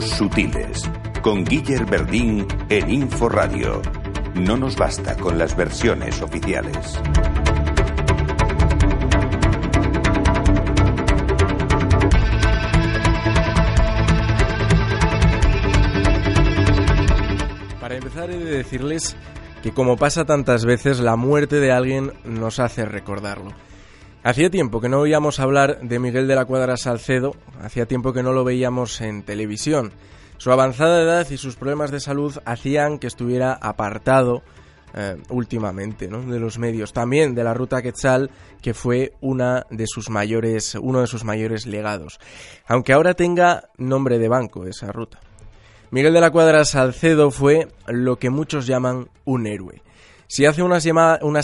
Sutiles, con Guiller Verdín en Inforadio. No nos basta con las versiones oficiales. Para empezar he de decirles que como pasa tantas veces, la muerte de alguien nos hace recordarlo. Hacía tiempo que no oíamos hablar de Miguel de la Cuadra Salcedo, hacía tiempo que no lo veíamos en televisión. Su avanzada edad y sus problemas de salud hacían que estuviera apartado eh, últimamente de los medios, también de la ruta Quetzal, que fue una de sus mayores, uno de sus mayores legados. Aunque ahora tenga nombre de banco esa ruta. Miguel de la Cuadra Salcedo fue lo que muchos llaman un héroe. Si hace unas,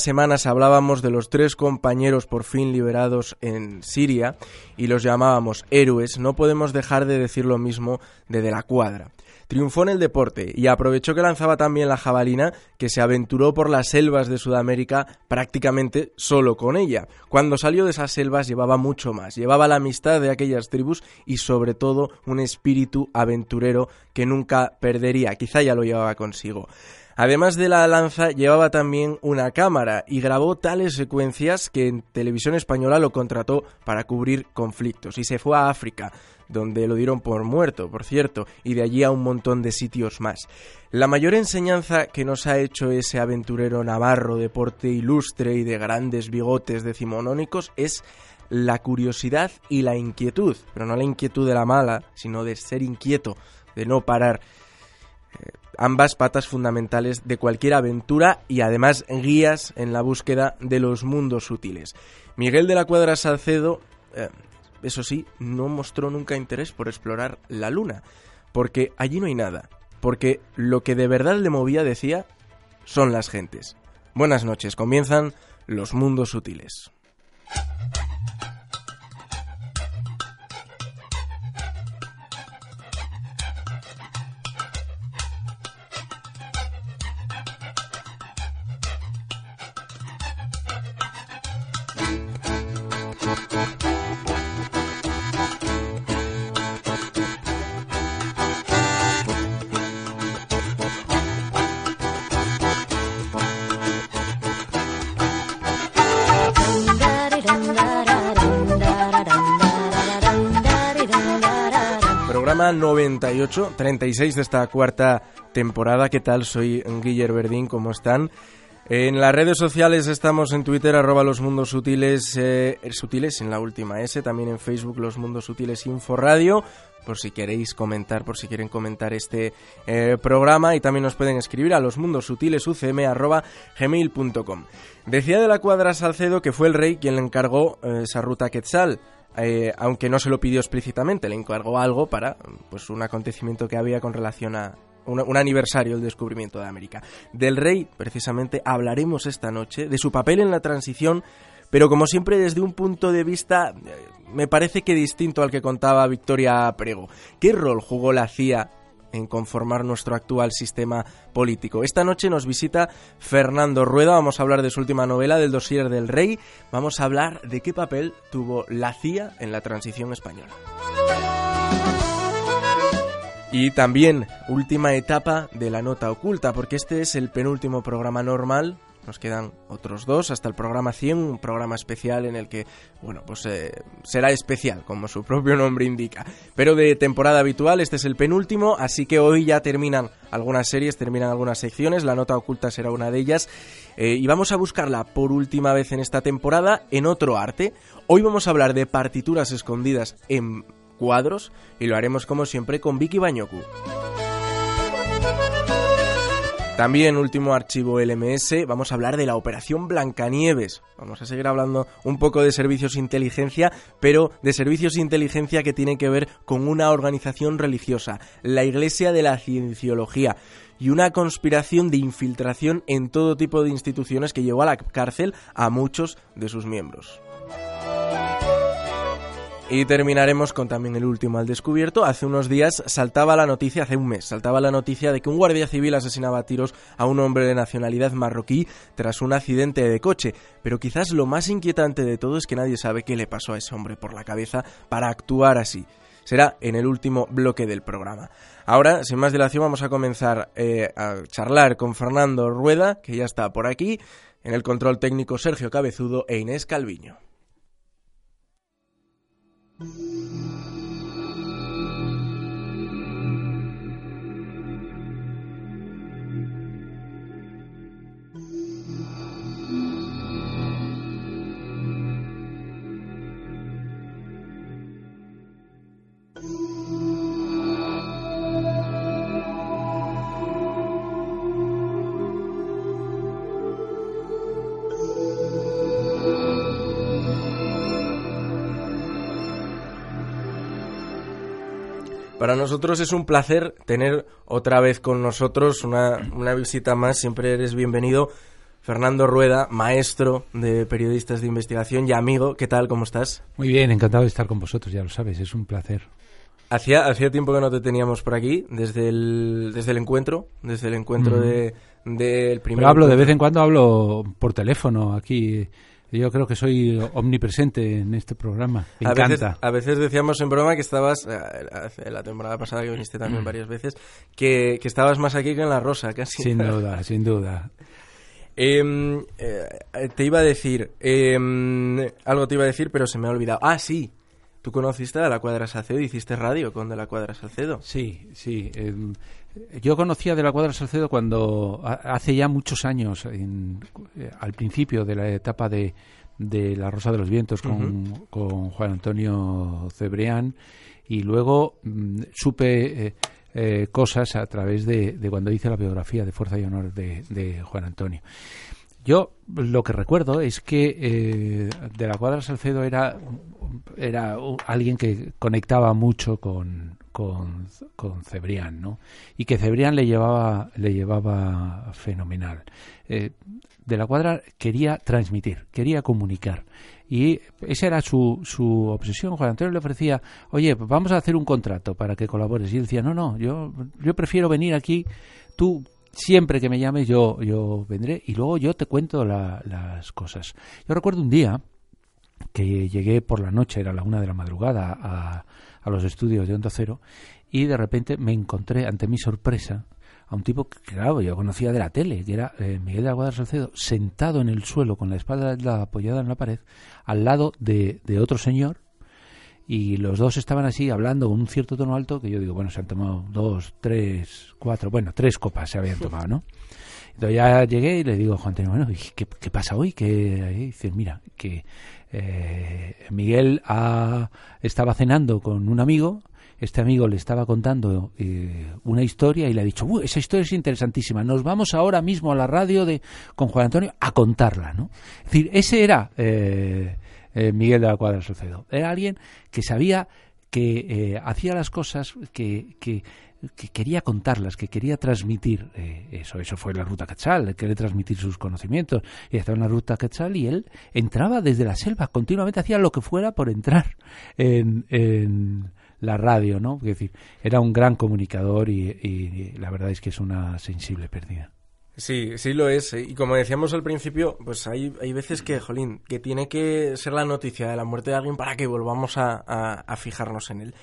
semanas hablábamos de los tres compañeros por fin liberados en Siria y los llamábamos héroes, no podemos dejar de decir lo mismo de De la Cuadra. Triunfó en el deporte y aprovechó que lanzaba también la jabalina, que se aventuró por las selvas de Sudamérica prácticamente solo con ella. Cuando salió de esas selvas llevaba mucho más, llevaba la amistad de aquellas tribus y sobre todo un espíritu aventurero que nunca perdería, quizá ya lo llevaba consigo. Además de la lanza, llevaba también una cámara y grabó tales secuencias que en televisión española lo contrató para cubrir conflictos y se fue a África, donde lo dieron por muerto, por cierto, y de allí a un montón de sitios más. La mayor enseñanza que nos ha hecho ese aventurero navarro de porte ilustre y de grandes bigotes decimonónicos es la curiosidad y la inquietud, pero no la inquietud de la mala, sino de ser inquieto, de no parar ambas patas fundamentales de cualquier aventura y además guías en la búsqueda de los mundos sutiles. Miguel de la Cuadra Salcedo, eh, eso sí, no mostró nunca interés por explorar la luna, porque allí no hay nada, porque lo que de verdad le movía, decía, son las gentes. Buenas noches, comienzan los mundos sutiles. Programa 98, 36 de esta cuarta temporada. ¿Qué tal? Soy Guiller Verdín, ¿cómo están? En las redes sociales estamos en Twitter, arroba los mundos sutiles, eh, en la última S, también en Facebook los mundos sutiles Info Radio, por si queréis comentar, por si quieren comentar este eh, programa y también nos pueden escribir a los mundos sutiles ucm arroba gmail.com. Decía de la cuadra Salcedo que fue el rey quien le encargó eh, esa ruta Quetzal. Aunque no se lo pidió explícitamente, le encargó algo para pues un acontecimiento que había con relación a, un, aniversario del descubrimiento de América. Del rey, precisamente, hablaremos esta noche, de su papel en la transición, pero como siempre desde un punto de vista, eh, me parece que distinto al que contaba Victoria Prego. ¿Qué rol jugó la CIA en conformar nuestro actual sistema político. Esta noche nos visita Fernando Rueda, vamos a hablar de su última novela, del dossier del rey, vamos a hablar de qué papel tuvo la CIA en la transición española. Y también última etapa de la nota oculta, porque este es el penúltimo programa normal. Nos quedan otros dos hasta el programa 100, un programa especial en el que, bueno, pues eh, será especial, como su propio nombre indica. Pero de temporada habitual, este es el penúltimo, así que hoy ya terminan algunas series, terminan algunas secciones, la nota oculta será una de ellas. Eh, y vamos a buscarla por última vez en esta temporada en otro arte. Hoy vamos a hablar de partituras escondidas en cuadros y lo haremos como siempre con Vicky Bañoku. También último archivo LMS, vamos a hablar de la operación Blancanieves. Vamos a seguir hablando un poco de servicios inteligencia, pero de servicios inteligencia que tienen que ver con una organización religiosa, la Iglesia de la Cienciología, y una conspiración de infiltración en todo tipo de instituciones que llevó a la cárcel a muchos de sus miembros. Y terminaremos con también el último al descubierto. Hace unos días saltaba la noticia, hace un mes, saltaba la noticia de que un guardia civil asesinaba a tiros a un hombre de nacionalidad marroquí tras un accidente de coche. Pero quizás lo más inquietante de todo es que nadie sabe qué le pasó a ese hombre por la cabeza para actuar así. será en el último bloque del programa. Ahora, sin más dilación, vamos a comenzar eh, a charlar con Fernando Rueda, que ya está por aquí, en el control técnico Sergio Cabezudo e Inés Calviño. Thank you. Para nosotros es un placer tener otra vez con nosotros una, una visita más. Siempre eres bienvenido. Fernando Rueda, maestro de periodistas de investigación y amigo. ¿Qué tal? ¿Cómo estás? Muy bien, encantado de estar con vosotros, ya lo sabes, es un placer. Hacía, hacía tiempo que no te teníamos por aquí, desde el, desde el encuentro, desde el encuentro de, del primer... Pero hablo, de vez en cuando hablo por teléfono aquí yo creo que soy omnipresente en este programa. Me a encanta. Veces, a veces decíamos en broma que estabas, eh, la temporada pasada que viniste también varias veces, que, que, estabas más aquí que en La Rosa, casi. Sin duda, sin duda. Eh, eh, te iba a decir, em, algo te iba a decir, pero se me ha olvidado. Ah, sí. Tú conociste a La Cuadra Salcedo y hiciste radio con De La Cuadra Salcedo. Sí, sí. Yo conocía de la Cuadra Salcedo cuando hace ya muchos años, en, eh, al principio de la etapa de, de La Rosa de los Vientos con, uh -huh. con Juan Antonio Cebrián y luego mm, supe eh, eh, cosas a través de, de, cuando hice la biografía de Fuerza y Honor de, de Juan Antonio. Yo lo que recuerdo es que eh, de la Cuadra Salcedo era, era alguien que conectaba mucho con, con, con, Cebrián, ¿no? Y que Cebrián le llevaba, le llevaba fenomenal. Eh, de la Cuadra quería transmitir, quería comunicar. Y esa era su, su obsesión. Juan Antonio le ofrecía, oye, vamos a hacer un contrato para que colabores. Y él decía, no, no, yo, yo prefiero venir aquí, tú siempre que me llames yo, yo vendré y luego yo te cuento la, las cosas. Yo recuerdo un día que llegué por la noche, era la una de la madrugada, a, a los estudios de Onda Cero y de repente me encontré, ante mi sorpresa, a un tipo que, claro, yo conocía de la tele, que era eh, Miguel de Aguadar Salcedo, sentado en el suelo con la espalda apoyada en la pared, al lado de, de otro señor, y los dos estaban así hablando con un cierto tono alto que yo digo, bueno, se han tomado dos, tres, cuatro, bueno, tres copas se habían tomado, ¿no? Entonces ya llegué y le digo a Juan Antonio, bueno, ¿qué, pasa hoy? Que dice, mira, que eh, Miguel ha, estaba cenando con un amigo, este amigo le estaba contando eh, una historia y le ha dicho, esa historia es interesantísima, nos vamos ahora mismo a la radio de con Juan Antonio a contarla, ¿no? Es decir, ese era... Eh, Miguel de la Cuadra Salcedo. Era alguien que sabía que hacía las cosas que, que, que, quería contarlas, que quería transmitir eh, eso. Eso fue la ruta Quetzal, quería transmitir sus conocimientos. Y estaba en la ruta Quetzal y él entraba desde la selva, continuamente hacía lo que fuera por entrar en, la radio, ¿no? Es decir, era un gran comunicador y, y, la verdad es que es una sensible pérdida. Sí, sí lo es. Y como decíamos al principio, pues hay, hay veces que, jolín, que tiene que ser la noticia de la muerte de alguien para que volvamos a fijarnos en él.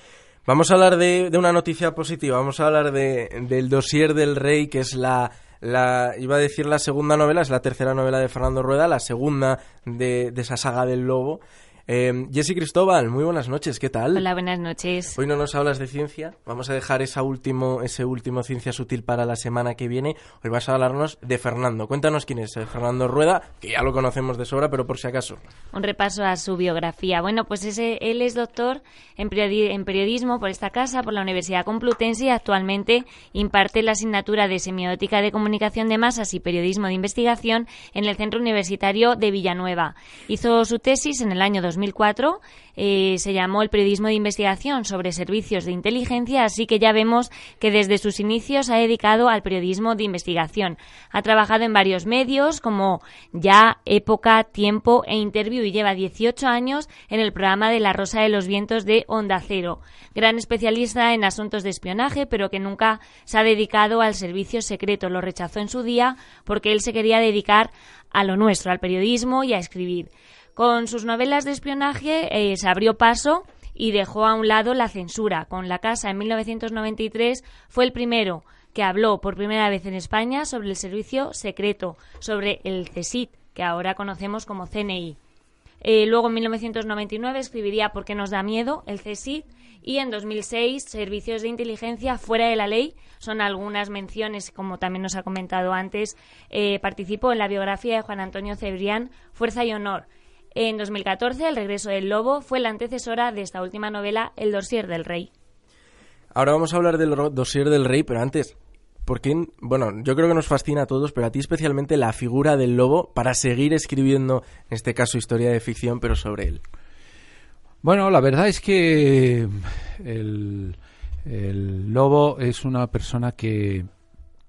Vamos a hablar de, de, una noticia positiva, vamos a hablar de, del dossier del rey, que es la, la, iba a decir la segunda novela, es la tercera novela de Fernando Rueda, la segunda de, de esa saga del lobo. Eh, Jessy Cristóbal, muy buenas noches, ¿qué tal? Hola, buenas noches. Hoy no nos hablas de ciencia, vamos a dejar esa último, ese último Ciencia Sutil para la semana que viene. Hoy vas a hablarnos de Fernando. Cuéntanos quién es eh, Fernando Rueda, que ya lo conocemos de sobra, pero por si acaso. Un repaso a su biografía. Bueno, pues ese, él es doctor en, periodi en periodismo por esta casa, por la Universidad Complutense y actualmente imparte la asignatura de Semiótica de Comunicación de Masas y Periodismo de Investigación en el Centro Universitario de Villanueva. Hizo su tesis en el año 2000 2004 eh, se llamó el periodismo de investigación sobre servicios de inteligencia, así que ya vemos que desde sus inicios ha dedicado al periodismo de investigación. Ha trabajado en varios medios como Ya, Época, Tiempo e Interview y lleva 18 años en el programa de La Rosa de los Vientos de Onda Cero. Gran especialista en asuntos de espionaje, pero que nunca se ha dedicado al servicio secreto. Lo rechazó en su día porque él se quería dedicar a lo nuestro, al periodismo y a escribir. Con sus novelas de espionaje eh, se abrió paso y dejó a un lado la censura. Con La Casa en 1993 fue el primero que habló por primera vez en España sobre el servicio secreto, sobre el CSIT, que ahora conocemos como CNI. Eh, luego en 1999 escribiría ¿Por qué nos da miedo? el CSIT y en 2006 Servicios de Inteligencia fuera de la ley. Son algunas menciones, como también nos ha comentado antes. Eh, participó en la biografía de Juan Antonio Cebrián, Fuerza y Honor. En 2014, El regreso del lobo fue la antecesora de esta última novela, El dossier del rey. Ahora vamos a hablar del dossier del rey, pero antes, porque, bueno, yo creo que nos fascina a todos, pero a ti especialmente la figura del lobo para seguir escribiendo, en este caso, historia de ficción, pero sobre él. Bueno, la verdad es que el, lobo es una persona que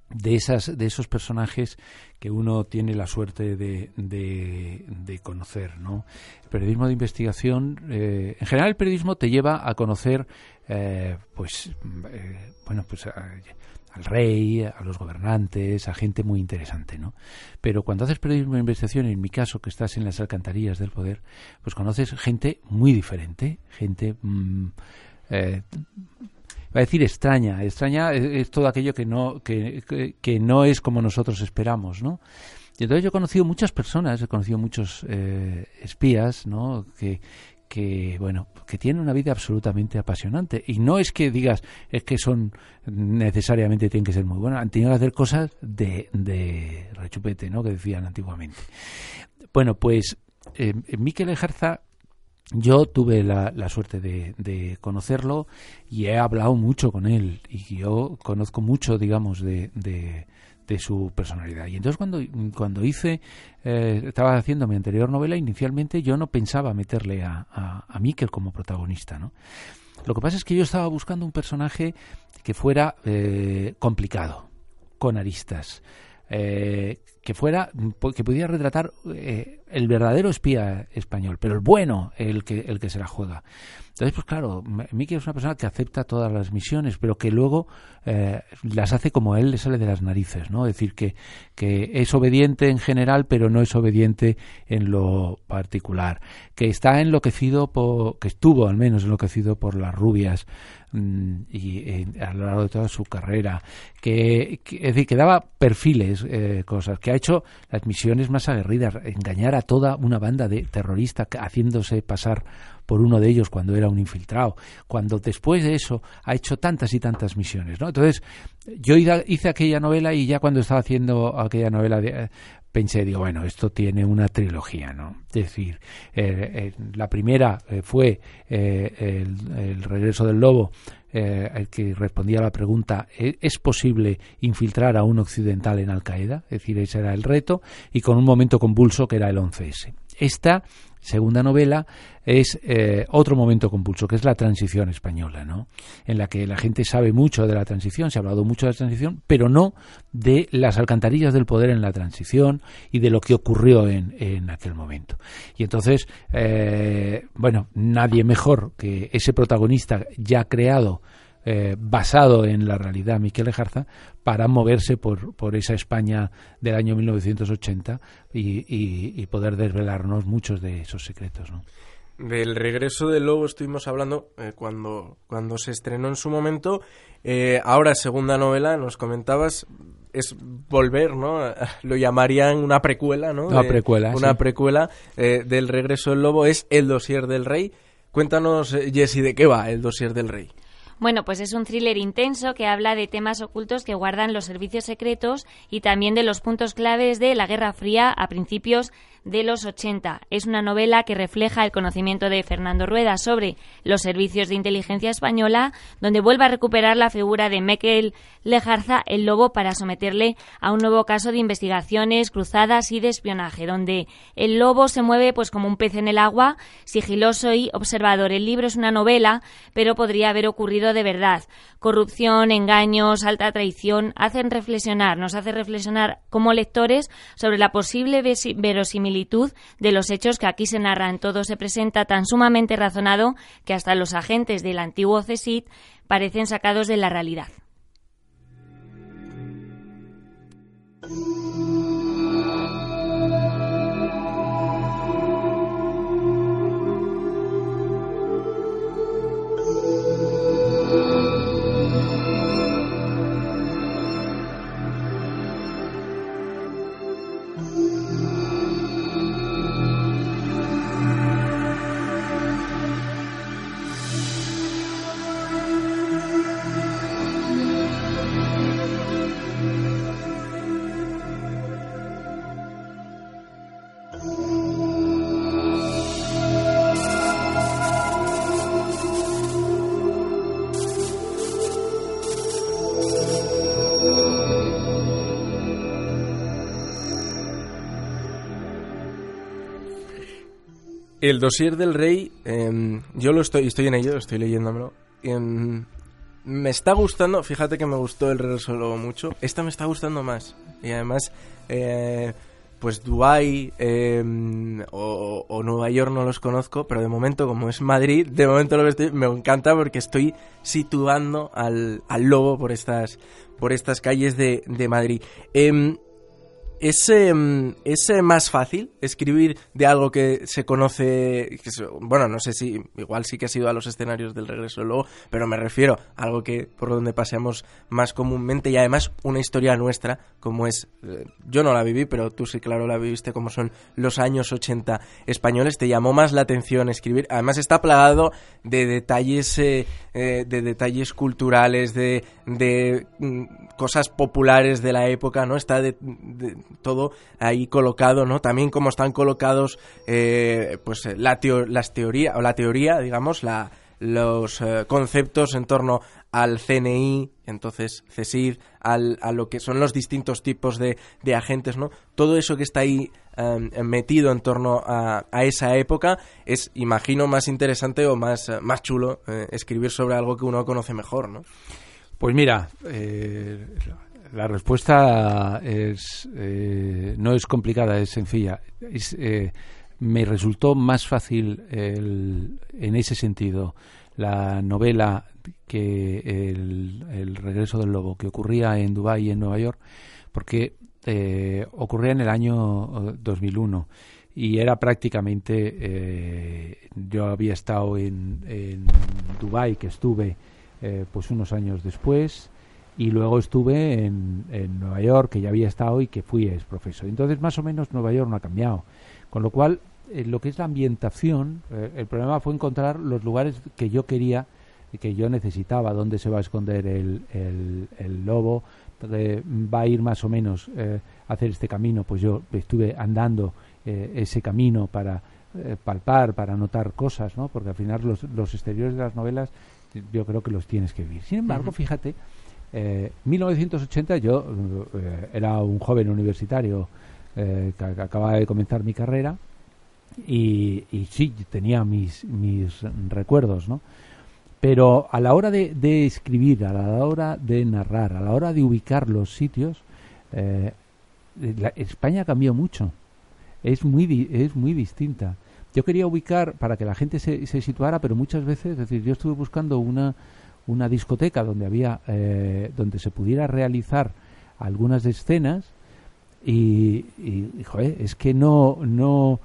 de esas de esos personajes que uno tiene la suerte de, de, conocer no el periodismo de investigación eh, en general el periodismo te lleva a conocer eh, pues eh, bueno pues al rey, a los gobernantes, a gente muy interesante, ¿no? Pero cuando haces periodismo de investigación, en mi caso, que estás en las alcantarillas del poder, pues conoces gente muy diferente, gente... Mm, va a decir extraña, extraña es, todo aquello que no, que, que, no es como nosotros esperamos, ¿no? Y entonces yo he conocido muchas personas, he conocido muchos eh, espías, ¿no? Que, que bueno que tienen una vida absolutamente apasionante y no es que digas es que son necesariamente tienen que ser muy buenas han tenido que hacer cosas de, de rechupete no que decían antiguamente bueno pues eh, Miquel Ejarza yo tuve la, la suerte de, de, conocerlo y he hablado mucho con él y yo conozco mucho digamos de, de su personalidad. Y entonces cuando, cuando hice, eh, estaba haciendo mi anterior novela, inicialmente yo no pensaba meterle a, a, a Miquel como protagonista, ¿no? Lo que pasa es que yo estaba buscando un personaje que fuera eh, complicado, con aristas, eh, que fuera que pudiera retratar eh, el verdadero espía español, pero el bueno, el que el que se la juega. Entonces, pues claro, Mickey es una persona que acepta todas las misiones, pero que luego eh, las hace como a él le sale de las narices, ¿no? Es decir, que, que es obediente en general, pero no es obediente en lo particular. Que está enloquecido, por, que estuvo al menos enloquecido por las rubias mm, y eh, a lo largo de toda su carrera. Que, es decir, que daba perfiles, eh, cosas, que ha hecho las misiones más aguerridas, engañar a toda una banda de terroristas haciéndose pasar por uno de ellos cuando era un infiltrado, cuando después de eso ha hecho tantas y tantas misiones, ¿no? Entonces, yo hice aquella novela y ya cuando estaba haciendo aquella novela de, pensé, digo, bueno, esto tiene una trilogía, ¿no? Es decir, eh, eh, la primera eh, fue el, regreso del lobo, el que respondía a la pregunta, ¿es posible infiltrar a un occidental en Al Qaeda? Es decir, ese era el reto, y con un momento convulso que era el 11S. Esta segunda novela es eh, otro momento compulso, que es la transición española, ¿no? En la que la gente sabe mucho de la transición, se ha hablado mucho de la transición, pero no de las alcantarillas del poder en la transición y de lo que ocurrió en, en aquel momento. Y entonces, eh, bueno, nadie mejor que ese protagonista ya creado eh, basado en la realidad Miquel Ejarza para moverse por, por esa España del año 1980 y, y, poder desvelarnos muchos de esos secretos. ¿no? Del regreso del lobo estuvimos hablando eh, cuando, cuando se estrenó en su momento. Eh, ahora, segunda novela, nos comentabas, es volver, ¿no? Lo llamarían una precuela, ¿no? Una precuela. Una precuela del regreso del lobo. Es El dosier del rey. Cuéntanos, Jesse, ¿de qué va el dosier del rey? Bueno, pues es un thriller intenso que habla de temas ocultos que guardan los servicios secretos y también de los puntos claves de la Guerra Fría a principios de los 80. Es una novela que refleja el conocimiento de Fernando Rueda sobre los servicios de inteligencia española, donde vuelve a recuperar la figura de Mekel Lejarza, el lobo, para someterle a un nuevo caso de investigaciones cruzadas y de espionaje, donde el lobo se mueve pues como un pez en el agua, sigiloso y observador. El libro es una novela, pero podría haber ocurrido de verdad. Corrupción, engaños, alta traición hacen reflexionar, nos hace reflexionar como lectores sobre la posible verosimilitud de los hechos que aquí se narran. Todo se presenta tan sumamente razonado que hasta los agentes del antiguo CESIT parecen sacados de la realidad. El dossier del rey, em, yo lo estoy, estoy en ello, estoy leyéndomelo. Em, me está gustando, fíjate que me gustó el regreso mucho. Esta me está gustando más. Y además, eh, pues Dubái em, o, Nueva York no los conozco, pero de momento, como es Madrid, de momento lo que estoy, me encanta porque estoy situando al, al lobo por estas, por estas calles de, de Madrid. ¿Es, em, ¿Es más fácil escribir de algo que se conoce? bueno, no sé si, igual sí que ha sido a los escenarios del regreso luego, pero me refiero a algo que por donde paseamos más comúnmente y además una historia nuestra, como es. Eh, yo no la viví, pero tú sí, claro, la viviste, como son los años 80 españoles. ¿Te llamó más la atención escribir? Además, está plagado de detalles, eh, eh, de detalles culturales, de, de mm, cosas populares de la época, ¿no? Está de todo ahí colocado, ¿no? También como están colocados, eh, pues eh, la, las teoría, o la teoría, digamos, la, los eh, conceptos en torno al CNI, entonces CESIR, al, a lo que son los distintos tipos de, de agentes, ¿no? Todo eso que está ahí em, metido en torno a, a, esa época es, imagino, más interesante o más, más chulo escribir sobre algo que uno conoce mejor, ¿no? Pues mira, eh, la respuesta es, eh, no es complicada, es sencilla. Eh, me resultó más fácil en ese sentido la novela que el, regreso del lobo que ocurría en Dubái y en Nueva York, porque eh, ocurría en el año 2001 y era prácticamente yo había estado en, en Dubái que estuve pues unos años después y luego estuve en, en, Nueva York, que ya había estado y que fui ex profesor. Entonces, más o menos, Nueva York no ha cambiado. Con lo cual, eh, lo que es la ambientación, eh, el problema fue encontrar los lugares que yo quería que yo necesitaba, dónde se va a esconder el, el, lobo, va a ir más o menos eh, hacer este camino. Pues yo estuve andando ese camino para palpar, para notar cosas, ¿no? porque al final los, los exteriores de las novelas yo creo que los tienes que vivir. Sin embargo, fíjate, eh, 1980 yo eh, era un joven universitario eh, que, acababa de comenzar mi carrera y, sí, tenía mis, mis recuerdos, ¿no? Pero a la hora de, escribir, a la hora de narrar, a la hora de ubicar los sitios, eh, España cambió mucho. Es muy, es muy distinta. Yo quería ubicar para que la gente se, se situara, pero muchas veces, es decir, yo estuve buscando una, una discoteca donde había eh, donde se pudiera realizar algunas escenas y, es que no no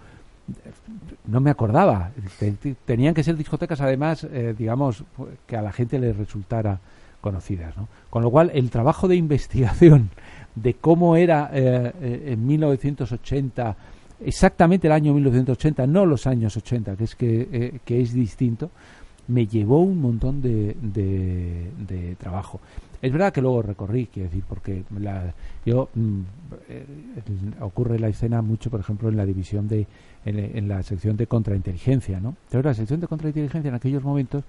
no me acordaba tenían que ser discotecas además eh, digamos que a la gente le resultara conocidas ¿no? con lo cual el trabajo de investigación de cómo era eh, en 1980 exactamente el año 1980 no los años 80 que es que, que es distinto me llevó un montón de, de, trabajo. Es verdad que luego recorrí, quiero decir, porque yo mm, eh, ocurre la escena mucho, por ejemplo, en la división de, en, la sección de contrainteligencia, ¿no? Pero la sección de contrainteligencia en aquellos momentos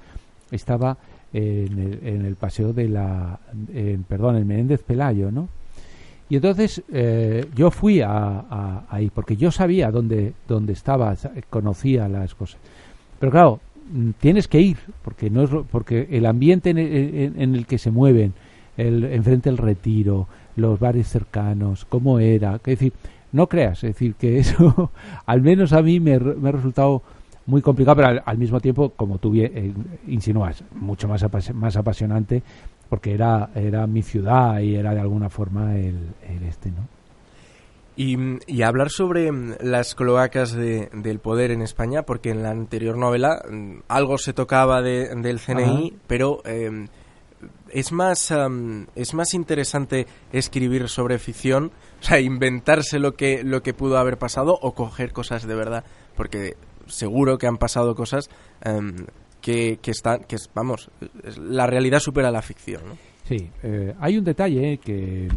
estaba en el, en el paseo de la, en, perdón, en Menéndez Pelayo, ¿no? Y entonces eh, yo fui a, ahí, porque yo sabía dónde, dónde estaba, conocía las cosas. Pero claro, Mm, tienes que ir, porque no es porque el ambiente en el, que se mueven, el, enfrente del retiro, los bares cercanos, cómo era, es decir, no creas, es decir, que eso al menos a mí me, ha resultado muy complicado, pero al, mismo tiempo, como tú eh, insinúas, mucho más, más apasionante, porque era, era mi ciudad y era de alguna forma el, el este, ¿no? Y, hablar sobre mm, las cloacas del poder en España, porque en la anterior novela mm, algo se tocaba del CNI, pero em, es más es más interesante escribir sobre ficción, o sea, inventarse lo que lo que pudo haber pasado o coger cosas de verdad, porque seguro que han pasado cosas em, que, que están que vamos, la realidad supera la ficción. Sí, eh, hay un detalle que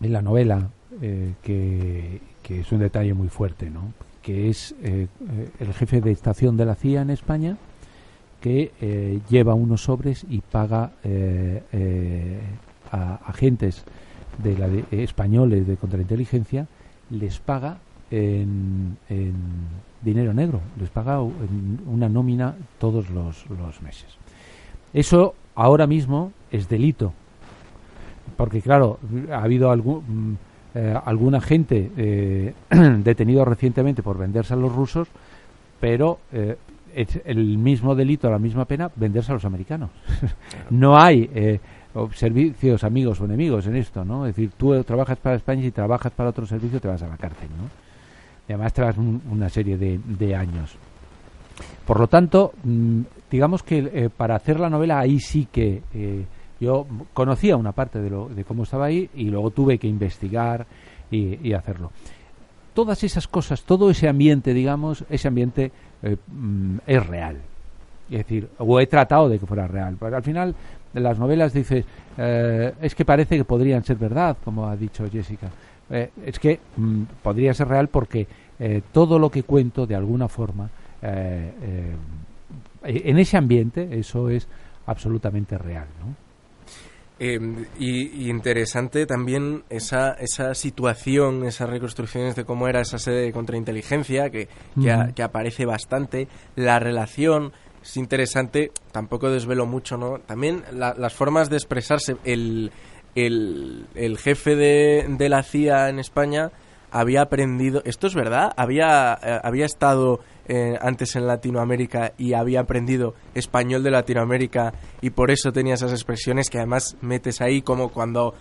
en la novela eh, que, es un detalle muy fuerte, ¿no? que es eh, eh, el jefe de estación de la CIA en España que lleva unos sobres y paga a agentes de la españoles de contrainteligencia, les paga en, dinero negro, les paga una nómina todos los, los meses. Eso ahora mismo es delito, porque claro, ha habido algún, mm, eh, alguna gente eh, detenido recientemente por venderse a los rusos, pero eh, es el mismo delito, la misma pena, venderse a los americanos. no hay eh, servicios amigos o enemigos en esto, ¿no? Es decir, tú trabajas para España y si trabajas para otro servicio te vas a la cárcel, ¿no? Además te vas una serie de, años. Por lo tanto, mm, digamos que eh, para hacer la novela ahí sí que eh, yo conocía una parte de, lo, de cómo estaba ahí y luego tuve que investigar y hacerlo. Todas esas cosas, todo ese ambiente, digamos, ese ambiente eh, mm, es real. Es decir, o he tratado de que fuera real. Pero al final, de las novelas dices, es que parece que podrían ser verdad, como ha dicho Jessica. Eh, es que mm, podría ser real porque todo lo que cuento, de alguna forma, en ese ambiente, eso es absolutamente real. ¿no? Em, y, interesante también esa, esa situación, esas reconstrucciones de cómo era esa sede de contrainteligencia, que, que, aparece bastante, la relación, es interesante, tampoco desvelo mucho, ¿no? También las formas de expresarse, el, el, el jefe de, de la CIA en España había aprendido, esto es verdad, había, eh, había estado eh, antes en Latinoamérica y había aprendido español de Latinoamérica y por eso tenía esas expresiones que además metes ahí como cuando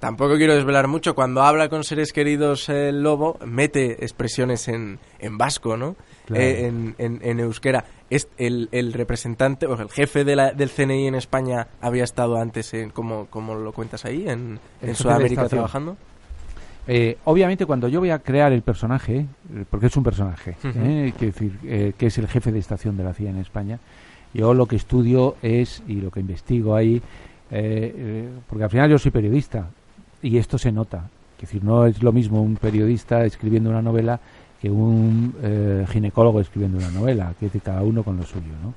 tampoco quiero desvelar mucho cuando habla con seres queridos el lobo mete expresiones en, en vasco no eh, en, en, euskera. Es el, el representante o el jefe de la, del CNI en España había estado antes en, como, como lo cuentas ahí en, en Sudamérica trabajando. Eh, obviamente cuando yo voy a crear el personaje, eh, porque es un personaje, eh, que, decir, que es el jefe de estación de la CIA en España, yo lo que estudio es, y lo que investigo ahí, porque al final yo soy periodista, y esto se nota, es decir, no es lo mismo un periodista escribiendo una novela que un ginecólogo escribiendo una novela, que cada uno con lo suyo, ¿no?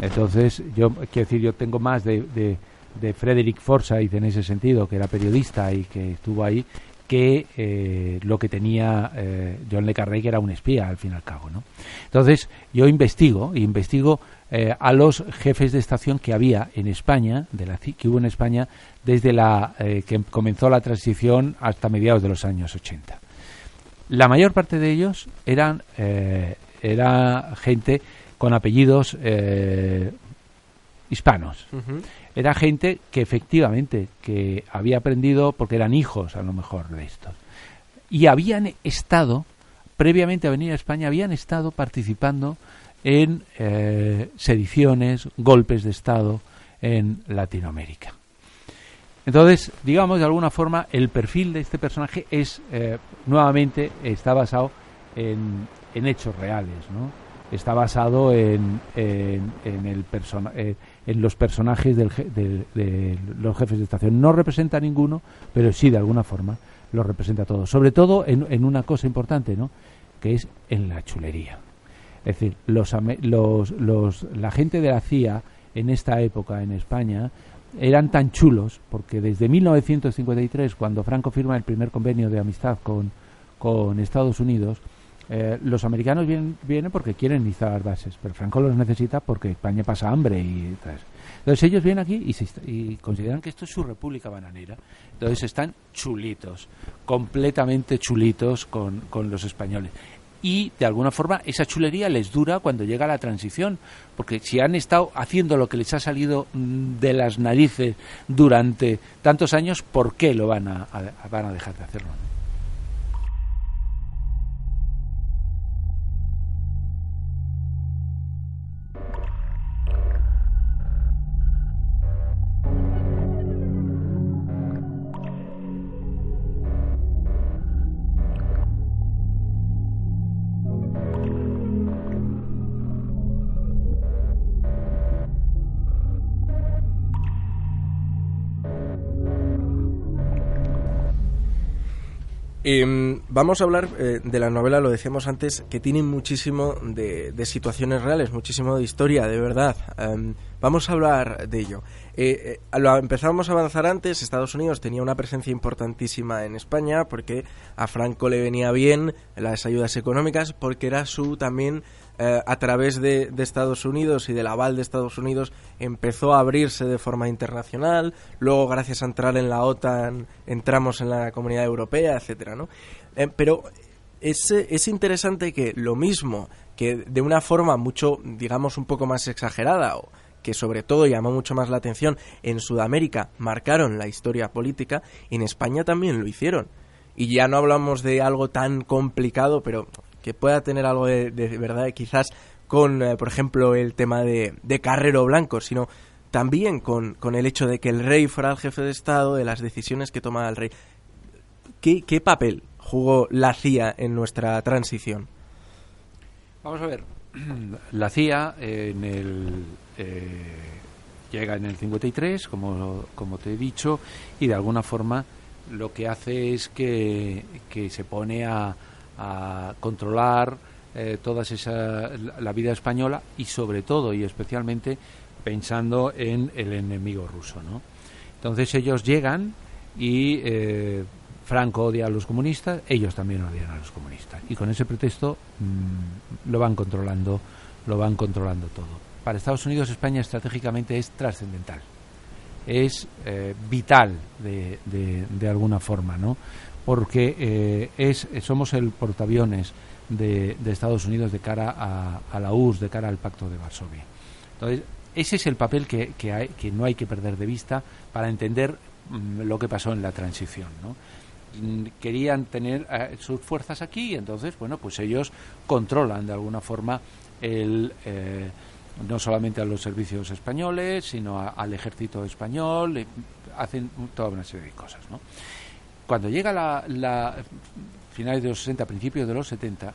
Entonces, yo quiero decir, yo tengo más de, de, de Frederick Forsyth en ese sentido, que era periodista y que estuvo ahí, que eh, lo que tenía eh, John Le Carré, que era un espía, al fin y al cabo. ¿no? Entonces, yo investigo, investigo eh, a los jefes de estación que había en España, de la, que hubo en España, desde la que comenzó la transición hasta mediados de los años 80. La mayor parte de ellos eran era gente con apellidos hispanos. Era gente que efectivamente que había aprendido porque eran hijos a lo mejor de estos. Y habían estado previamente a venir a España habían estado participando en eh, sediciones golpes de estado en Latinoamérica entonces digamos de alguna forma el perfil de este personaje es eh, nuevamente está basado en, en hechos reales no está basado en, en, el persona, eh, en los personajes del, de los jefes de estación. No representa a ninguno, pero sí de alguna forma lo representa a todos. Sobre todo en, en una cosa importante, ¿no? que es en la chulería. Es decir, los, los, los, la gente de la CIA en esta época en España eran tan chulos porque desde 1953, cuando Franco firma el primer convenio de amistad con, con Estados Unidos, eh, los americanos vienen, vienen, porque quieren instalar bases, pero Franco los necesita porque España pasa hambre y Entonces ellos vienen aquí y, y, consideran que esto es su república bananera. Entonces están chulitos, completamente chulitos con, con los españoles. Y de alguna forma esa chulería les dura cuando llega la transición, porque si han estado haciendo lo que les ha salido mm, de las narices durante tantos años, ¿por qué lo van a, van a dejar de hacerlo? Em, vamos a hablar eh, de la novela, lo decíamos antes, que tiene muchísimo de, situaciones reales, muchísimo de historia, de verdad. Em, vamos a hablar de ello. Eh, eh, lo empezamos a avanzar antes, Estados Unidos tenía una presencia importantísima en España porque a Franco le venía bien las ayudas económicas porque era su también eh, a través de, Estados Unidos y del aval de Estados Unidos empezó a abrirse de forma internacional, luego gracias a entrar en la OTAN entramos en la Comunidad Europea, etcétera, ¿no? Eh, pero es, es interesante que lo mismo que de una forma mucho, digamos, un poco más exagerada o que sobre todo llamó mucho más la atención en Sudamérica, marcaron la historia política, en España también lo hicieron. Y ya no hablamos de algo tan complicado, pero que pueda tener algo de, verdad, quizás con, eh, por ejemplo, el tema de, Carrero Blanco, sino también con, con, el hecho de que el rey fuera el jefe de Estado, de las decisiones que tomaba el rey. ¿Qué, qué papel jugó la CIA en nuestra transición? Vamos a ver, la CIA en el, eh, llega en el 53, como, como te he dicho, y de alguna forma lo que hace es que, que se pone a, a controlar eh, toda esa la vida española y sobre todo y especialmente pensando en el enemigo ruso, ¿no? Entonces ellos llegan y eh, Franco odia a los comunistas, ellos también odian a los comunistas y con ese pretexto mm, lo van controlando, lo van controlando todo. Para Estados Unidos España estratégicamente es trascendental, es eh, vital de, de, de alguna forma, ¿no? Porque eh, es, somos el portaaviones de, Estados Unidos de cara a, la URSS, de cara al Pacto de Varsovia. Entonces, ese es el papel que, hay, que no hay que perder de vista para entender mm, lo que pasó en la transición. ¿no? Mm, querían tener eh, sus fuerzas aquí y entonces, bueno, pues ellos controlan de alguna forma el... Eh, no solamente a los servicios españoles, sino al ejército español, hacen toda una serie de cosas. ¿no? Cuando llega la, finales de los 60, principios de los 70,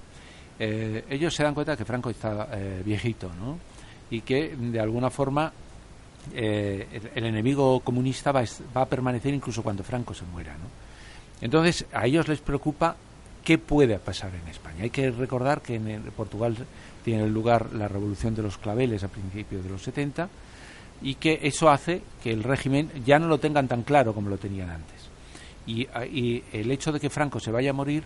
eh, ellos se dan cuenta que Franco está eh, viejito, ¿no? Y que de alguna forma eh, el, enemigo comunista va, a permanecer incluso cuando Franco se muera, ¿no? Entonces a ellos les preocupa qué puede pasar en España. Hay que recordar que en Portugal tiene lugar la revolución de los claveles a principios de los 70 y que eso hace que el régimen ya no lo tengan tan claro como lo tenían antes. Ah, y, el hecho de que Franco se vaya a morir,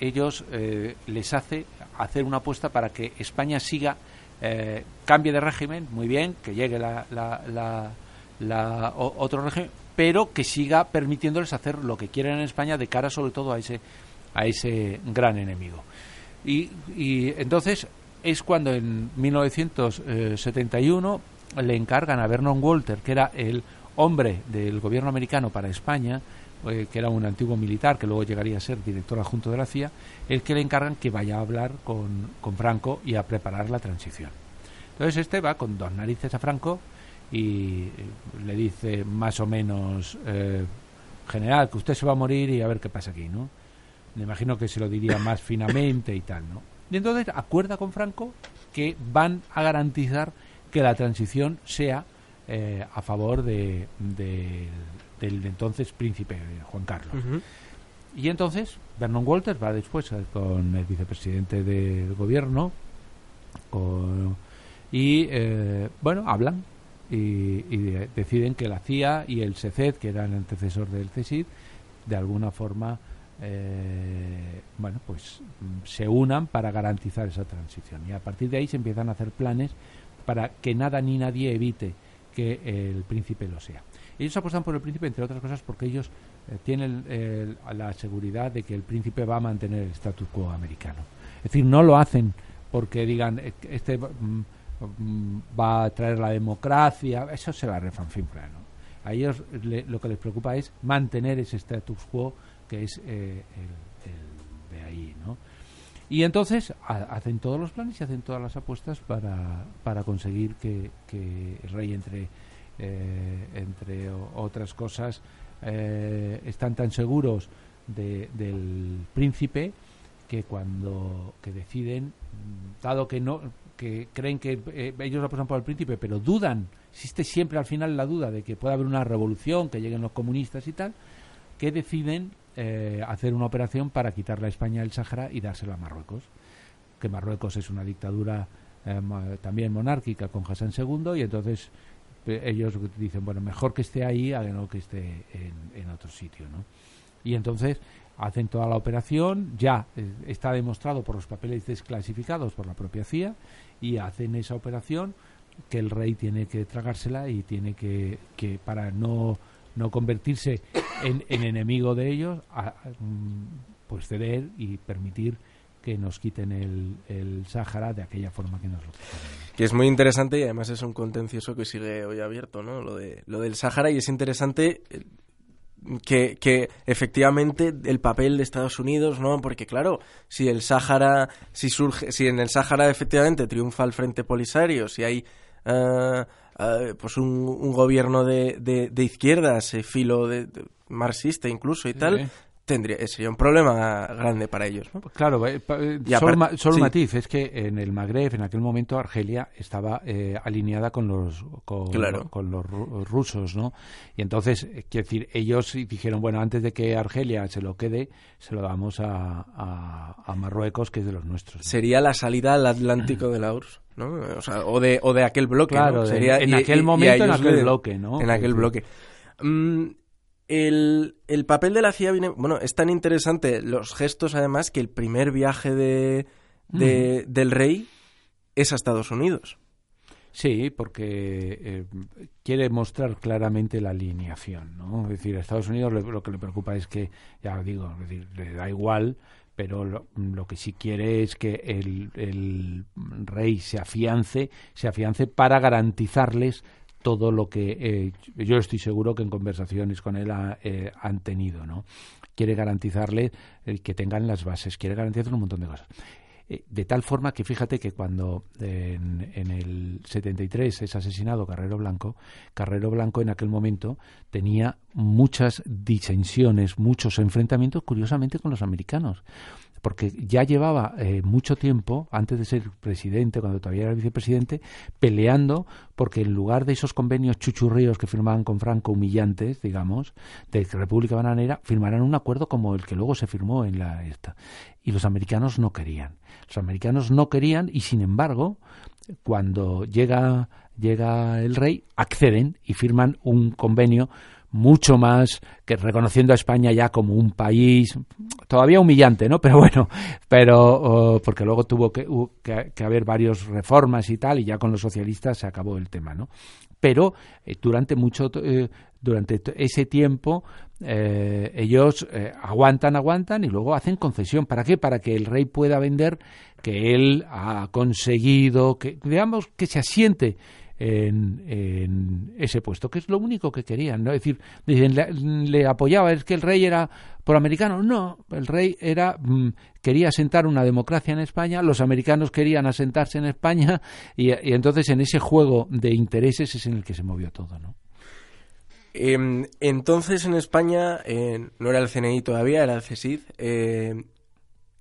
ellos eh, les hace hacer una apuesta para que España siga, eh, cambie de régimen, muy bien, que llegue la, la, otro régimen, pero que siga permitiéndoles hacer lo que quieren en España de cara sobre todo a ese, a ese gran enemigo. Y, y entonces es cuando en 1971 le encargan a Vernon Walter, que era el hombre del gobierno americano para España, eh, que era un antiguo militar que luego llegaría a ser director adjunto de la CIA, el que le encargan que vaya a hablar con, con Franco y a preparar la transición. Entonces este va con dos narices a Franco y eh, le dice más o menos, eh, general, que usted se va a morir y a ver qué pasa aquí, ¿no? Me imagino que se lo diría más finamente y tal, ¿no? Y entonces acuerda con Franco que van a garantizar que la transición sea a favor de, de, del entonces príncipe Juan Carlos. Y entonces Vernon Walters va después con el vicepresidente del gobierno y eh, bueno, hablan y, deciden que la CIA y el SECED, que era el antecesor del CESID, de alguna forma eh, bueno, pues se unan para garantizar esa transición. Y a partir de ahí se empiezan a hacer planes para que nada ni nadie evite que el príncipe lo sea. Ellos apuestan por el príncipe, entre otras cosas, porque ellos eh, tienen la seguridad de que el príncipe va a mantener el status quo americano. Es decir, no lo hacen porque digan, este mm, mm, va a traer la democracia, eso se la refanfinfla, ¿no? A ellos lo que les preocupa es mantener ese status quo que es eh, el, de ahí, ¿no? Y entonces hacen todos los planes y hacen todas las apuestas para, para conseguir que el rey entre eh, entre otras cosas, eh, están tan seguros del príncipe que cuando que deciden, dado que no que creen que eh, ellos apuestan por el príncipe, pero dudan, existe siempre al final la duda de que pueda haber una revolución, que lleguen los comunistas y tal, que deciden eh, hacer una operación para quitarle a España el Sáhara y dárselo a Marruecos. Que Marruecos es una dictadura eh, también monárquica con Hassan II y entonces ellos dicen, bueno, mejor que esté ahí a no que esté en, otro sitio, ¿no? Y entonces hacen toda la operación, ya está demostrado por los papeles desclasificados por la propia CIA y hacen esa operación que el rey tiene que tragársela y tiene que, que para no, no convertirse en, enemigo de ellos, mm, pues ceder y permitir que nos quiten el, el Sáhara de aquella forma que nos lo quitaron. Que es muy interesante y además es un contencioso que sigue hoy abierto, ¿no? Lo, de, lo del Sáhara y es interesante eh, que, que, efectivamente el papel de Estados Unidos, ¿no? Porque claro, si el Sáhara, si surge, si en el Sáhara efectivamente triunfa el Frente Polisario, si hay uh, uh, pues un, un, gobierno de, de, de izquierdas, eh, filo de, marxista incluso y tal, tendría sería un problema grande para ellos. ¿no? Pues claro, eh, eh, solo, matiz es que en el Magreb, en aquel momento, Argelia estaba eh, alineada con los con, con, los rusos, ¿no? Y entonces, quiero decir, ellos dijeron, bueno, antes de que Argelia se lo quede, se lo damos a, a, Marruecos, que es de los nuestros. Sería la salida al Atlántico de la URSS. ¿no? O, sea, o, de, o de aquel bloque, claro, Sería, en aquel momento, en aquel bloque, ¿no? En aquel bloque. Mm, el, el, papel de la CIA viene. Bueno, es tan interesante los gestos, además, que el primer viaje de, del rey es a Estados Unidos. Sí, porque eh, quiere mostrar claramente la alineación, ¿no? Es decir, a Estados Unidos lo, que le preocupa es que, ya digo, le da igual, pero lo, lo, que sí quiere es que el, el rey se afiance, se afiance para garantizarles todo lo que eh, yo estoy seguro que en conversaciones con él eh, han tenido, ¿no? Quiere garantizarle que tengan las bases, quiere garantizarle un montón de cosas. Eh, de tal forma que fíjate que cuando en, en, el 73 es asesinado Carrero Blanco, Carrero Blanco en aquel momento tenía muchas disensiones, muchos enfrentamientos, curiosamente, con los americanos porque ya llevaba eh, mucho tiempo, antes de ser presidente, cuando todavía era vicepresidente, peleando porque en lugar de esos convenios chuchurríos que firmaban con Franco, humillantes, digamos, de República Bananera, firmaran un acuerdo como el que luego se firmó en la esta. Y los americanos no querían. Los americanos no querían y, sin embargo, cuando llega, llega el rey, acceden y firman un convenio mucho más que reconociendo a España ya como un país todavía humillante, ¿no? Pero bueno, pero oh, porque luego tuvo que, que, haber varias reformas y tal y ya con los socialistas se acabó el tema, ¿no? Pero eh, durante mucho eh, durante ese tiempo eh, ellos aguantan, aguantan y luego hacen concesión. ¿Para qué? Para que el rey pueda vender que él ha conseguido, que digamos que se asiente en, ese puesto, que es lo único que querían. ¿no? Decir, le, apoyaba, es que el rey era por americano. No, el rey era mm, quería asentar una democracia en España, los americanos querían asentarse en España y, entonces en ese juego de intereses es en el que se movió todo. ¿no? Em, entonces en España eh, no era el CNI todavía, era el CSID. Eh,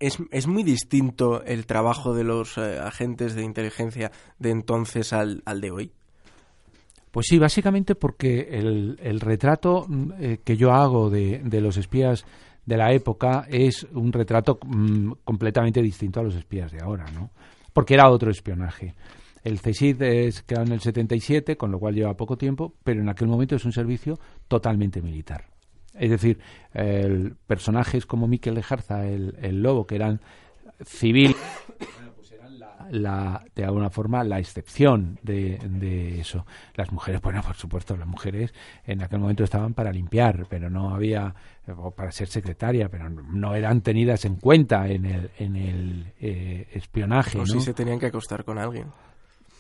es, es, muy distinto el trabajo de los eh, agentes de inteligencia de entonces al, al, de hoy. Pues sí, básicamente porque el, el retrato mm, eh, que yo hago de, de, los espías de la época es un retrato mm, completamente distinto a los espías de ahora, ¿no? Porque era otro espionaje. El CSID es creado en el 77, con lo cual lleva poco tiempo, pero en aquel momento es un servicio totalmente militar. Es decir, el, personajes como Miquel de Jarza, el, el lobo, que eran civil, pues eran la, de alguna forma la excepción de, de, eso. Las mujeres, bueno, por supuesto, las mujeres en aquel momento estaban para limpiar, pero no había, o para ser secretaria, pero no eran tenidas en cuenta en el, en el eh, espionaje. O ¿no? si se tenían que acostar con alguien.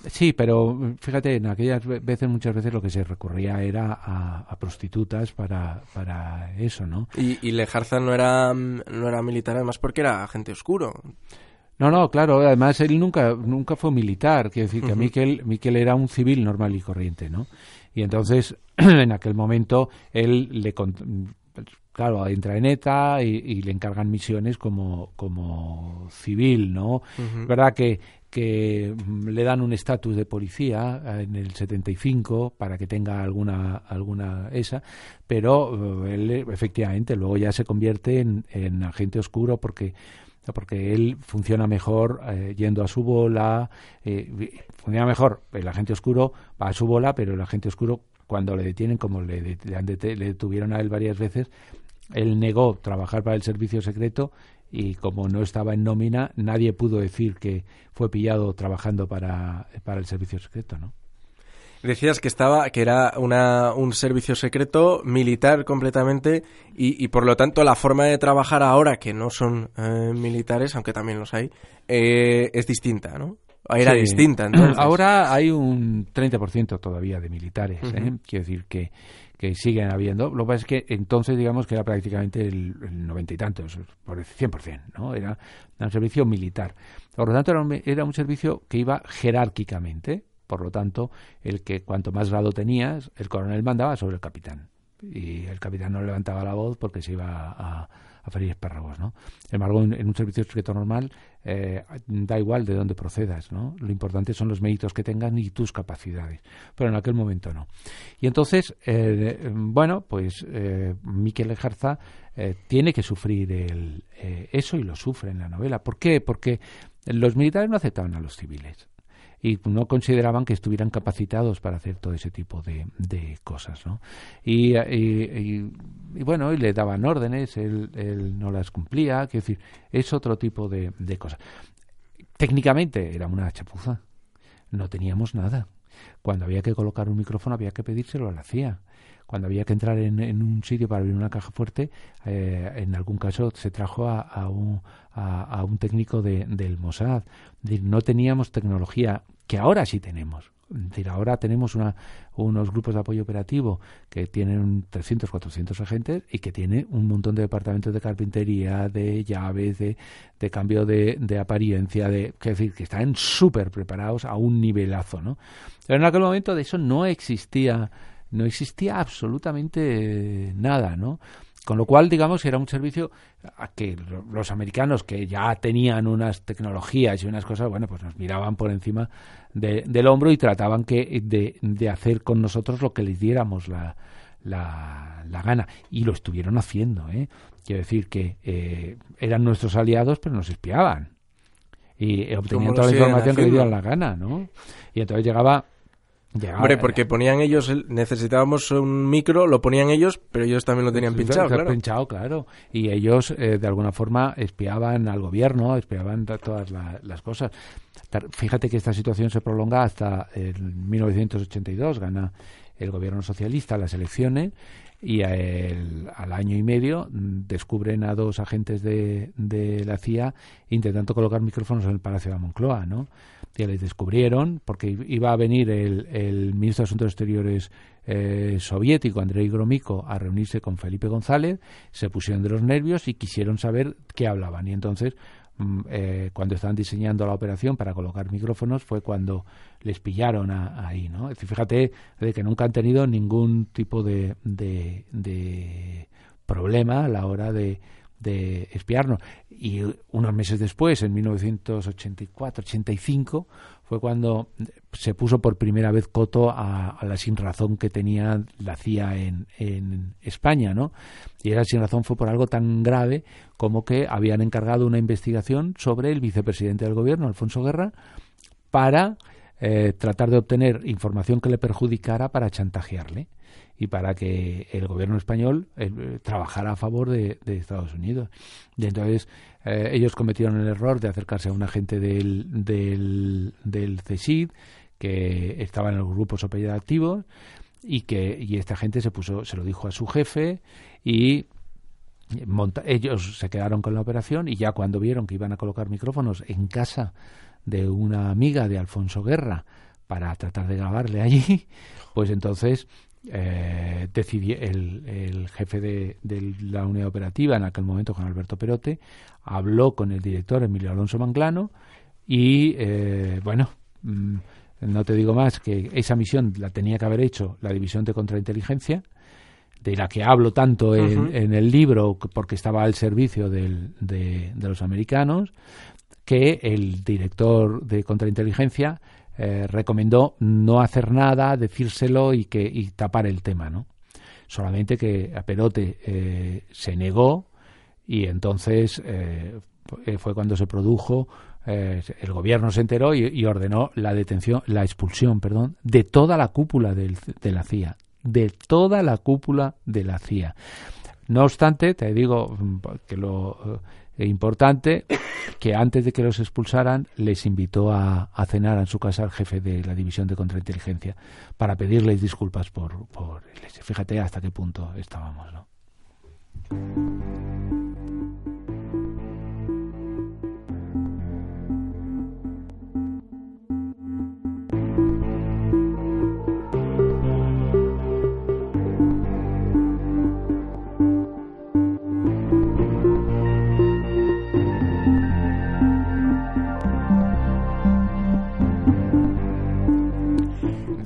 Sí, pero fíjate, en aquellas veces, muchas veces lo que se recurría era a, prostitutas para, para eso, ¿no? Y, y Lejarza no era, no era militar además porque era agente oscuro. No, no, claro, además él nunca, nunca fue militar, quiero decir que Miquel, Miquel era un civil normal y corriente, ¿no? Y entonces, en aquel momento, él le, claro, entra en ETA y, le encargan misiones como, como civil, ¿no? Verdad que, que mm, le dan un estatus de policía eh, en el 75 para que tenga alguna alguna esa, pero eh, él efectivamente luego ya se convierte en, en agente oscuro porque porque él funciona mejor eh, yendo a su bola, funciona mejor el agente oscuro va a su bola, pero el agente oscuro cuando le detienen, como le, le, le detuvieron a él varias veces, él negó trabajar para el servicio secreto y como no estaba en nómina, nadie pudo decir que fue pillado trabajando para, para el servicio secreto, ¿no? Decías que estaba, que era una, un servicio secreto militar completamente y, y, por lo tanto la forma de trabajar ahora, que no son eh, militares, aunque también los hay, eh, es distinta, ¿no? Era distinta. Entonces. Ahora hay un 30% todavía de militares. ¿eh? Quiero decir que que siguen habiendo. Lo que pasa es que entonces, digamos que era prácticamente el, noventa y tantos, por el 100%, ¿no? Era un servicio militar. Por lo tanto, era un, era un servicio que iba jerárquicamente. Por lo tanto, el que cuanto más grado tenías, el coronel mandaba sobre el capitán. Y el capitán no levantaba la voz porque se iba a, a ferir espárragos, ¿no? Sin embargo, en, un servicio secreto normal eh, da igual de dónde procedas, ¿no? Lo importante son los méritos que tengas y tus capacidades, pero en aquel momento no. Y entonces, eh, bueno, pues eh, Miquel Ejarza tiene que sufrir el, eso y lo sufre en la novela. ¿Por qué? Porque los militares no aceptaban a los civiles y no consideraban que estuvieran capacitados para hacer todo ese tipo de, de cosas, ¿no? Y, y, y, bueno, y le daban órdenes, él, él no las cumplía, quiero decir, es otro tipo de, de cosas. Técnicamente era una chapuza, no teníamos nada. Cuando había que colocar un micrófono había que pedírselo, lo hacía cuando había que entrar en, un sitio para abrir una caja fuerte, eh, en algún caso se trajo a, un, a, un, técnico de, del Mossad. no teníamos tecnología que ahora sí tenemos. Es ahora tenemos unos grupos de apoyo operativo que tienen 300, 400 agentes y que tiene un montón de departamentos de carpintería, de llaves, de, de cambio de, de, apariencia, de, que decir, que están súper preparados a un nivelazo, ¿no? Pero en aquel momento de eso no existía no existía absolutamente nada, ¿no? Con lo cual, digamos, era un servicio a que los americanos que ya tenían unas tecnologías y unas cosas, bueno, pues nos miraban por encima de, del hombro y trataban que de, de, hacer con nosotros lo que les diéramos la, la, la gana. Y lo estuvieron haciendo, ¿eh? Quiero decir que eh, eran nuestros aliados, pero nos espiaban. Y obtenían toda la información que les dieran la gana, ¿no? Y entonces llegaba ya, Hombre, porque ponían ellos, necesitábamos un micro, lo ponían ellos, pero ellos también lo tenían pinchado, claro. pinchado, claro. Y ellos, eh, de alguna forma, espiaban al gobierno, espiaban todas la, las cosas. Fíjate que esta situación se prolonga hasta el 1982, gana el gobierno socialista las elecciones y el, al año y medio descubren a dos agentes de, de la CIA intentando colocar micrófonos en el Palacio de la Moncloa, ¿no? Que les descubrieron, porque iba a venir el, el ministro de Asuntos Exteriores eh, soviético, Andrei Gromyko, a reunirse con Felipe González, se pusieron de los nervios y quisieron saber qué hablaban. Y entonces, mm, eh, cuando estaban diseñando la operación para colocar micrófonos, fue cuando les pillaron a, ahí, ¿no? Es decir, fíjate de que nunca han tenido ningún tipo de, de, de problema a la hora de de espiarnos. Y unos meses después, en 1984-85, fue cuando se puso por primera vez coto a, la sinrazón que tenía la CIA en, en España, ¿no? Y esa sinrazón fue por algo tan grave como que habían encargado una investigación sobre el vicepresidente del gobierno, Alfonso Guerra, para eh, tratar de obtener información que le perjudicara para chantajearle y para que el gobierno español eh, trabajara a favor de, Estados Unidos. Y entonces eh, ellos cometieron el error de acercarse a un agente del, del, del CSID que estaba en los grupos operativos y que y esta gente se puso se lo dijo a su jefe y monta, ellos se quedaron con la operación y ya cuando vieron que iban a colocar micrófonos en casa de una amiga de Alfonso Guerra para tratar de grabarle allí, pues entonces eh, decidí, el, el, jefe de, de, la unidad operativa en aquel momento, Juan Alberto Perote, habló con el director Emilio Alonso Manglano y, eh, bueno, mmm, no te digo más que esa misión la tenía que haber hecho la División de Contrainteligencia, de la que hablo tanto en, uh -huh. en el libro porque estaba al servicio del, de, de, los americanos, que el director de contrainteligencia eh, recomendó no hacer nada, decírselo y que y tapar el tema, ¿no? Solamente que a Perote eh, se negó y entonces eh, fue cuando se produjo el gobierno se enteró y, ordenó la detención, la expulsión, perdón, de toda la cúpula de la CIA, de toda la cúpula de la CIA. No obstante, te digo que lo importante que antes de que los expulsaran les invitó a, cenar en su casa al jefe de la división de contrainteligencia para pedirles disculpas por, por fíjate hasta qué punto estábamos, ¿no?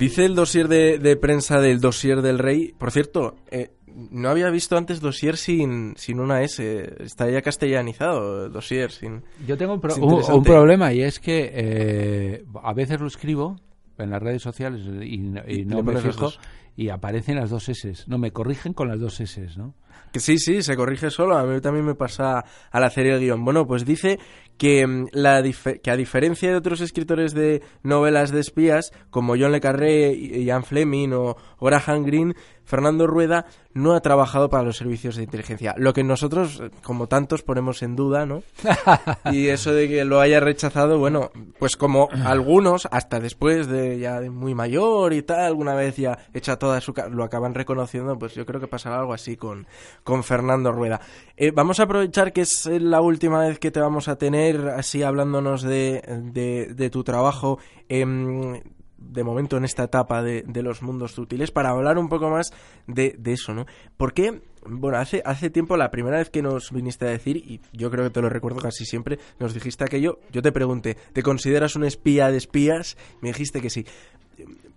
Dice el dossier de, prensa del dossier del rey. Por cierto, eh, no había visto antes dossier sin, sin una S. Está ya castellanizado, dossier sin. Yo tengo un, problema y es que eh, a veces lo escribo en las redes sociales y, no me fijo y aparecen las dos S. No, me corrigen con las dos S, ¿no? Que sí, sí, se corrige solo. A mí también me pasa al hacer el guion. Bueno, pues dice que, mm, la que a diferencia de otros escritores de novelas de espías, como John Le Carré, Ian Fleming o Graham Greene, Fernando Rueda no ha trabajado para los servicios de inteligencia. Lo que nosotros, como tantos, ponemos en duda, ¿no? y eso de que lo haya rechazado, bueno, pues como algunos, hasta después de ya de muy mayor y tal, alguna vez ya hecha toda su... lo acaban reconociendo, pues yo creo que pasará algo así con, con Fernando Rueda. Eh, vamos a aprovechar que es la última vez que te vamos a tener así hablándonos de, de, tu trabajo. Eh, de momento en esta etapa de, los mundos útiles para hablar un poco más de, eso, ¿no? Porque, bueno, hace, hace tiempo, la primera vez que nos viniste a decir, y yo creo que te lo recuerdo casi siempre, nos dijiste aquello, yo te pregunté, ¿te consideras un espía de espías? Me dijiste que sí.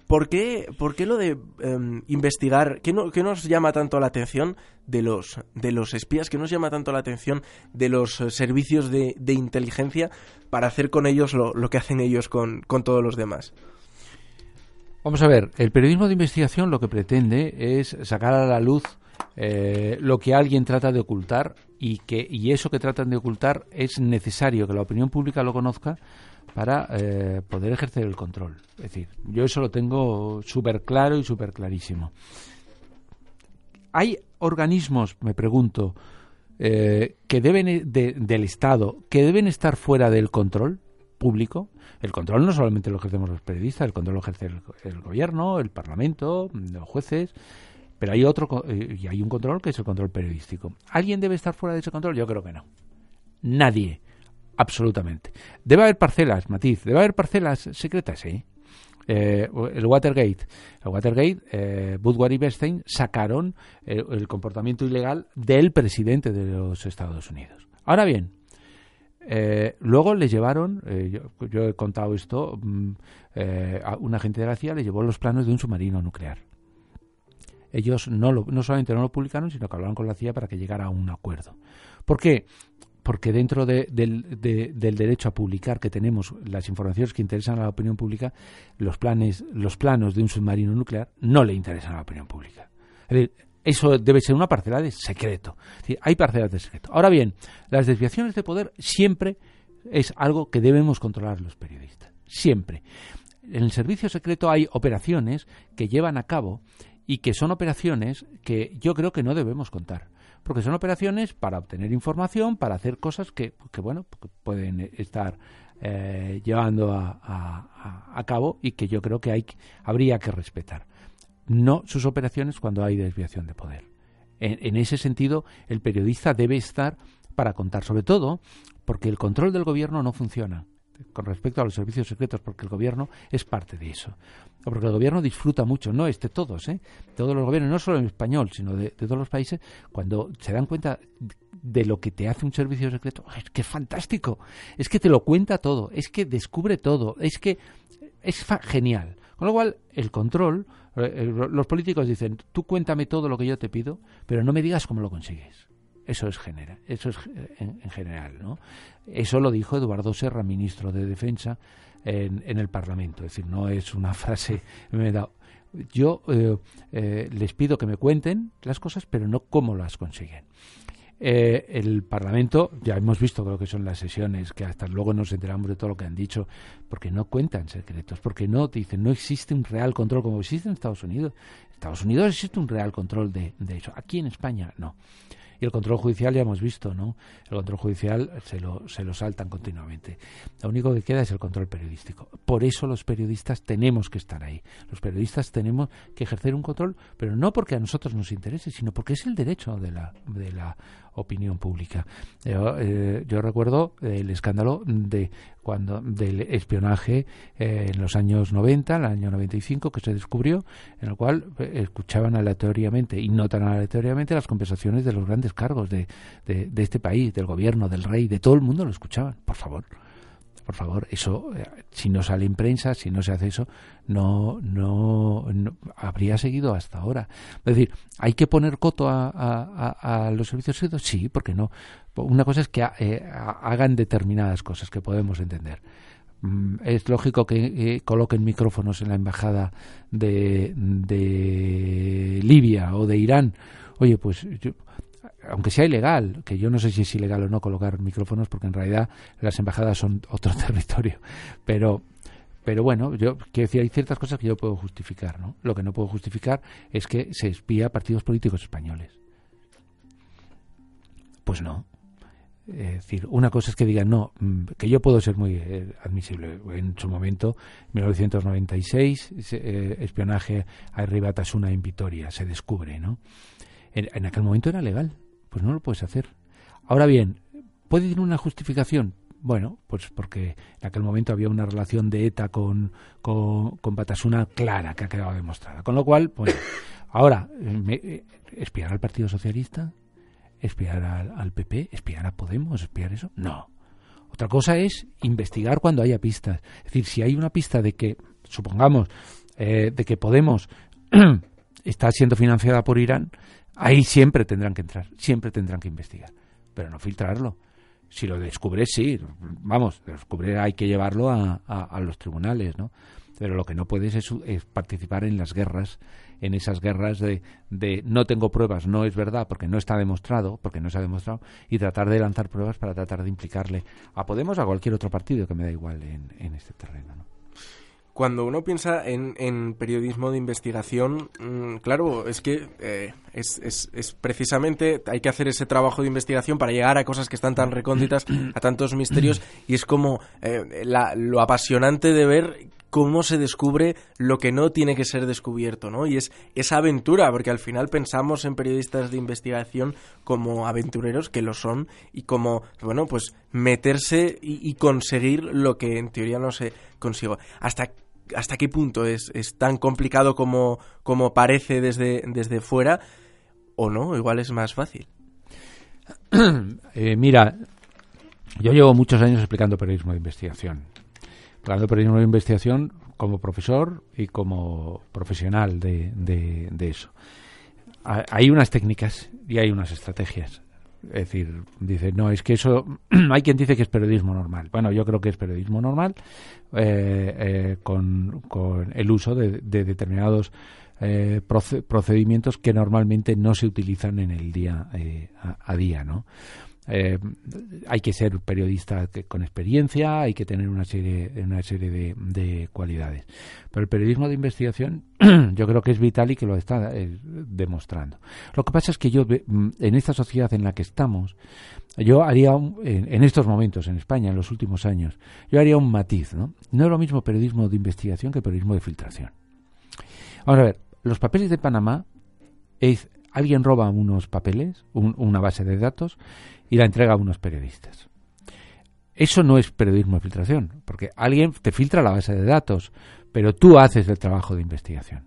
¿Por qué, por qué lo de em, investigar, ¿qué, no, qué, nos llama tanto la atención de los, de los espías, qué nos llama tanto la atención de los servicios de, de inteligencia para hacer con ellos lo, lo que hacen ellos con, con todos los demás? Vamos a ver, el periodismo de investigación lo que pretende es sacar a la luz eh, lo que alguien trata de ocultar y que y eso que tratan de ocultar es necesario que la opinión pública lo conozca para eh, poder ejercer el control. Es decir, yo eso lo tengo súper claro y súper clarísimo. ¿Hay organismos, me pregunto, eh, que deben del Estado, que deben estar fuera del control público? El control no solamente lo ejercemos los periodistas, el control lo ejerce el, gobierno, el parlamento, los jueces, pero hay otro eh, y hay un control que es el control periodístico. ¿Alguien debe estar fuera de ese control? Yo creo que no. Nadie, absolutamente. Debe haber parcelas, matiz, debe haber parcelas secretas, sí. Eh, el Watergate, el Watergate, eh, Woodward y Bernstein sacaron el comportamiento ilegal del presidente de los Estados Unidos. Ahora bien, eh, luego le llevaron, eh, yo, he contado esto, mm, eh, a un agente de la CIA le llevó los planos de un submarino nuclear. Ellos no, no solamente no lo publicaron, sino que hablaron con la CIA para que llegara a un acuerdo. ¿Por qué? Porque dentro del, del, derecho a publicar que tenemos las informaciones que interesan a la opinión pública, los, planes, los planos de un submarino nuclear no le interesan a la opinión pública. Es decir, eso debe ser una parcela de secreto. hay parcelas de secreto. Ahora bien, las desviaciones de poder siempre es algo que debemos controlar los periodistas. Siempre. En el servicio secreto hay operaciones que llevan a cabo y que son operaciones que yo creo que no debemos contar. Porque son operaciones para obtener información, para hacer cosas que, bueno, pueden estar eh, llevando a, a, cabo y que yo creo que hay, habría que respetar no sus operaciones cuando hay desviación de poder. En, ese sentido, el periodista debe estar para contar, sobre todo porque el control del gobierno no funciona con respecto a los servicios secretos, porque el gobierno es parte de eso. Porque el gobierno disfruta mucho, no este todos, ¿eh? todos los gobiernos, no solo en español, sino de, de, todos los países, cuando se dan cuenta de lo que te hace un servicio secreto, es que es fantástico, es que te lo cuenta todo, es que descubre todo, es que es genial. Con lo cual, el control, eh, los políticos dicen, tú cuéntame todo lo que yo te pido, pero no me digas cómo lo consigues. Eso es general, eso es eh, en, general, ¿no? Eso lo dijo Eduardo Serra, ministro de Defensa, en, el Parlamento. Es decir, no es una frase me da. Yo eh, eh, les pido que me cuenten las cosas, pero no cómo las consiguen. Eh, el Parlamento, ya hemos visto lo que son las sesiones, que hasta luego nos enteramos de todo lo que han dicho, porque no cuentan secretos, porque no dicen, no existe un real control como existe en Estados Unidos. En Estados Unidos existe un real control de, de eso. Aquí en España no. Y el control judicial ya hemos visto, ¿no? El control judicial se lo, se lo saltan continuamente. Lo único que queda es el control periodístico. Por eso los periodistas tenemos que estar ahí. Los periodistas tenemos que ejercer un control, pero no porque a nosotros nos interese, sino porque es el derecho de la, de la opinión pública. Yo, eh, recuerdo el escándalo de cuando del espionaje eh, en los años 90, en el año 95, que se descubrió, en el cual eh, escuchaban aleatoriamente y no tan aleatoriamente las conversaciones de los grandes cargos de, de, de este país, del gobierno, del rey, de todo el mundo lo escuchaban. Por favor por favor, eso, eh, si no sale en prensa, si no se hace eso, no, no, habría seguido hasta ahora. Es decir, ¿hay que poner coto a, los servicios secretos? Sí, porque no. Una cosa es que eh, hagan determinadas cosas que podemos entender. Mm, es lógico que eh, coloquen micrófonos en la embajada de, de Libia o de Irán. Oye, pues yo, aunque sea ilegal, que yo no sé si es ilegal o no colocar micrófonos, porque en realidad las embajadas son otro territorio, pero pero bueno, yo quiero decir, hay ciertas cosas que yo puedo justificar, ¿no? Lo que no puedo justificar es que se espía partidos políticos españoles. Pues no. Es decir, una cosa es que digan, no, mm, que yo puedo ser muy eh, admisible. En su momento, 1996, eh, espionaje a Ribatasuna en Vitoria, se descubre, ¿no? en, aquel momento era legal, pues no lo puedes hacer. Ahora bien, ¿puede tener una justificación? Bueno, pues porque en aquel momento había una relación de ETA con, con, Batasuna clara que ha quedado demostrada. Con lo cual, pues, ahora, eh, ¿espiar al Partido Socialista? ¿Espiar al, PP? ¿Espiar a Podemos? ¿Espiar eso? No. Otra cosa es investigar cuando haya pistas. Es decir, si hay una pista de que, supongamos, eh, de que Podemos está siendo financiada por Irán, Ahí siempre tendrán que entrar, siempre tendrán que investigar, pero no filtrarlo. Si lo descubres, sí, vamos, descubrir hay que llevarlo a, los tribunales, ¿no? Pero lo que no puedes es, participar en las guerras, en esas guerras de, de, no tengo pruebas, no es verdad, porque no está demostrado, porque no se ha demostrado, y tratar de lanzar pruebas para tratar de implicarle a Podemos a cualquier otro partido que me da igual en, en este terreno, ¿no? Cuando uno piensa en, periodismo de investigación, mm, claro, es que eh, es, es, precisamente hay que hacer ese trabajo de investigación para llegar a cosas que están tan recónditas, a tantos misterios, y es como eh, lo apasionante de ver cómo se descubre lo que no tiene que ser descubierto, ¿no? Y es esa aventura, porque al final pensamos en periodistas de investigación como aventureros, que lo son, y como, bueno, pues meterse y, y conseguir lo que en teoría no se consigue. Hasta hasta qué punto es, es tan complicado como, como parece desde, desde fuera o no, igual es más fácil. Eh, mira, yo llevo muchos años explicando periodismo de investigación. Explicando periodismo de investigación como profesor y como profesional de, de, de eso. Hay unas técnicas y hay unas estrategias. Es decir, dice, no, es que eso, hay quien dice que es periodismo normal. Bueno, yo creo que es periodismo normal eh, eh, con, con, el uso de, determinados eh, procedimientos que normalmente no se utilizan en el día a, a, día, ¿no? Eh, hay que ser periodista con experiencia, hay que tener una serie, una serie de, cualidades. Pero el periodismo de investigación yo creo que es vital y que lo está eh, demostrando. Lo que pasa es que yo, mm, en esta sociedad en la que estamos, yo haría, en, estos momentos en España, en los últimos años, yo haría un matiz. ¿no? no es lo mismo periodismo de investigación que periodismo de filtración. Vamos a ver, los papeles de Panamá alguien roba unos papeles, una base de datos, y la entrega a unos periodistas. Eso no es periodismo de filtración, porque alguien te filtra la base de datos, pero tú haces el trabajo de investigación.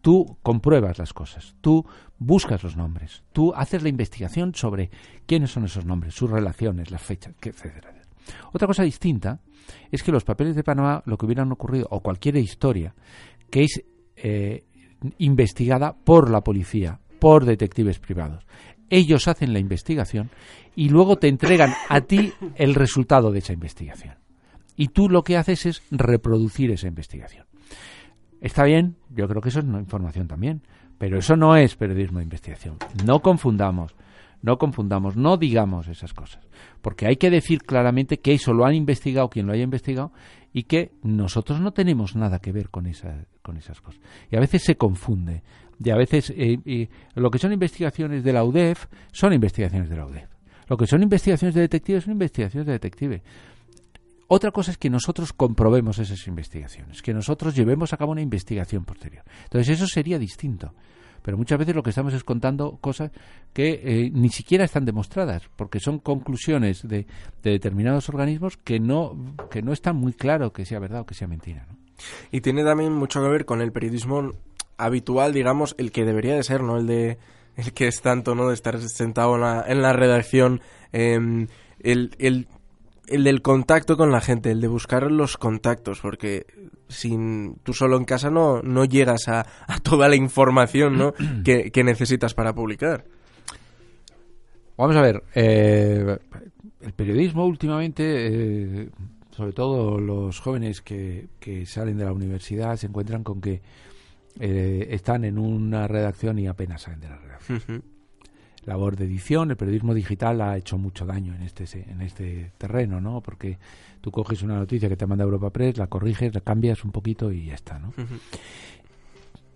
Tú compruebas las cosas, tú buscas los nombres, tú haces la investigación sobre quiénes son esos nombres, sus relaciones, las fechas, etc. Otra cosa distinta es que los papeles de Panamá, lo que hubieran ocurrido, o cualquier historia que es eh, investigada por la policía, por detectives privados ellos hacen la investigación y luego te entregan a ti el resultado de esa investigación. Y tú lo que haces es reproducir esa investigación. Está bien, yo creo que eso es una información también, pero eso no es periodismo de investigación. No confundamos, no confundamos, no digamos esas cosas, porque hay que decir claramente que eso lo han investigado quien lo haya investigado y que nosotros no tenemos nada que ver con, con esas cosas. Y a veces se confunde. Y a veces eh, lo que son investigaciones de la UDEF son investigaciones de la UDEF. Lo que son investigaciones de detectives son investigaciones de detective. Otra cosa es que nosotros comprobemos esas investigaciones, que nosotros llevemos a cabo una investigación posterior. Entonces eso sería distinto. Pero muchas veces lo que estamos es contando cosas que eh, ni siquiera están demostradas, porque son conclusiones de, determinados organismos que no, que no están muy claro que sea verdad o que sea mentira. Y tiene también mucho que ver con el periodismo habitual, digamos, el que debería de ser, ¿no? El de el que es tanto, ¿no? De estar sentado en la, en la redacción, em, el, el el del contacto con la gente, el de buscar los contactos, porque sin tú solo en casa no, no llegas a, toda la información ¿no? que, necesitas para publicar. Vamos a ver, eh, el periodismo últimamente, eh, sobre todo los jóvenes que, que, salen de la universidad, se encuentran con que eh, están en una redacción y apenas salen de la redacción labor de edición, el periodismo digital ha hecho mucho daño en este en este terreno, ¿no? Porque tú coges una noticia que te manda Europa Press, la corriges, la cambias un poquito y ya está, ¿no?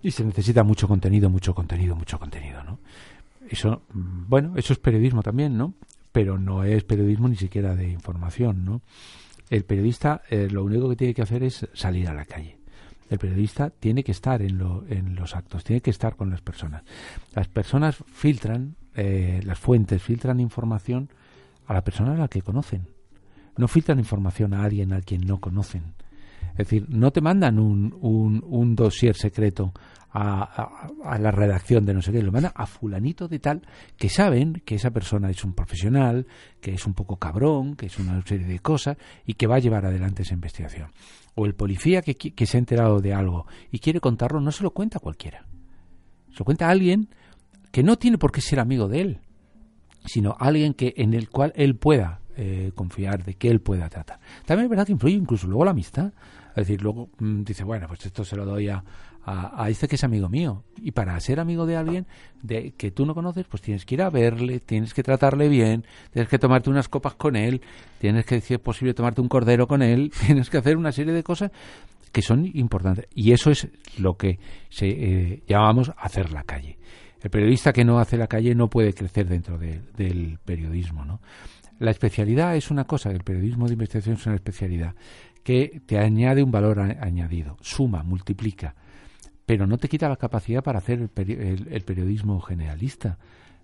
Y se necesita mucho contenido, mucho contenido, mucho contenido, ¿no? Eso, mm, bueno, eso es periodismo también, ¿no? Pero no es periodismo ni siquiera de información, ¿no? El periodista eh, lo único que tiene que hacer es salir a la calle. El periodista tiene que estar en, lo, en los actos, tiene que estar con las personas. Las personas filtran eh, las fuentes filtran información a la persona a la que conocen. No filtran información a alguien a quien no conocen. Es decir, no te mandan un, un, un dossier secreto a, a, la redacción de no sé qué, lo mandan a fulanito de tal que saben que esa persona es un profesional, que es un poco cabrón, que es una serie de cosas y que va a llevar adelante esa investigación. O el policía que, que se ha enterado de algo y quiere contarlo, no se lo cuenta a cualquiera. Se lo cuenta a alguien que no tiene por qué ser amigo de él, sino alguien que en el cual él pueda eh, confiar, de que él pueda tratar. También es verdad que influye incluso luego la amistad. Es decir, luego mm, dice, bueno, pues esto se lo doy a, a, este que es amigo mío. Y para ser amigo de alguien de, que tú no conoces, pues tienes que ir a verle, tienes que tratarle bien, tienes que tomarte unas copas con él, tienes que, si es posible, tomarte un cordero con él, tienes que hacer una serie de cosas que son importantes. Y eso es lo que se, eh, llamamos hacer la calle. El periodista que no hace la calle no puede crecer dentro del periodismo, ¿no? La especialidad es una cosa, el periodismo de investigación es una especialidad que te añade un valor añadido, suma, multiplica, pero no te quita la capacidad para hacer el periodismo generalista.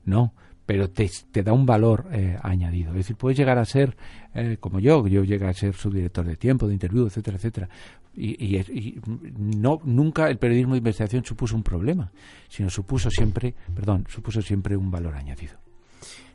No, pero te, da un valor eh, añadido. Es decir, puedes llegar a ser, eh, como yo, yo llegué a ser subdirector de tiempo, de interview, etcétera, etcétera. Y, y, no, nunca el periodismo de investigación supuso un problema, sino supuso siempre, perdón, supuso siempre un valor añadido.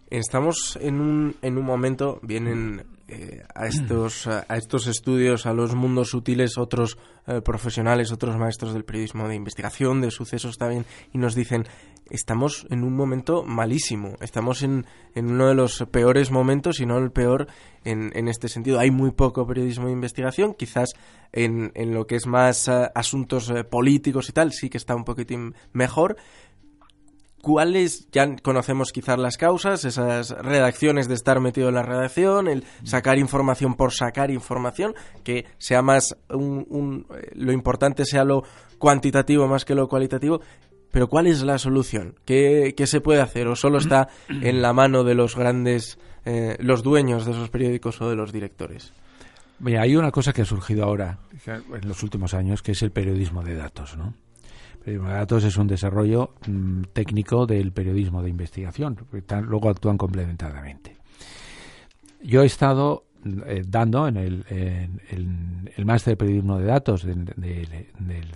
Estamos en un, en un momento, vienen eh, a, estos, a estos estudios, a los mundos sutiles, otros profesionales, otros maestros del periodismo de investigación, de sucesos también, y nos dicen, estamos en un momento malísimo. Estamos en, en uno de los peores momentos, y no el peor en, en, este sentido. Hay muy poco periodismo de investigación, quizás en, en lo que es más eh, asuntos eh, políticos y tal, sí que está un poquitín mejor. ¿Cuáles? Ya conocemos quizás las causas, esas redacciones de estar metido en la redacción, el sacar información por sacar información, que sea más un, un, eh, lo importante sea lo cuantitativo más que lo cualitativo. Pero ¿cuál es la solución? ¿Qué, se puede hacer? ¿O solo está en la mano de los grandes, eh, los dueños de esos periódicos o de los directores? Mira, hay una cosa que ha surgido ahora, en los últimos años, que es el periodismo de datos, ¿no? Periodismo de datos es un desarrollo mm, técnico del periodismo de investigación, luego actúan complementariamente. Yo he estado eh, dando en el, el máster de periodismo de datos del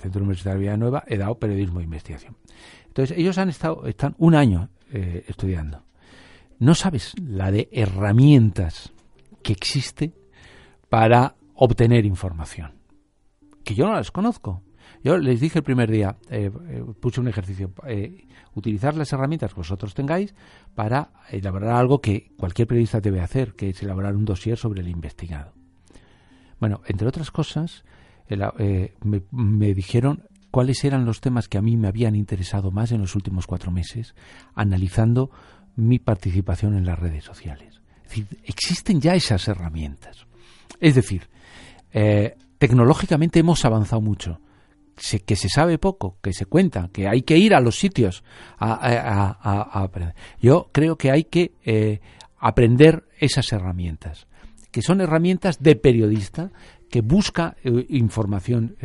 Centro Universitario de Villanueva, he dado periodismo de investigación. Entonces, ellos han estado, están un año eh, estudiando. No sabes la de herramientas que existe para obtener información. Que yo no las conozco. Yo les dije el primer día, eh, eh, puse un ejercicio, eh, utilizar las herramientas que vosotros tengáis para elaborar algo que cualquier periodista debe hacer, que es elaborar un dossier sobre el investigado. Bueno, entre otras cosas, me, dijeron cuáles eran los temas que a mí me habían interesado más en los últimos cuatro meses, analizando mi participación en las redes sociales. Es decir, existen ya esas herramientas. Es decir, tecnológicamente hemos avanzado mucho. Que se sabe poco, que se cuenta, que hay que ir a los sitios a, aprender. Yo creo que hay que eh, aprender esas herramientas, que son herramientas de periodista que busca eh, información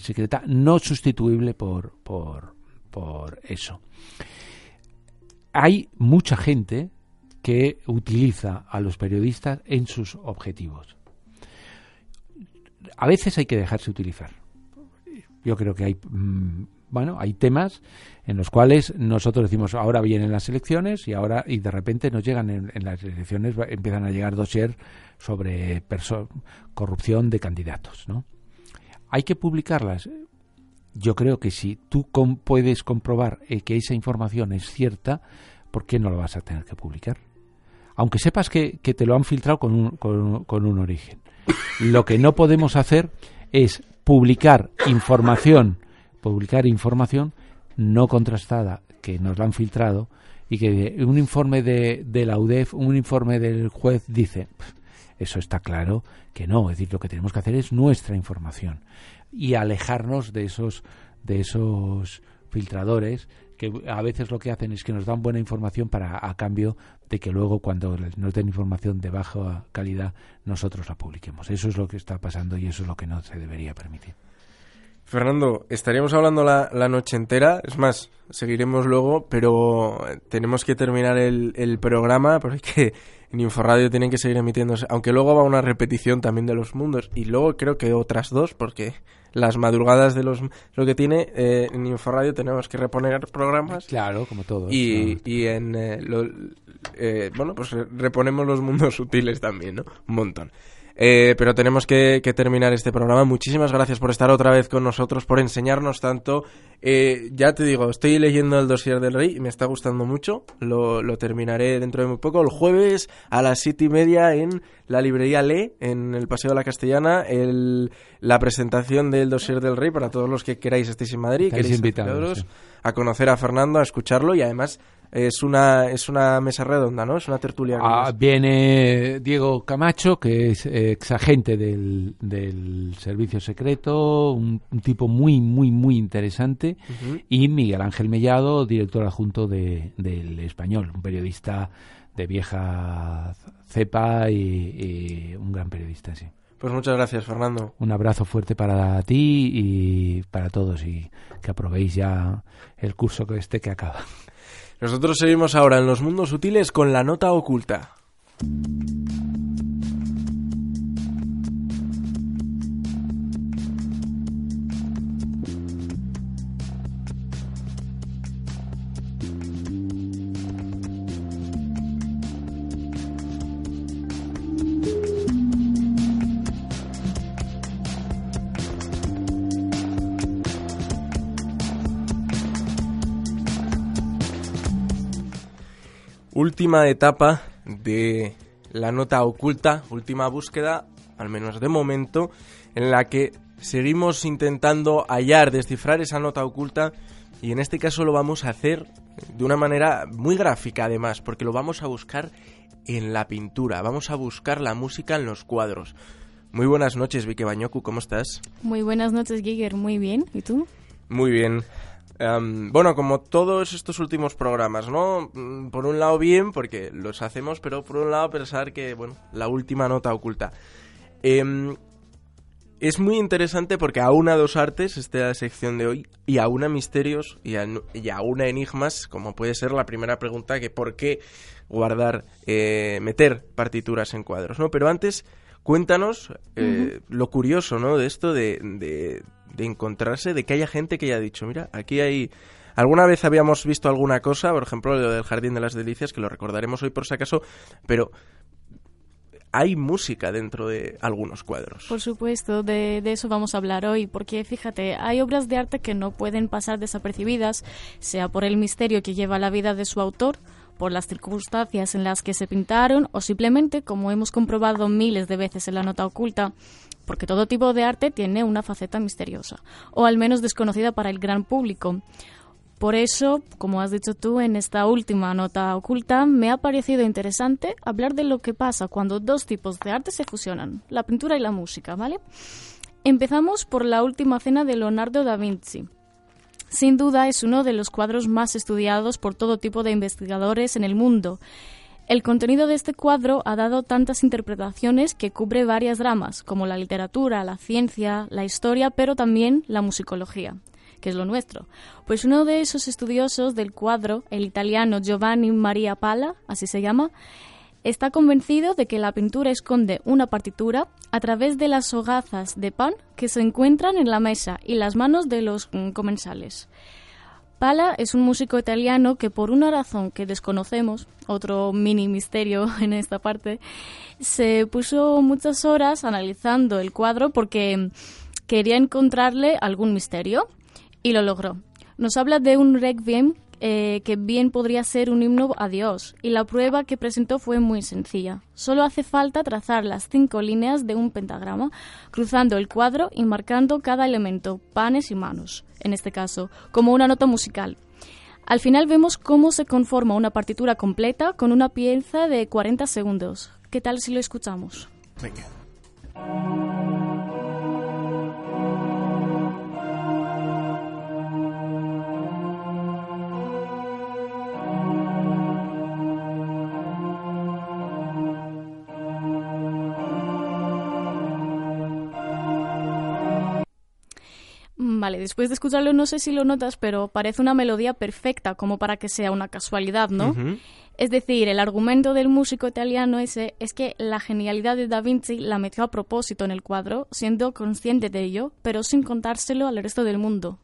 secreta no sustituible por, por, por eso. Hay mucha gente que utiliza a los periodistas en sus objetivos a veces hay que dejarse utilizar. Yo creo que hay, mm, bueno, hay temas en los cuales nosotros decimos ahora vienen las elecciones y ahora y de repente nos llegan en, las elecciones empiezan a llegar dossier sobre corrupción de candidatos, ¿no? Hay que publicarlas. Yo creo que si tú puedes comprobar eh, que esa información es cierta, ¿por qué no lo vas a tener que publicar? Aunque sepas que, te lo han filtrado con un, con un origen. Lo que no podemos hacer es publicar información, publicar información no contrastada, que nos la han filtrado, y que un informe de, de la UDEF, un informe del juez dice, eso está claro que no, es decir, lo que tenemos que hacer es nuestra información y alejarnos de esos de esos filtradores que a veces lo que hacen es que nos dan buena información para a cambio de que luego cuando nos den información de baja calidad nosotros la publiquemos. Eso es lo que está pasando y eso es lo que no se debería permitir. Fernando, estaríamos hablando la, noche entera, es más, seguiremos luego, pero tenemos que terminar el, el programa porque en Inforradio tienen que seguir emitiéndose, aunque luego va una repetición también de los mundos y luego creo que otras dos porque las madrugadas de los lo que tiene eh, en Inforadio tenemos que reponer programas. Claro como todo y, y en eh, eh, bueno pues reponemos los mundos útiles también no un montón eh, pero tenemos que, terminar este programa. Muchísimas gracias por estar otra vez con nosotros, por enseñarnos tanto. Eh, ya te digo, estoy leyendo el dossier del rey y me está gustando mucho. Lo, terminaré dentro de muy poco. El jueves a las siete y media en la librería Le, en el Paseo de la Castellana, el, la presentación del dossier del rey para todos los que queráis estéis en Madrid. Queréis invitados a conocer a Fernando, a escucharlo y además es una, es una mesa redonda, ¿no? Es una tertulia. Ah, viene Diego Camacho, que es ex agente del, del servicio secreto, un, tipo muy, muy, muy interesante, y Miguel Ángel Mellado, director adjunto de, del Español, un periodista de vieja cepa y, un gran periodista, sí. Pues muchas gracias, Fernando. Un abrazo fuerte para ti y para todos y que aprobéis ya el curso que este que acaba. Nosotros seguimos ahora en los mundos sutiles con la nota oculta. Última etapa de la nota oculta, última búsqueda, al menos de momento, en la que seguimos intentando hallar, descifrar esa nota oculta y en este caso lo vamos a hacer de una manera muy gráfica además, porque lo vamos a buscar en la pintura, vamos a buscar la música en los cuadros. Muy buenas noches, Vicky Bañoku, ¿cómo estás? Muy buenas noches, Giger, muy bien. ¿Y tú? Muy bien. Em, bueno, como todos estos últimos programas, ¿no? Mm, por un lado bien, porque los hacemos, pero por un lado pensar que, bueno, la última nota oculta. Em, es muy interesante porque a una dos artes, esta sección de hoy, y a una misterios y a, una enigmas, como puede ser la primera pregunta, que por qué guardar, eh, meter partituras en cuadros, ¿no? Pero antes, cuéntanos eh, lo curioso, ¿no? De esto de, de encontrarse, de que haya gente que haya dicho, mira, aquí hay... Alguna vez habíamos visto alguna cosa, por ejemplo, lo del Jardín de las Delicias, que lo recordaremos hoy por si acaso, pero hay música dentro de algunos cuadros. Por supuesto, de, de, eso vamos a hablar hoy, porque fíjate, hay obras de arte que no pueden pasar desapercibidas, sea por el misterio que lleva la vida de su autor, por las circunstancias en las que se pintaron o simplemente, como hemos comprobado miles de veces en la nota oculta, porque todo tipo de arte tiene una faceta misteriosa, o al menos desconocida para el gran público. Por eso, como has dicho tú en esta última nota oculta, me ha parecido interesante hablar de lo que pasa cuando dos tipos de arte se fusionan, la pintura y la música, ¿vale? Empezamos por la última cena de Leonardo da Vinci. Sin duda es uno de los cuadros más estudiados por todo tipo de investigadores en el mundo. El contenido de este cuadro ha dado tantas interpretaciones que cubre varias dramas, como la literatura, la ciencia, la historia, pero también la musicología que es lo nuestro. Pues uno de esos estudiosos del cuadro, el italiano Giovanni Maria Pala, así se llama, está convencido de que la pintura esconde una partitura a través de las hogazas de pan que se encuentran en la mesa y las manos de los comensales. Pala es un músico italiano que por una razón que desconocemos, otro mini misterio en esta parte, se puso muchas horas analizando el cuadro porque quería encontrarle algún misterio y lo logró. Nos habla de un requiem eh, que bien podría ser un himno a Dios, y la prueba que presentó fue muy sencilla. Solo hace falta trazar las cinco líneas de un pentagrama, cruzando el cuadro y marcando cada elemento, panes y manos, en este caso, como una nota musical. Al final vemos cómo se conforma una partitura completa con una pieza de 40 segundos. ¿Qué tal si lo escuchamos? Vale, después de escucharlo no sé si lo notas, pero parece una melodía perfecta como para que sea una casualidad, ¿no? Es decir, el argumento del músico italiano ese es que la genialidad de Da Vinci la metió a propósito en el cuadro, siendo consciente de ello, pero sin contárselo al resto del mundo.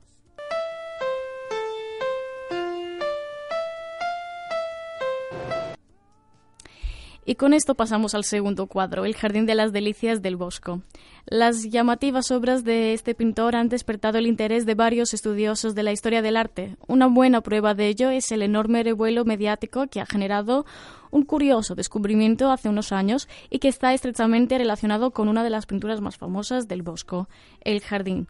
Y con esto pasamos al segundo cuadro, El Jardín de las Delicias del Bosco. Las llamativas obras de este pintor han despertado el interés de varios estudiosos de la historia del arte. Una buena prueba de ello es el enorme revuelo mediático que ha generado un curioso descubrimiento hace unos años y que está estrechamente relacionado con una de las pinturas más famosas del Bosco, El Jardín.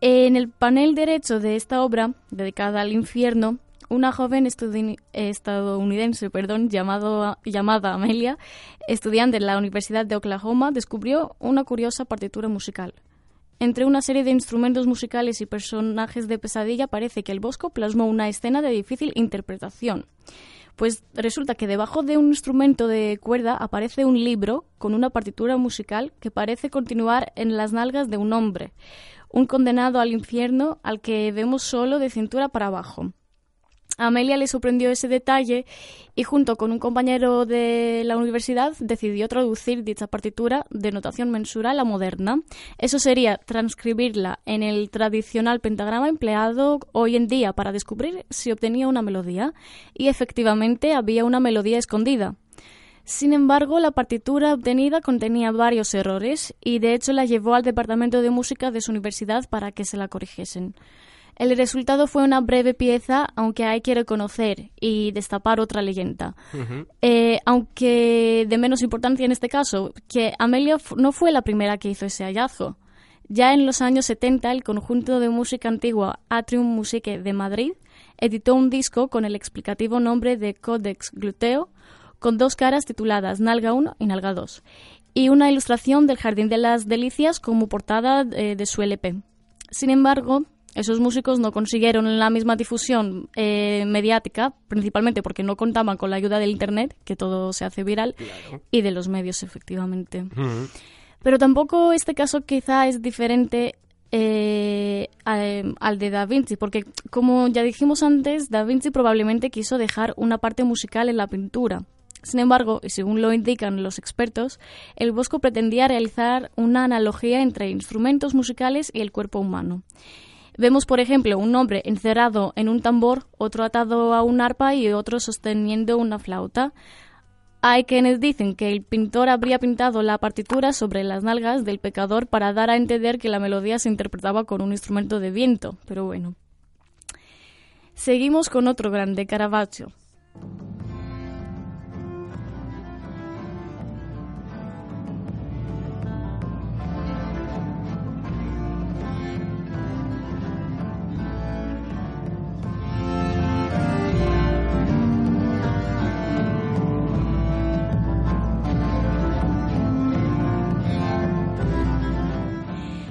En el panel derecho de esta obra, dedicada al infierno, una joven estadounidense perdón, llamado, llamada Amelia, estudiante en la Universidad de Oklahoma, descubrió una curiosa partitura musical. Entre una serie de instrumentos musicales y personajes de pesadilla parece que el Bosco plasmó una escena de difícil interpretación. Pues resulta que debajo de un instrumento de cuerda aparece un libro con una partitura musical que parece continuar en las nalgas de un hombre, un condenado al infierno al que vemos solo de cintura para abajo. Amelia le sorprendió ese detalle y junto con un compañero de la universidad decidió traducir dicha partitura de notación mensural a moderna. Eso sería transcribirla en el tradicional pentagrama empleado hoy en día para descubrir si obtenía una melodía. Y efectivamente había una melodía escondida. Sin embargo, la partitura obtenida contenía varios errores y de hecho la llevó al departamento de música de su universidad para que se la corrigiesen. El resultado fue una breve pieza, aunque hay que reconocer y destapar otra leyenda. Eh, aunque de menos importancia en este caso, que Amelia no fue la primera que hizo ese hallazgo. Ya en los años 70, el conjunto de música antigua Atrium Musique de Madrid editó un disco con el explicativo nombre de Codex Gluteo, con dos caras tituladas Nalga 1 y Nalga 2, y una ilustración del Jardín de las Delicias como portada eh, de su LP. Sin embargo, esos músicos no consiguieron la misma difusión eh, mediática, principalmente porque no contaban con la ayuda del Internet, que todo se hace viral, y de los medios, efectivamente. Pero tampoco este caso quizá es diferente eh, al de Da Vinci, porque como ya dijimos antes, Da Vinci probablemente quiso dejar una parte musical en la pintura. Sin embargo, y según lo indican los expertos, el Bosco pretendía realizar una analogía entre instrumentos musicales y el cuerpo humano. Vemos, por ejemplo, un hombre encerrado en un tambor, otro atado a un arpa y otro sosteniendo una flauta. Hay quienes dicen que el pintor habría pintado la partitura sobre las nalgas del pecador para dar a entender que la melodía se interpretaba con un instrumento de viento, pero bueno. Seguimos con otro grande, Caravaggio.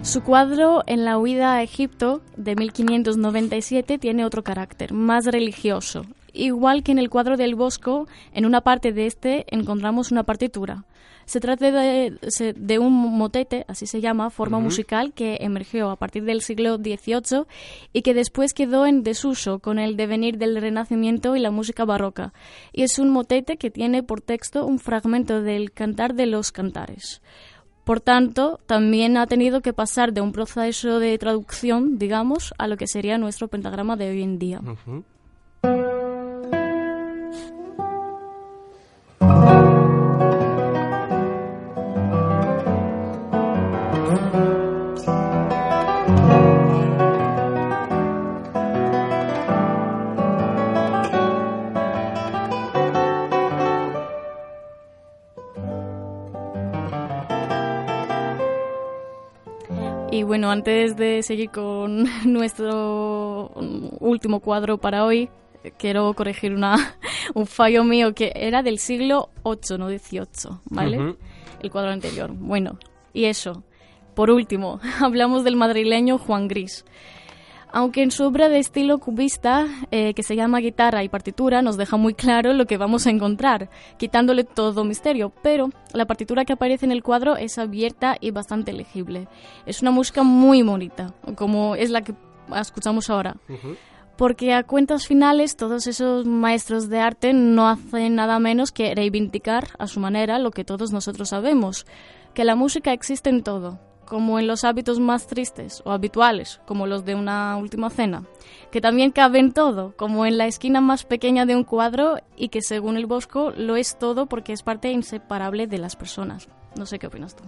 Su cuadro En la huida a Egipto de 1597 tiene otro carácter, más religioso. Igual que en el cuadro del Bosco, en una parte de este encontramos una partitura. Se trata de, un motete, así se llama, forma musical que emergió a partir del siglo XVIII y que después quedó en desuso con el devenir del Renacimiento y la música barroca. Y es un motete que tiene por texto un fragmento del Cantar de los Cantares. Por tanto, también ha tenido que pasar de un proceso de traducción, digamos, a lo que sería nuestro pentagrama de hoy en día. Bueno, antes de seguir con nuestro último cuadro para hoy, quiero corregir una, un fallo mío que era del siglo VIII, no XVIII, ¿vale? El cuadro anterior. Bueno, y eso. Por último, hablamos del madrileño Juan Gris aunque en su obra de estilo cubista, eh, que se llama Guitarra y Partitura, nos deja muy claro lo que vamos a encontrar, quitándole todo misterio, pero la partitura que aparece en el cuadro es abierta y bastante legible. Es una música muy bonita, como es la que escuchamos ahora. Porque a cuentas finales todos esos maestros de arte no hacen nada menos que reivindicar a su manera lo que todos nosotros sabemos, que la música existe en todo, como en los hábitos más tristes o habituales, como los de una última cena, que también cabe en todo, como en la esquina más pequeña de un cuadro y que según el Bosco lo es todo porque es parte inseparable de las personas. No sé qué opinas tú.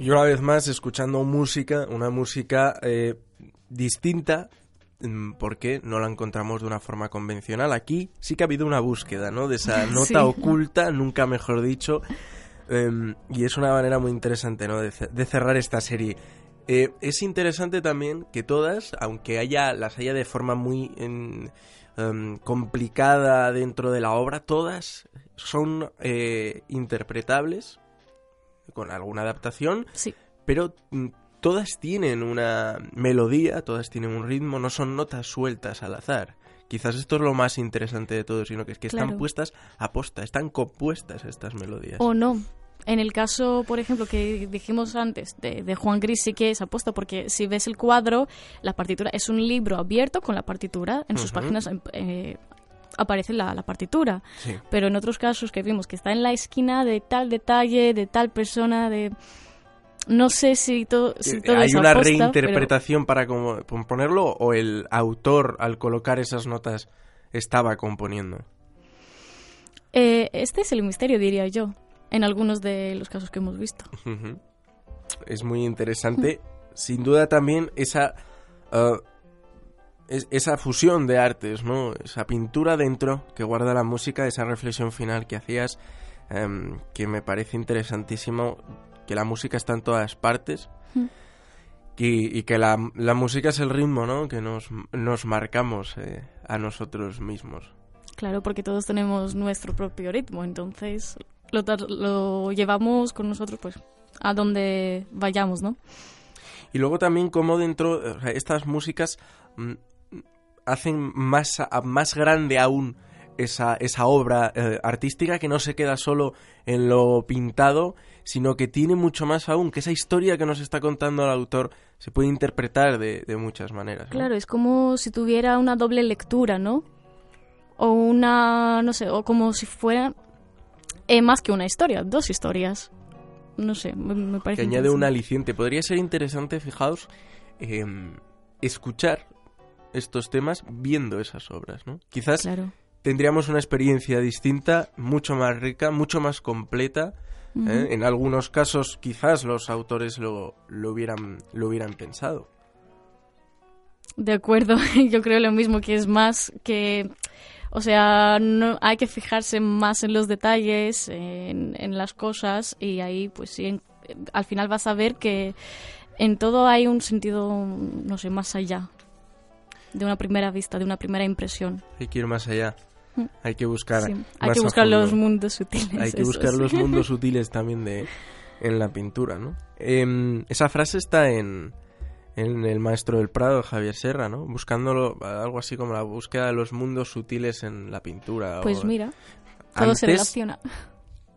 Yo una vez más escuchando música, una música eh, distinta, mm, porque no la encontramos de una forma convencional. Aquí sí que ha habido una búsqueda, ¿no? De esa nota oculta, nunca mejor dicho. Em, y es una manera muy interesante, ¿no? De, cerrar esta serie. Eh, es interesante también que todas, aunque haya las haya de forma muy em, complicada dentro de la obra, todas son eh, interpretables con alguna adaptación, sí. pero mm, todas tienen una melodía, todas tienen un ritmo, no son notas sueltas al azar. Quizás esto es lo más interesante de todo, sino que es que están puestas a posta, están compuestas estas melodías. O no. En el caso, por ejemplo, que dijimos antes de, Juan Gris, sí que es aposta, porque si ves el cuadro, la partitura es un libro abierto con la partitura. En sus páginas eh, aparece la, la partitura. Pero en otros casos que vimos que está en la esquina de tal detalle, de tal persona, de... No sé si, todo si eh, ¿Hay una reinterpretación para componerlo o el autor al colocar esas notas estaba componiendo? Eh, este es el misterio, diría yo, en algunos de los casos que hemos visto. Es muy interesante. Sin duda también esa uh, esa fusión de artes, ¿no? Esa pintura dentro que guarda la música, esa reflexión final que hacías, em, que me parece interesantísimo, que la música está en todas partes mm. y, que la, música es el ritmo, ¿no? Que nos, nos marcamos eh, a nosotros mismos. Claro, porque todos tenemos nuestro propio ritmo, entonces lo, lo llevamos con nosotros, pues, a donde vayamos, ¿no? Y luego también como dentro, estas músicas mm, hacen más, más grande aún esa, esa obra eh, artística que no se queda solo en lo pintado, sino que tiene mucho más aún, que esa historia que nos está contando el autor se puede interpretar de, de muchas maneras. Claro, es como si tuviera una doble lectura, ¿no? O una, no sé, o como si fuera eh, más que una historia, dos historias. No sé, me, parece. Que añade un aliciente. Podría ser interesante, fijaos, em, escuchar estos temas viendo esas obras, ¿no? Quizás tendríamos una experiencia distinta, mucho más rica, mucho más completa. ¿eh? En algunos casos, quizás los autores lo, lo, hubieran, lo hubieran pensado. De acuerdo, yo creo lo mismo, que es más que... O sea, no, hay que fijarse más en los detalles, en, en las cosas, y ahí, pues sí, al final vas a ver que en todo hay un sentido, no sé, más allá de una primera vista, de una primera impresión. Hay que ir más allá. Mm. Hay que buscar. Hay que buscar los mundos sutiles. Hay que buscar los mundos sutiles también de en la pintura, ¿no? Em, esa frase está en, en El Maestro del Prado, Javier Serra, ¿no? Buscándolo, algo así como la búsqueda de los mundos sutiles en la pintura. Pues mira, todo se relaciona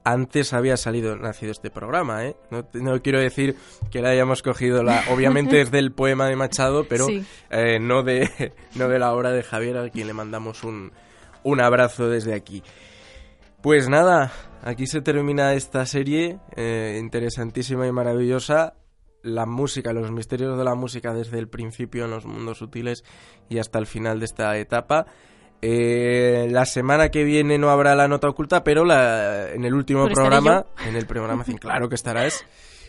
antes había salido nacido este programa, ¿eh? No, quiero decir que la hayamos cogido, la, obviamente es del poema de Machado, pero eh, no, de, no de la obra de Javier, a quien le mandamos un, un abrazo desde aquí. Pues nada, aquí se termina esta serie eh, interesantísima y maravillosa. La música, los misterios de la música desde el principio en los mundos sutiles y hasta el final de esta etapa. Eh, la semana que viene no habrá la nota oculta, pero la, en el último programa, en el programa 100, claro que estarás.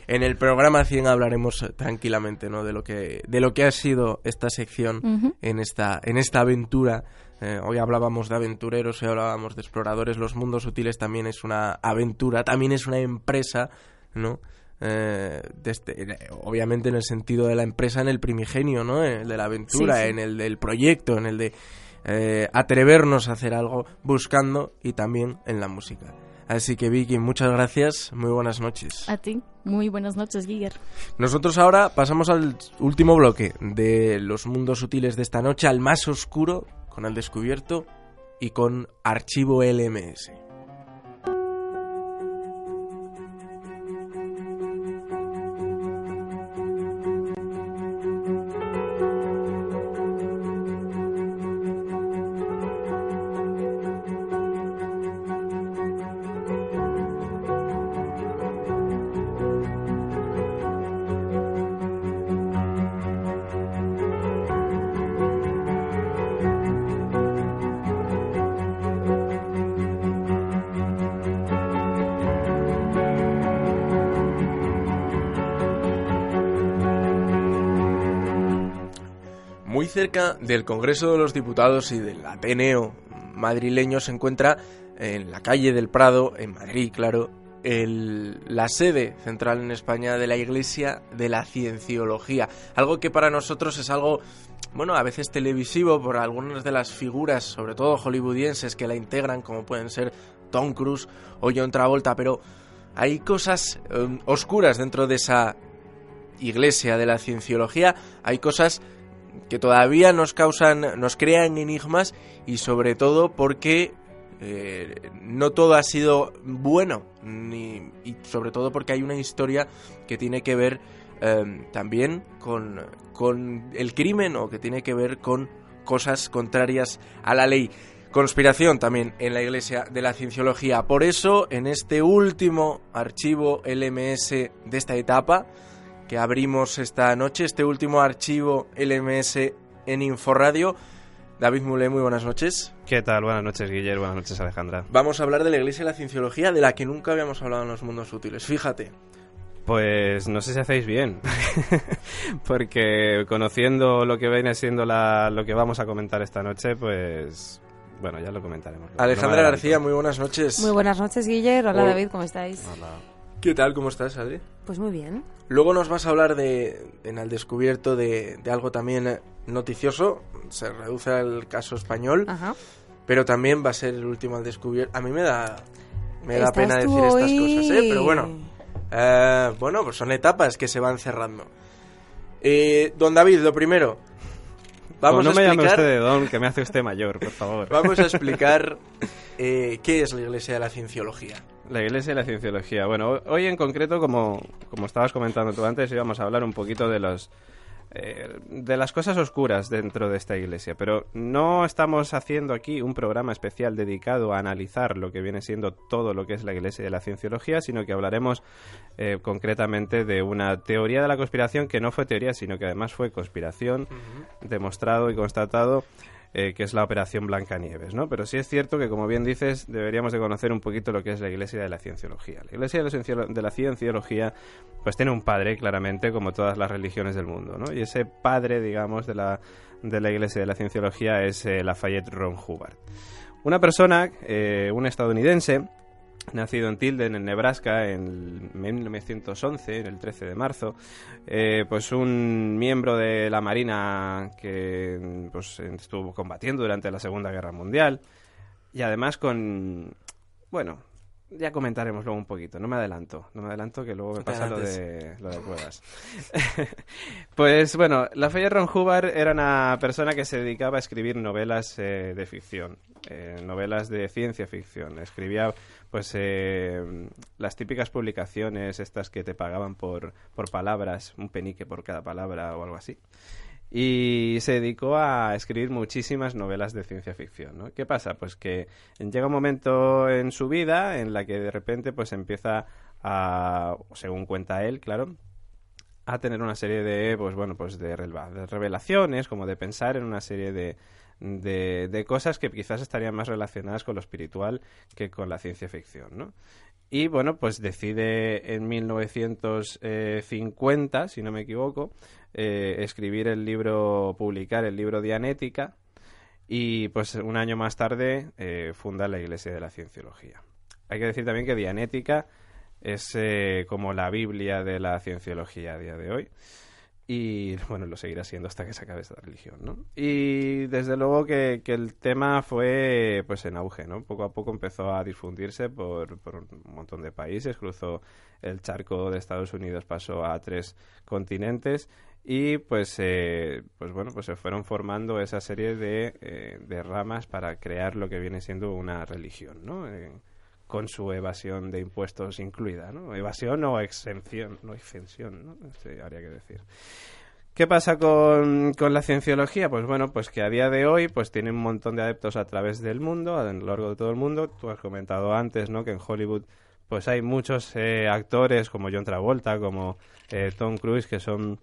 En el programa 100 hablaremos tranquilamente, ¿no? De lo que de lo que ha sido esta sección en esta en esta aventura. Eh, hoy hablábamos de aventureros, hoy hablábamos de exploradores. Los mundos útiles también es una aventura, también es una empresa, ¿no? Eh, este, obviamente en el sentido de la empresa, en el primigenio, ¿no? En el de la aventura, en el del proyecto, en el de eh, atrevernos a hacer algo buscando y también en la música. Así que Vicky, muchas gracias, muy buenas noches. A ti, muy buenas noches, Giger. Nosotros ahora pasamos al último bloque de los mundos sutiles de esta noche, al más oscuro, con el descubierto y con archivo LMS. Del Congreso de los Diputados y del Ateneo madrileño se encuentra en la calle del Prado, en Madrid, claro, la sede central en España de la Iglesia de la Cienciología. Algo que para nosotros es algo, bueno, a veces televisivo por algunas de las figuras, sobre todo hollywoodienses, que la integran, como pueden ser Tom Cruise o John Travolta, pero hay cosas um, oscuras dentro de esa Iglesia de la Cienciología, hay cosas que todavía nos causan, nos crean enigmas y sobre todo porque eh, no todo ha sido bueno y sobre todo porque hay una historia que tiene que ver em, también con, con el crimen o que tiene que ver con cosas contrarias a la ley. Conspiración también en la Iglesia de la Cienciología. Por eso, en este último archivo LMS de esta etapa, que abrimos esta noche, este último archivo LMS en Inforadio. David Mulé, muy buenas noches. ¿Qué tal? Buenas noches, Guillermo. Buenas noches, Alejandra. Vamos a hablar de la Iglesia y la Cienciología, de la que nunca habíamos hablado en los mundos útiles. Fíjate. Pues no sé si hacéis bien, porque conociendo lo que viene siendo la, lo que vamos a comentar esta noche, pues bueno, ya lo comentaremos. Alejandra García, muy buenas noches. Muy buenas noches, Guillermo. Hola, David, ¿cómo estáis? Hola. ¿Qué tal? ¿Cómo estás, Adri? Pues muy bien. Luego nos vas a hablar de, en el descubierto de, algo también noticioso. Se reduce al caso español. Ajá. Pero también va a ser el último al descubierto. A mí me da, me da pena decir estas cosas, ¿eh? Pero bueno. Eh, bueno, pues son etapas que se van cerrando. Eh, don David, lo primero. Vamos no a me llame explicar- usted de don, que me hace usted mayor, por favor. Vamos a explicar eh, qué es la Iglesia de la Cienciología. La Iglesia y la Cienciología. Bueno, ho- hoy en concreto, como, como estabas comentando tú antes, íbamos a hablar un poquito de los eh, de las cosas oscuras dentro de esta iglesia, pero no estamos haciendo aquí un programa especial dedicado a analizar lo que viene siendo todo lo que es la iglesia y la cienciología, sino que hablaremos eh, concretamente de una teoría de la conspiración que no fue teoría, sino que además fue conspiración, demostrado y constatado eh, que es la operación Blancanieves, ¿no? Pero sí es cierto que, como bien dices, deberíamos de conocer un poquito lo que es la Iglesia de la Cienciología. La Iglesia de la, Cienciología, pues tiene un padre, claramente, como todas las religiones del mundo, ¿no? Y ese padre, digamos, de la, de la Iglesia de la Cienciología es eh, Lafayette Ron Hubbard. Una persona, eh, un estadounidense, nacido en Tilden, en Nebraska, en 1911, en el 13 de marzo, eh, pues un miembro de la Marina que pues, estuvo combatiendo durante la Segunda Guerra Mundial y además con, bueno, ya comentaremos luego un poquito, no me adelanto, no me adelanto que luego me pasa lo de, lo de cuevas. pues bueno, Lafayette Ron Hubbard era una persona que se dedicaba a escribir novelas eh, de ficción, eh, novelas de ciencia ficción. Escribía pues eh, las típicas publicaciones estas que te pagaban por, por palabras, un penique por cada palabra o algo así. Y se dedicó a escribir muchísimas novelas de ciencia ficción, ¿no? ¿Qué pasa? Pues que llega un momento en su vida en la que de repente pues empieza a, según cuenta él, claro, a tener una serie de, pues bueno, pues de, revelaciones, como de pensar en una serie de, de, cosas que quizás estarían más relacionadas con lo espiritual que con la ciencia ficción, ¿no? Y bueno, pues decide en 1950, si no me equivoco, eh, escribir el libro, publicar el libro Dianética y pues un año más tarde eh, funda la Iglesia de la Cienciología. Hay que decir también que Dianética es eh, como la Biblia de la cienciología a día de hoy. Y bueno, lo seguirá siendo hasta que se acabe esta religión, ¿no? Y desde luego que, que el tema fue pues en auge, ¿no? Poco a poco empezó a difundirse por, por un montón de países, cruzó el charco de Estados Unidos, pasó a tres continentes y pues, eh, pues bueno, pues se fueron formando esa serie de, eh, de ramas para crear lo que viene siendo una religión, ¿no? Eh, con su evasión de impuestos incluida, ¿no? Evasión o exención, no exención, ¿no? Este, habría que decir. ¿Qué pasa con, con la cienciología? Pues bueno, pues que a día de hoy pues tiene un montón de adeptos a través del mundo, a lo largo de todo el mundo. Tú has comentado antes, ¿no? Que en Hollywood pues hay muchos eh, actores como John Travolta, como eh, Tom Cruise, que son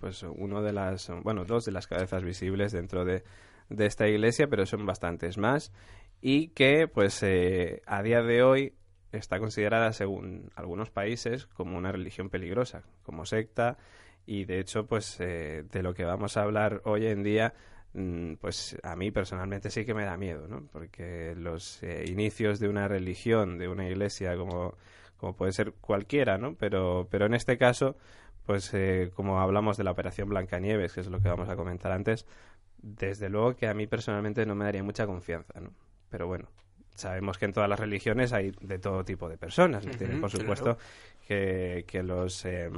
pues uno de las, bueno, dos de las cabezas visibles dentro de, de esta iglesia, pero son bastantes más y que pues eh, a día de hoy está considerada según algunos países como una religión peligrosa, como secta y de hecho pues eh, de lo que vamos a hablar hoy en día mm, pues a mí personalmente sí que me da miedo, ¿no? Porque los eh, inicios de una religión, de una iglesia como, como puede ser cualquiera, ¿no? Pero, pero en este caso, pues eh, como hablamos de la operación Blancanieves, que es lo que vamos a comentar antes, desde luego que a mí personalmente no me daría mucha confianza, ¿no? Pero bueno, sabemos que en todas las religiones hay de todo tipo de personas. por supuesto, que, que los... eh,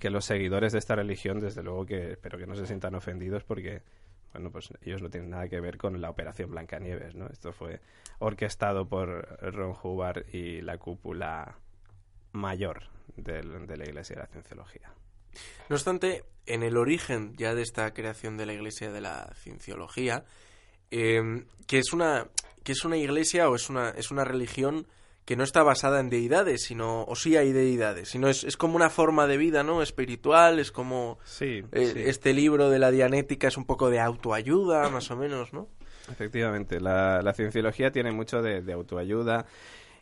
que los seguidores de esta religión, desde luego que espero que no se sientan ofendidos porque, bueno, pues ellos no tienen nada que ver con la operación Blancanieves, ¿no? Esto fue orquestado por Ron Hubbard y la cúpula mayor del- de la Iglesia de la Cienciología. No obstante, en el origen ya de esta creación de la Iglesia de la Cienciología, eh, que es una que es una iglesia o es una es una religión que no está basada en deidades, sino o sí hay deidades, sino es, es como una forma de vida, ¿no? Espiritual, es como Sí, eh, sí. este libro de la Dianética es un poco de autoayuda, más o menos, ¿no? Efectivamente, la, la cienciología tiene mucho de, de autoayuda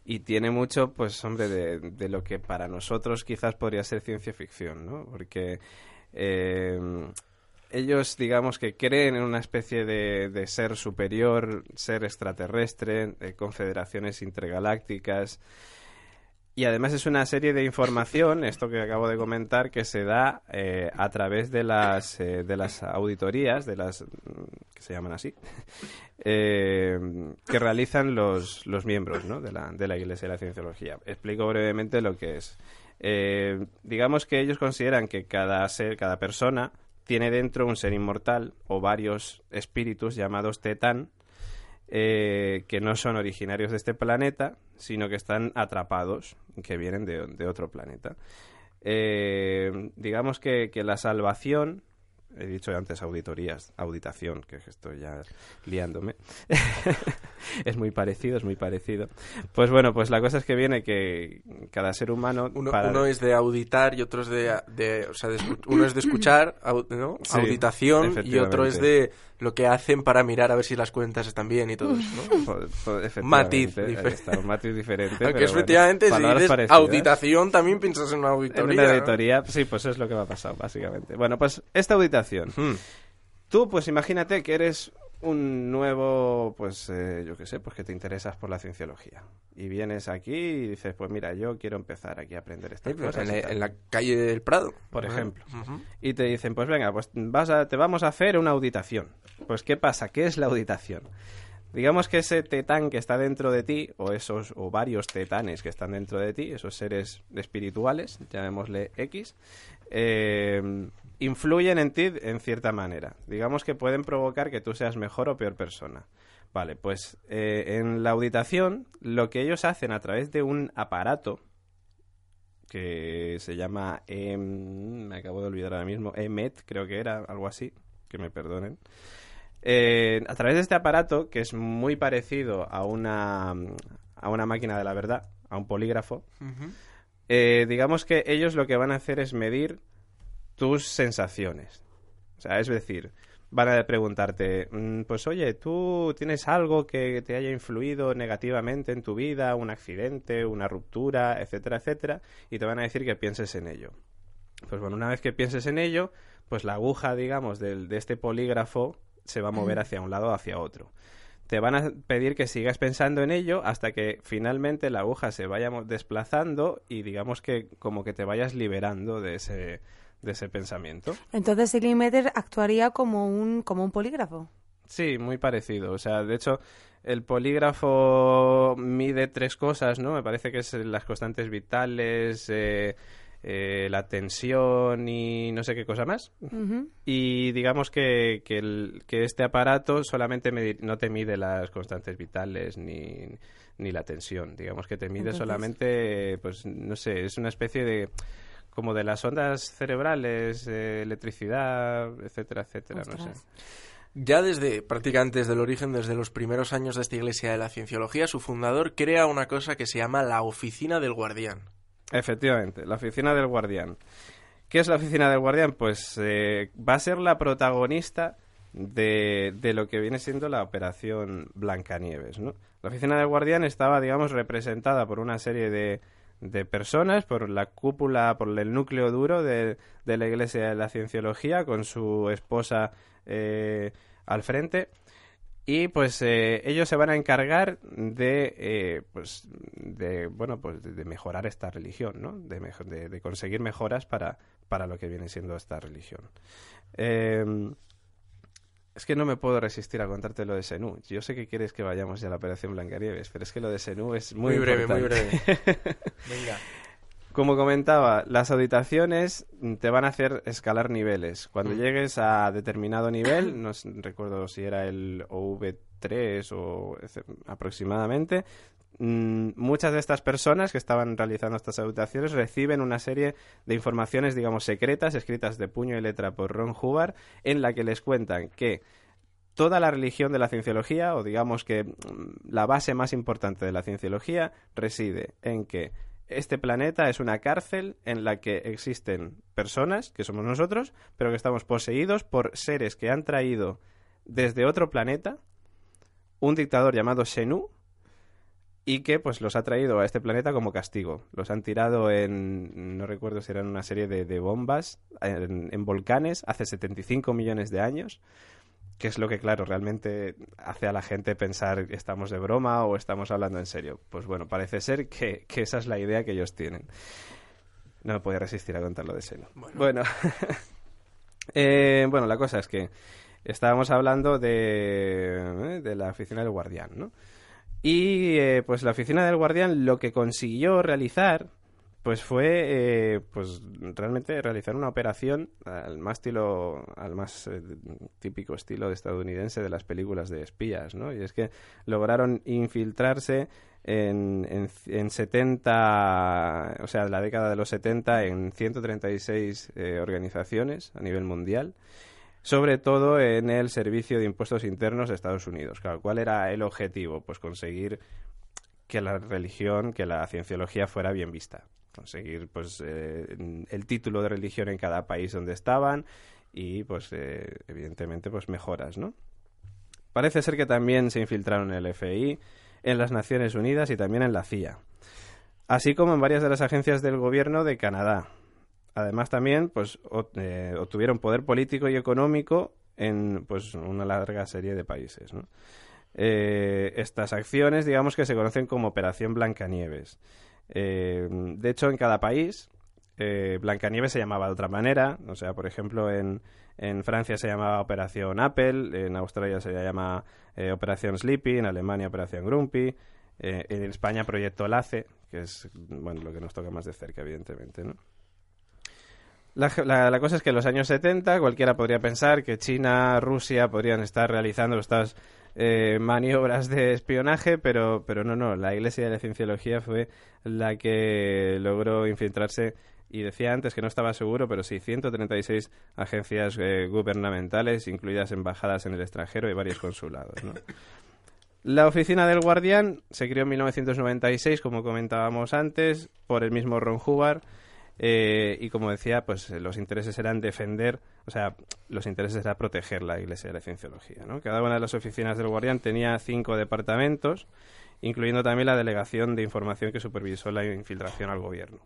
y tiene mucho, pues, hombre, de, de lo que para nosotros quizás podría ser ciencia ficción, ¿no? Porque eh, ellos, digamos, que creen en una especie de, de ser superior, ser extraterrestre, de confederaciones intergalácticas. Y además es una serie de información, esto que acabo de comentar, que se da eh, a través de las, eh, de las auditorías, de las mm, que se llaman así, eh, que realizan los, los miembros ¿no? de, la, de la Iglesia de la Cienciología. Explico brevemente lo que es. Eh, digamos que ellos consideran que cada ser, cada persona tiene dentro un ser inmortal o varios espíritus llamados Tetán, eh, que no son originarios de este planeta, sino que están atrapados, que vienen de, de otro planeta. Eh, digamos que, que la salvación he dicho antes auditorías, auditación, que estoy ya liándome. es muy parecido, es muy parecido. Pues bueno, pues la cosa es que viene que cada ser humano... Uno, es de auditar y otro es de... o sea, uno es de escuchar, ¿no? Auditación y otro es de lo que hacen para mirar a ver si las cuentas están bien y todo eso, ¿no? matiz, diferente. un matiz diferente. Aunque efectivamente si dices auditación también piensas en una auditoría. En una auditoría, sí, pues es lo que va a pasar, básicamente. Bueno, pues esta auditación. Hmm. Tú, pues imagínate que eres un nuevo, pues eh, yo qué sé, pues que te interesas por la cienciología. Y vienes aquí y dices, pues mira, yo quiero empezar aquí a aprender estas pues cosas. En, la calle del Prado. Por ejemplo. Y te dicen, pues venga, pues vas a, te vamos a hacer una auditación. Pues ¿qué pasa? ¿Qué es la auditación? Digamos que ese tetán que está dentro de ti, o esos, o varios tetanes que están dentro de ti, esos seres espirituales, llamémosle X, eh, influyen en ti en cierta manera. Digamos que pueden provocar que tú seas mejor o peor persona. Vale, pues eh, en la auditación lo que ellos hacen a través de un aparato que se llama, me acabo de olvidar ahora mismo, EMET creo que era, algo así, que me perdonen. Eh, a través de este aparato, que es muy parecido a una, a una máquina de la verdad, a un polígrafo, eh, digamos que ellos lo que van a hacer es medir tus sensaciones. O sea, es decir, van a preguntarte, mm, pues oye, ¿tú tienes algo que te haya influido negativamente en tu vida, un accidente, una ruptura, etcétera, etcétera? Y te van a decir que pienses en ello. Pues bueno, una vez que pienses en ello, pues la aguja, digamos, del, de este polígrafo se va a mover hacia un lado o hacia otro. Te van a pedir que sigas pensando en ello hasta que finalmente la aguja se vaya desplazando y digamos que como que te vayas liberando de ese, de ese pensamiento. Entonces el Limiter actuaría como un, como un polígrafo. Sí, muy parecido. O sea, de hecho, el polígrafo mide tres cosas, ¿no? Me parece que es las constantes vitales, eh, eh, la tensión y no sé qué cosa más. Y digamos que, que, que, este aparato solamente no te mide las constantes vitales ni, ni la tensión. Digamos que te mide solamente, pues no sé, es una especie de como de las ondas cerebrales, eh, electricidad, etcétera, etcétera, no sé. Ya desde prácticamente desde el origen, desde los primeros años de esta iglesia de la cienciología, su fundador crea una cosa que se llama la Oficina del Guardián. Efectivamente, la Oficina del Guardián. ¿Qué es la Oficina del Guardián? Pues eh, va a ser la protagonista de, de, lo que viene siendo la operación Blancanieves, ¿no? La Oficina del Guardián estaba, digamos, representada por una serie de, de personas, por la cúpula, por el núcleo duro de, de la Iglesia de la Cienciología, con su esposa eh, al frente. Y pues eh, ellos se van a encargar de, eh, pues, de, bueno, pues de, mejorar esta religión, ¿no? De, de, de, conseguir mejoras para, para lo que viene siendo esta religión. Es que no me puedo resistir a contarte lo de Senú. Yo sé que quieres que vayamos ya a la Operación Blancanieves, pero es que lo de Senú es muy, muy breve, muy breve. Venga. Como comentaba, las auditaciones te van a hacer escalar niveles. Cuando mm. llegues a determinado nivel, no recuerdo si era el OV3 o aproximadamente, muchas de estas personas que estaban realizando estas auditaciones reciben una serie de informaciones, digamos, secretas, escritas de puño y letra por Ron Hubbard, en la que les cuentan que toda la religión de la cienciología, o digamos que mm, la base más importante de la cienciología, reside en que este planeta es una cárcel en la que existen personas, que somos nosotros, pero que estamos poseídos por seres que han traído desde otro planeta un dictador llamado Xenu, y que pues los ha traído a este planeta como castigo. Los han tirado en, no recuerdo si eran una serie de, bombas, en, volcanes hace 75 millones de años, que es lo que, claro, realmente hace a la gente pensar que estamos de broma o estamos hablando en serio. Pues bueno, parece ser que, esa es la idea que ellos tienen. No me podía resistir a contarlo de seno. Bueno, eh, bueno. la cosa es que estábamos hablando de, eh, de la oficina del guardián, ¿no? Y eh, pues la oficina del guardián lo que consiguió realizar pues fue eh, pues realmente realizar una operación al más estilo al más eh, típico estilo estadounidense de las películas de espías no y es que lograron infiltrarse en, en, en 70 o sea la década de los 70 en 136 eh, organizaciones a nivel mundial sobre todo en el Servicio de Impuestos Internos de Estados Unidos. Claro, ¿cuál era el objetivo? Pues conseguir que la religión, que la cienciología fuera bien vista conseguir pues eh, el título de religión en cada país donde estaban y pues eh, evidentemente pues mejoras no parece ser que también se infiltraron en el FI en las Naciones Unidas y también en la CIA así como en varias de las agencias del gobierno de Canadá además también pues eh, obtuvieron poder político y económico en pues una larga serie de países ¿no? estas acciones digamos que se conocen como Operación Blancanieves eh, de hecho, en cada país, eh, Blancanieves se llamaba de otra manera. O sea, por ejemplo, en, en Francia se llamaba Operación Apple, en Australia se llama eh, Operación Sleepy, en Alemania Operación Grumpy, eh, en España Proyecto Lace, que es bueno lo que nos toca más de cerca, evidentemente, ¿no? La, la, cosa es que en los años 70 cualquiera podría pensar que China, Rusia podrían estar realizando estas eh, maniobras de espionaje, pero, pero no, no, la Iglesia de la Cienciología fue la que logró infiltrarse y decía antes que no estaba seguro, pero sí, 136 agencias eh, gubernamentales, incluidas embajadas en el extranjero y varios consulados. La oficina del Guardián se creó en 1996, como comentábamos antes, por el mismo Ron Hubbard eh, y como decía, pues eh, los intereses eran defender, o sea, los intereses era proteger la Iglesia de la Cienciología. ¿no? Cada una de las oficinas del Guardián tenía cinco departamentos, incluyendo también la delegación de información que supervisó la infiltración al gobierno.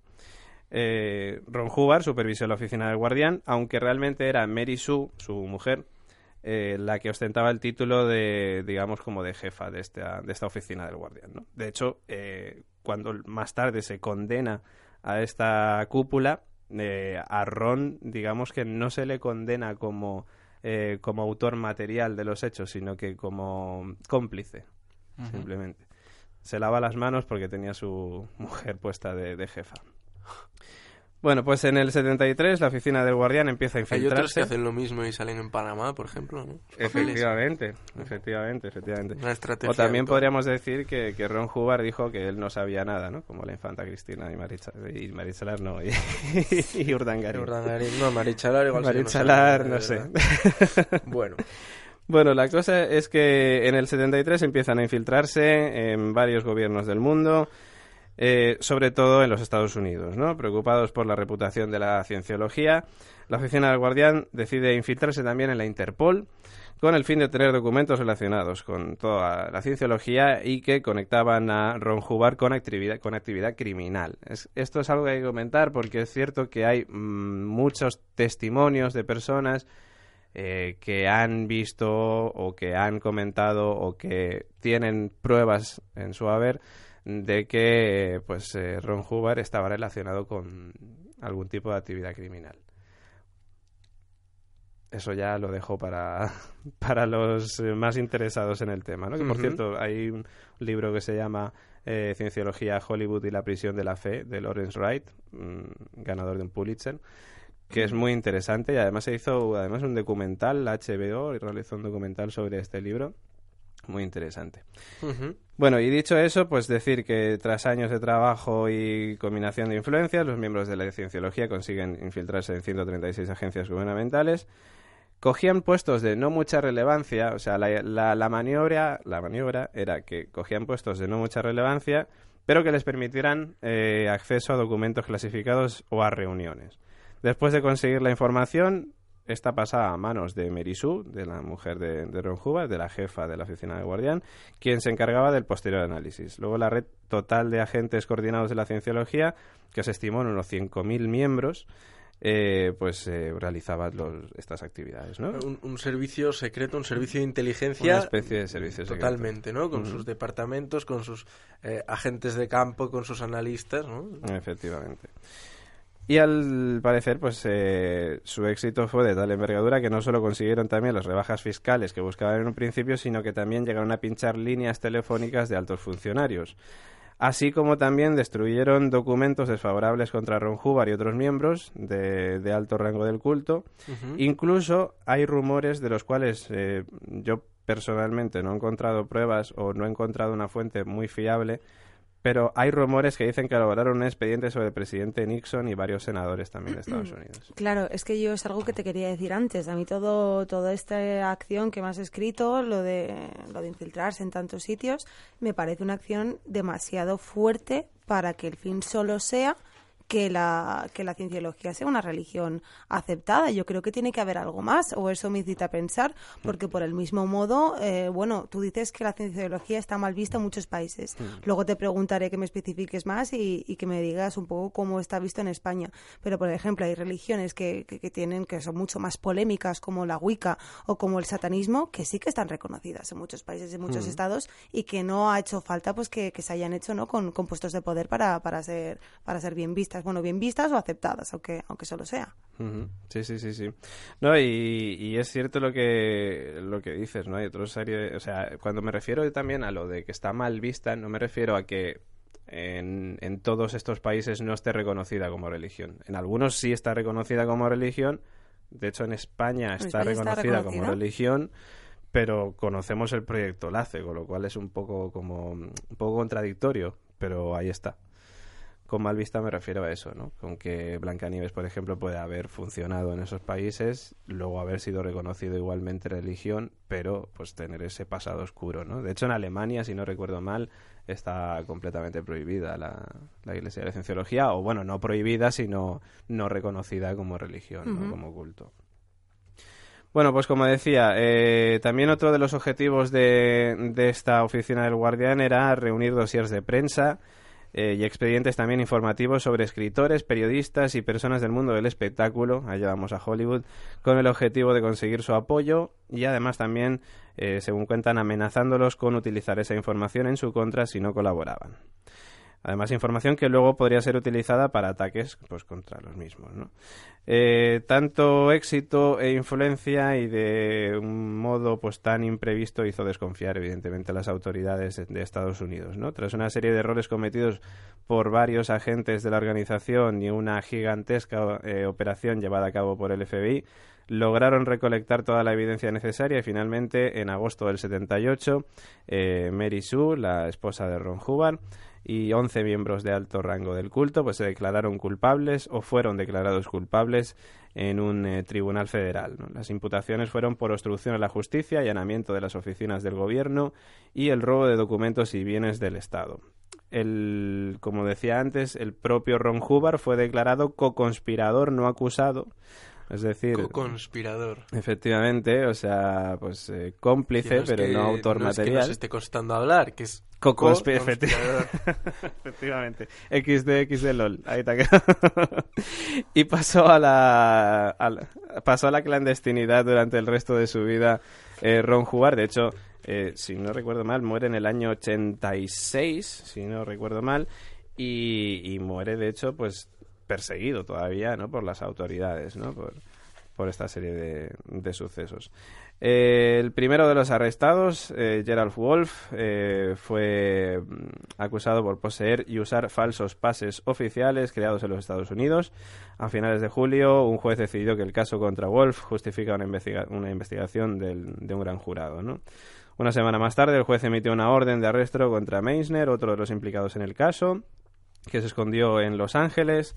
Eh, Ron Hubbard supervisó la oficina del Guardián, aunque realmente era Mary Sue, su mujer, eh, la que ostentaba el título de, digamos, como de jefa de esta, de esta oficina del Guardián. ¿no? De hecho, cuando más tarde se condena a esta cúpula, eh, a Ron, digamos que no se le condena como, eh, como autor material de los hechos, sino que como cómplice, uh -huh. simplemente. Se lava las manos porque tenía su mujer puesta de, de jefa. Bueno, pues en el 73 la oficina del Guardián empieza a infiltrarse. Hay otros que hacen lo mismo y salen en Panamá, por ejemplo, ¿no? Efectivamente, efectivamente, efectivamente. Una estrategia o también podríamos decir que, que, Ron Hubbard dijo que él no sabía nada, ¿no? Como la infanta Cristina y, Maricha, y Marichalar, no, y, y Urdangarín. Urdangarín, no, Marichalar igual Marichalar, no. No sé. bueno. Bueno, la cosa es que en el 73 empiezan a infiltrarse en varios gobiernos del mundo. Eh, sobre todo en los Estados Unidos. ¿no? Preocupados por la reputación de la cienciología, la oficina del Guardián decide infiltrarse también en la Interpol con el fin de tener documentos relacionados con toda la cienciología y que conectaban a Ron Hubbard con actividad, con actividad criminal. Es, esto es algo que hay que comentar porque es cierto que hay mmm, muchos testimonios de personas eh, que han visto o que han comentado o que tienen pruebas en su haber de que pues eh, Ron Hubbard estaba relacionado con algún tipo de actividad criminal. Eso ya lo dejo para, para los más interesados en el tema. ¿no? Que, por uh -huh. cierto, hay un libro que se llama eh, Cienciología, Hollywood y la prisión de la fe, de Lawrence Wright, mmm, ganador de un Pulitzer, que es muy interesante y además se hizo además un documental, la HBO, y realizó un documental sobre este libro muy interesante. Uh -huh. Bueno, y dicho eso, pues decir que tras años de trabajo y combinación de influencias, los miembros de la cienciología consiguen infiltrarse en 136 agencias gubernamentales. Cogían puestos de no mucha relevancia, o sea, la, la, la, maniobra, la maniobra era que cogían puestos de no mucha relevancia, pero que les permitieran eh, acceso a documentos clasificados o a reuniones. Después de conseguir la información, esta pasa a manos de Merisú, de la mujer de, de Ron Hubbard, de la jefa de la oficina de guardián, quien se encargaba del posterior análisis. Luego la red total de agentes coordinados de la cienciología, que se estimó en unos 5.000 miembros, eh, pues eh, realizaba los, estas actividades, ¿no? Un, un, servicio secreto, un servicio de inteligencia. Una especie de servicio Totalmente, ¿no? Con uh -huh. sus departamentos, con sus eh, agentes de campo, con sus analistas, ¿no? Efectivamente. Y al parecer, pues eh, su éxito fue de tal envergadura que no solo consiguieron también las rebajas fiscales que buscaban en un principio, sino que también llegaron a pinchar líneas telefónicas de altos funcionarios. así como también destruyeron documentos desfavorables contra Ron Hubbard y otros miembros de, alto rango del culto. Incluso hay rumores de los cuales eh, yo personalmente no he encontrado pruebas o no he encontrado una fuente muy fiable, pero hay rumores que dicen que elaboraron un expediente sobre el presidente Nixon y varios senadores también de Estados Unidos. Claro, es que yo es algo que te quería decir antes. A mí todo toda esta acción que me has escrito, lo de lo de infiltrarse en tantos sitios, me parece una acción demasiado fuerte para que el fin solo sea que la, que la cienciología sea una religión aceptada. Yo creo que tiene que haber algo más, o eso me incita a pensar, porque por el mismo modo, eh, bueno, tú dices que la cienciología está mal vista en muchos países. Luego te preguntaré que me especifiques más y, que me digas un poco cómo está visto en España. Pero, por ejemplo, hay religiones que, que, tienen, que son mucho más polémicas, como la Wicca o como el satanismo, que sí que están reconocidas en muchos países, en muchos estados, y que no ha hecho falta pues que, se hayan hecho ¿no? con, con puestos de poder para, para, ser, para ser bien vistas bueno, bien vistas o aceptadas, aunque, aunque solo sea. Sí, sí, sí, sí. No, y, es cierto lo que, lo que dices, ¿no? Hay otros o sea, cuando me refiero también a lo de que está mal vista, no me refiero a que en, en todos estos países no esté reconocida como religión. En algunos sí está reconocida como religión, de hecho en España está, reconocida como religión, pero conocemos el proyecto LACE, con lo cual es un poco como un poco contradictorio, pero ahí está. Con mal vista me refiero a eso, ¿no? Con que Blancanieves, por ejemplo, puede haber funcionado en esos países, luego haber sido reconocido igualmente religión, pero pues tener ese pasado oscuro, ¿no? De hecho, en Alemania, si no recuerdo mal, está completamente prohibida la, Iglesia de la Cienciología, o bueno, no prohibida, sino no reconocida como religión, como culto. Bueno, pues como decía, eh, también otro de los objetivos de, de esta oficina del Guardián era reunir dossiers de prensa, eh, y expedientes también informativos sobre escritores, periodistas y personas del mundo del espectáculo, allá vamos a Hollywood, con el objetivo de conseguir su apoyo y además también, eh, según cuentan, amenazándolos con utilizar esa información en su contra si no colaboraban. Además, información que luego podría ser utilizada para ataques pues, contra los mismos. ¿no? Eh, tanto éxito e influencia y de un modo pues tan imprevisto hizo desconfiar evidentemente a las autoridades de, Estados Unidos. ¿no? Tras una serie de errores cometidos por varios agentes de la organización y una gigantesca eh, operación llevada a cabo por el FBI, lograron recolectar toda la evidencia necesaria y finalmente en agosto del 78 eh, Mary Sue, la esposa de Ron Hubbard, y 11 miembros de alto rango del culto pues se declararon culpables o fueron declarados culpables en un eh, tribunal federal. Las imputaciones fueron por obstrucción a la justicia, allanamiento de las oficinas del gobierno y el robo de documentos y bienes del Estado. El, como decía antes, el propio Ron Hubbard fue declarado co-conspirador no acusado es decir, conspirador. Efectivamente, o sea, pues eh, cómplice, pero no autor no material. Es que nos esté costando hablar, que es co-conspirador. Efectivamente. XD, XD, LOL. Ahí está. y pasó a la, pasó a la clandestinidad durante el resto de su vida eh, Ron Hubbard. De hecho, eh, si no recuerdo mal, muere en el año 86, si no recuerdo mal. Y, y muere, de hecho, pues perseguido todavía ¿no? por las autoridades, ¿no? por, por esta serie de, de sucesos. Eh, el primero de los arrestados, eh, Gerald Wolf, eh, fue mm, acusado por poseer y usar falsos pases oficiales creados en los Estados Unidos. A finales de julio, un juez decidió que el caso contra Wolf justifica una, una investigación del, de un gran jurado. ¿no? Una semana más tarde, el juez emitió una orden de arresto contra Meisner, otro de los implicados en el caso que se escondió en Los Ángeles.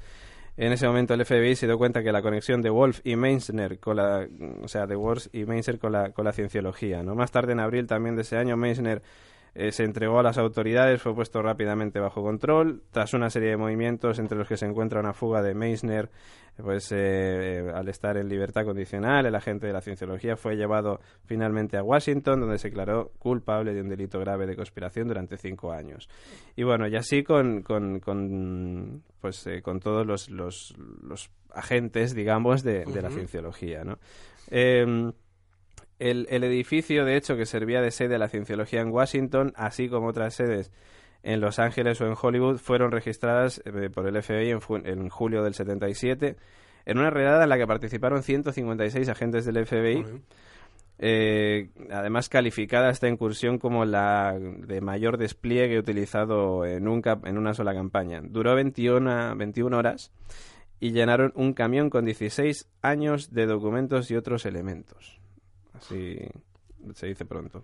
En ese momento el FBI se dio cuenta que la conexión de Wolf y Meissner con la, o sea, de Wolf y Meissner con la, con la cienciología, ¿no? Más tarde en abril también de ese año Meissner eh, se entregó a las autoridades, fue puesto rápidamente bajo control. Tras una serie de movimientos entre los que se encuentra una fuga de Meissner, pues eh, al estar en libertad condicional, el agente de la cienciología fue llevado finalmente a Washington, donde se declaró culpable de un delito grave de conspiración durante cinco años. Y bueno, y así con, con, con pues, eh, con todos los, los, los, agentes, digamos, de, de la cienciología, ¿no? El, edificio, de hecho, que servía de sede a la cienciología en Washington, así como otras sedes en Los Ángeles o en Hollywood, fueron registradas eh, por el FBI en, julio del 77, en una redada en la que participaron 156 agentes del FBI. Eh, además, calificada esta incursión como la de mayor despliegue utilizado en, un en una sola campaña. Duró 21, 21 horas y llenaron un camión con 16 años de documentos y otros elementos. Así se dice pronto.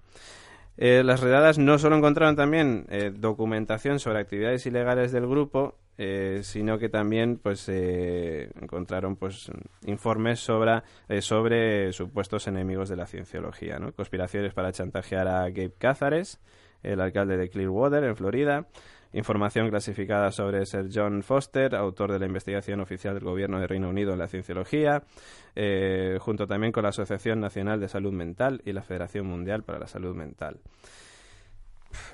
Eh, las redadas no solo encontraron también eh, documentación sobre actividades ilegales del grupo, eh, sino que también pues encontraron pues informes sobre, sobre supuestos enemigos de la cienciología, ¿no? conspiraciones para chantajear a Gabe Cázares, el alcalde de Clearwater en Florida, información clasificada sobre Sir John Foster, autor de la investigación oficial del Gobierno de Reino Unido en la cienciología, eh, junto también con la Asociación Nacional de Salud Mental y la Federación Mundial para la Salud Mental.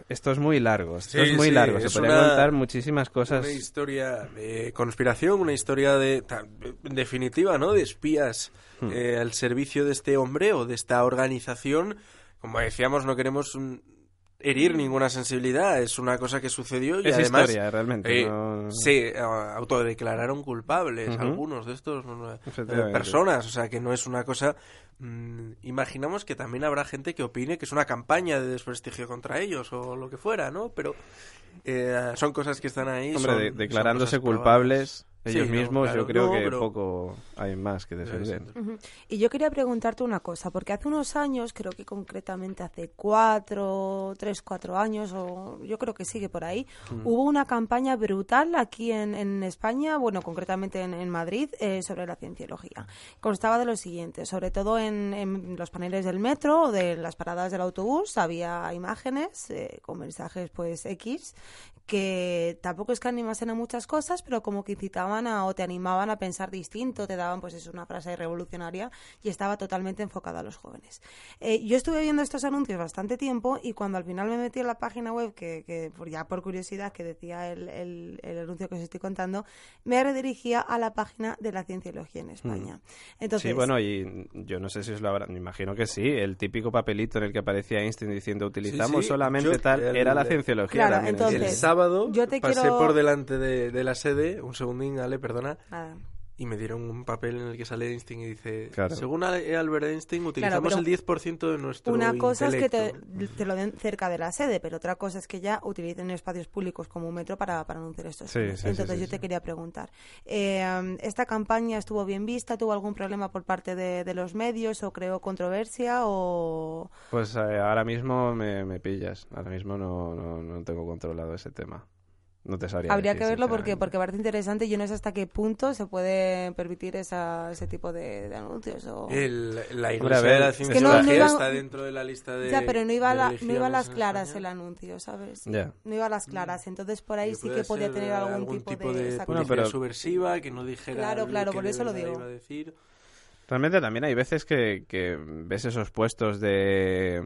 Esto es muy largo, esto es muy largo, se puede contar muchísimas cosas. Una historia de conspiración, una historia de definitiva, ¿no? De espías hmm. eh, al servicio de este hombre o de esta organización. Como decíamos, no queremos un, herir ninguna sensibilidad, es una cosa que sucedió y es además historia, realmente. Eh, se autodeclararon culpables algunos de estos personas, o sea que no es una cosa mm, imaginamos que también habrá gente que opine que es una campaña de desprestigio contra ellos o lo que fuera, ¿no? Pero eh, son cosas que están ahí. Hombre, declarándose culpables ellos mismos yo creo que poco hay más que defender. Y yo quería preguntarte una cosa, porque hace unos años, creo que concretamente hace cuatro, tres, cuatro años, o yo creo que sigue por ahí, hubo una campaña brutal aquí en, en España, bueno, concretamente en, Madrid, eh, sobre la cienciología. Constaba de lo siguiente, sobre todo en, en, los paneles del metro o de las paradas del autobús, había imágenes eh, con mensajes pues X que tampoco es que animasen a muchas cosas, pero como que incitaban a, o te animaban a pensar distinto, te daban pues es una frase revolucionaria y estaba totalmente enfocada a los jóvenes. Eh, yo estuve viendo estos anuncios bastante tiempo y cuando al final me metí en la página web, que, que por, ya por curiosidad que decía el, el, anuncio que os estoy contando, me redirigía a la página de la cienciología en España. Mm. Entonces, sí, bueno, y yo no sé si os lo habrá, me imagino que sí, el típico papelito en el que aparecía Einstein diciendo utilizamos solamente tal, era la cienciología. Claro, entonces, yo te pasé por delante de, la sede, un segundín, Ale, perdona, y me dieron un papel en el que sale Einstein y dice, según Albert Einstein utilizamos el 10% de nuestro Una cosa es que te, lo den cerca de la sede, pero otra cosa es que ya utilicen espacios públicos como un metro para, anunciar esto. Entonces yo te quería preguntar, eh, ¿esta campaña estuvo bien vista? ¿Tuvo algún problema por parte de, los medios o creó controversia o...? Pues eh, ahora mismo me, pillas, ahora mismo no, no, no tengo controlado ese tema. No te sabría Habría que verlo porque, porque parece interesante. Yo no sé hasta qué punto se puede permitir esa, ese tipo de, anuncios. O... El, la Iglesia de la Cienciología está dentro de la lista de. Ya, pero no iba, la, no iba a las claras el anuncio, ¿sabes? No iba a las claras. Entonces por ahí sí que podía tener algún, tipo, de. de bueno, pero... subversiva que no dijera. Claro, claro, por eso lo digo. Realmente también hay veces que, que ves esos puestos de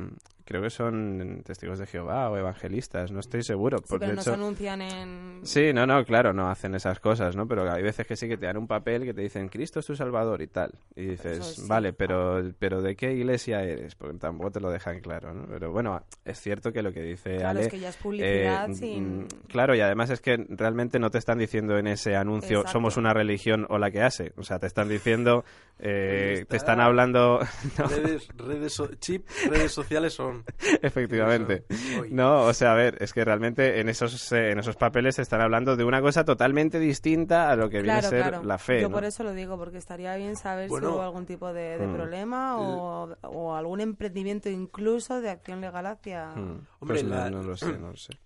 creo que son testigos de Jehová o evangelistas, no estoy seguro. Sí, pero no se anuncian en... Sí, no, no, claro, no hacen esas cosas, ¿no? Pero hay veces que sí que te dan un papel que te dicen, Cristo es tu Salvador y tal. Y dices, vale, pero, pero ¿de qué iglesia eres? Porque tampoco te lo dejan claro, ¿no? Pero bueno, es cierto que lo que dice claro, Ale... es que ya es publicidad eh, sin... Mm, claro, y además es que realmente no te están diciendo en ese anuncio, somos una religión o la que hace. O sea, te están diciendo, eh, te están hablando... Redes, redes, chip, redes sociales son Efectivamente. No, o sea, a ver, es que realmente en esos, eh, en esos papeles se están hablando de una cosa totalmente distinta a lo que viene a ser la fe. Yo por eso lo digo, porque estaría bien saber si hubo algún tipo de, mm. problema o, algún emprendimiento incluso de acción legal hacia... Mm. Hombre, pues no, lo sé, no lo sé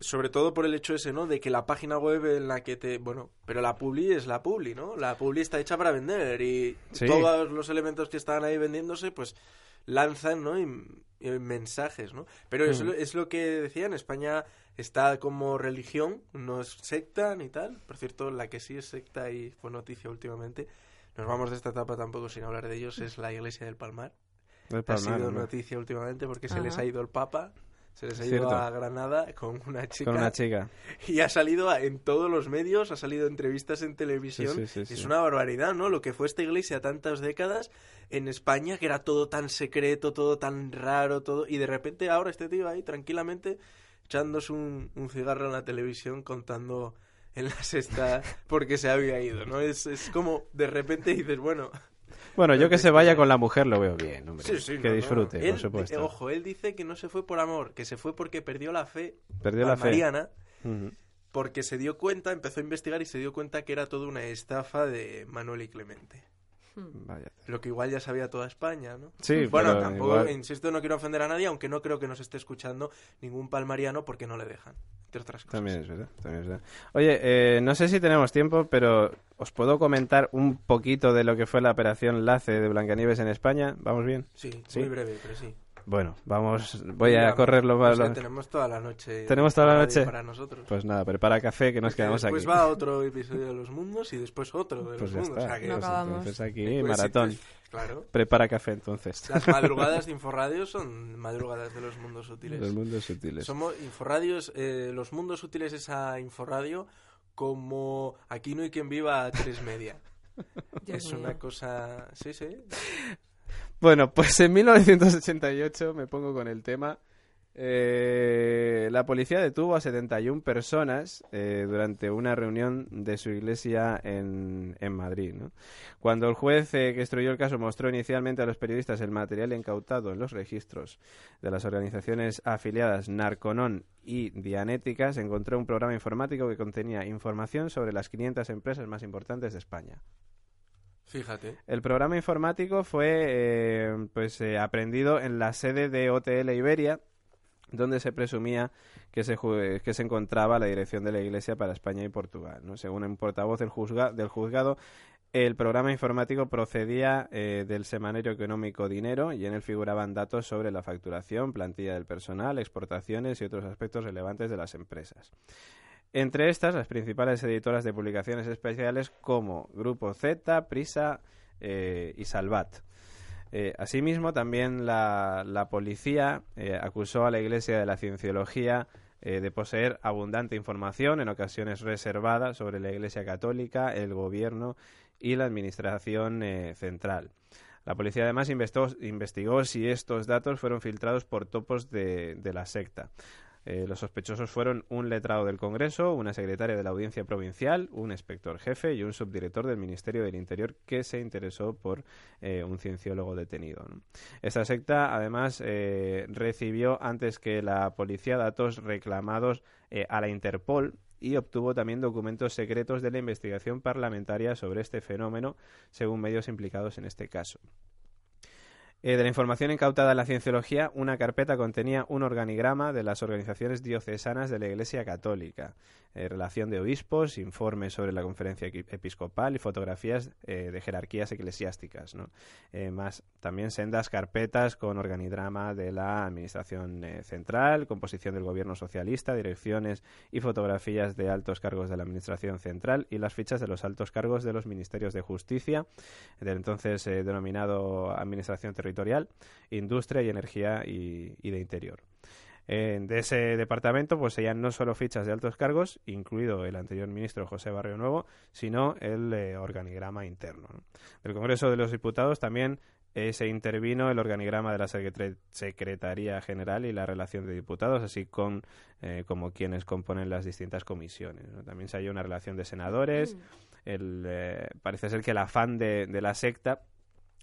sobre todo por el hecho ese, ¿no? De que la página web en la que te... Bueno, pero la Publi es la Publi, ¿no? La Publi está hecha para vender y todos los elementos que están ahí vendiéndose, pues lanzan, ¿no? Mensajes, ¿no? Pero eso mm. es lo que decía, en España está como religión, no es secta ni tal. Por cierto, la que sí es secta y fue noticia últimamente, nos vamos de esta etapa tampoco sin hablar de ellos, es la iglesia del Palmar. ha sido noticia últimamente porque se les ha ido el Papa. Se les ha ido a Granada con una chica. Con una chica. Y ha salido en todos los medios, ha salido entrevistas en televisión. es una barbaridad, ¿no? Lo que fue esta iglesia tantas décadas en España, que era todo tan secreto, todo tan raro, todo. Y de repente ahora este tío ahí tranquilamente echándose un, cigarro en la televisión contando en la sexta porque se había ido, ¿no? Es, es como de repente dices, bueno, Bueno, yo que se vaya con la mujer lo veo bien, hombre. Sí, sí, que no, disfrute, no. Él, por supuesto. eh, ojo, él dice que no se fue por amor, que se fue porque perdió la fe. Perdió la fe. Mariana, Ujú. porque se dio cuenta, empezó a investigar y se dio cuenta que era toda una estafa de Manuel y Clemente. Vaya. Lo que igual ya sabía toda España, ¿no? Sí, bueno, pero tampoco, igual- insisto, no quiero ofender a nadie, aunque no creo que nos esté escuchando ningún palmariano porque no le dejan, entre otras cosas. También es verdad, también es verdad. Oye, eh, no sé si tenemos tiempo, pero os puedo comentar un poquito de lo que fue la operación Lace de Blancanieves en España. ¿Vamos bien? Sí, Sí. muy breve, pero sí. Bueno, vamos, voy a correrlo pues para que tenemos toda la noche. ¿Tenemos toda la para- noche? Para nosotros. Pues nada, prepara café que nos Porque quedamos después aquí. va otro episodio de Los Mundos y después otro de Pues Los Mundos. o sea que- No Pues acabamos. entonces aquí Pues sí, maratón. pues, claro. Prepara café entonces. Las madrugadas de Inforradio son madrugadas de los mundos útiles. Los mundos sutiles. Somos Inforradios, eh, los mundos útiles es a Inforradio como aquí no hay quien viva a tres media. Dios es mío. una cosa, sí, sí. Bueno, pues en 1988 me pongo con el tema. Eh, la policía detuvo a 71 personas eh, durante una reunión de su iglesia en, en Madrid. ¿no? Cuando el juez eh, que instruyó el caso mostró inicialmente a los periodistas el material incautado en los registros de las organizaciones afiliadas Narconon y Dianética, se encontró un programa informático que contenía información sobre las 500 empresas más importantes de España. Fíjate. El programa informático fue eh, pues eh, aprendido en la sede de OTL Iberia, donde se presumía que se, que se encontraba la dirección de la Iglesia para España y Portugal. Según un portavoz del, juzga- del juzgado, el programa informático procedía eh, del semanario económico Dinero y en él figuraban datos sobre la facturación, plantilla del personal, exportaciones y otros aspectos relevantes de las empresas. Entre estas, las principales editoras de publicaciones especiales como Grupo Z, Prisa eh, y Salvat. Eh, asimismo, también la, policía eh, acusó a la Iglesia de la Cienciología de poseer abundante información, en ocasiones reservada, sobre la Iglesia Católica, el gobierno y la Administración central. La policía además investigó, investigó si estos datos fueron filtrados por topos de la secta. Eh, los sospechosos fueron un letrado del Congreso, una secretaria de la Audiencia Provincial, un inspector jefe y un subdirector del Ministerio del Interior que se interesó por eh, un cienciólogo detenido. Esta secta, además, eh, recibió antes que la policía datos reclamados a la Interpol y obtuvo también documentos secretos de la investigación parlamentaria sobre este fenómeno, según medios implicados en este caso. Eh, de la información incautada en la cienciología, una carpeta contenía un organigrama de las organizaciones diocesanas de la Iglesia Católica, eh, relación de obispos, informes sobre la conferencia episcopal y fotografías eh, de jerarquías eclesiásticas. más también sendas carpetas con organigrama de la Administración Central, composición del Gobierno Socialista, direcciones y fotografías de altos cargos de la Administración Central y las fichas de los altos cargos de los Ministerios de Justicia, del entonces denominado Administración Territorial, Industria y Energía y, y de Interior. Eh, de ese departamento pues serían no solo fichas de altos cargos, incluido el anterior ministro José Barrio Nuevo, sino el eh, organigrama interno. ¿no? Del Congreso de los Diputados también eh, se intervino el organigrama de la Secre- Secretaría General y la relación de diputados, así con eh, como quienes componen las distintas comisiones. ¿no? También se halló una relación de senadores. El, eh, parece ser que el afán de, de la secta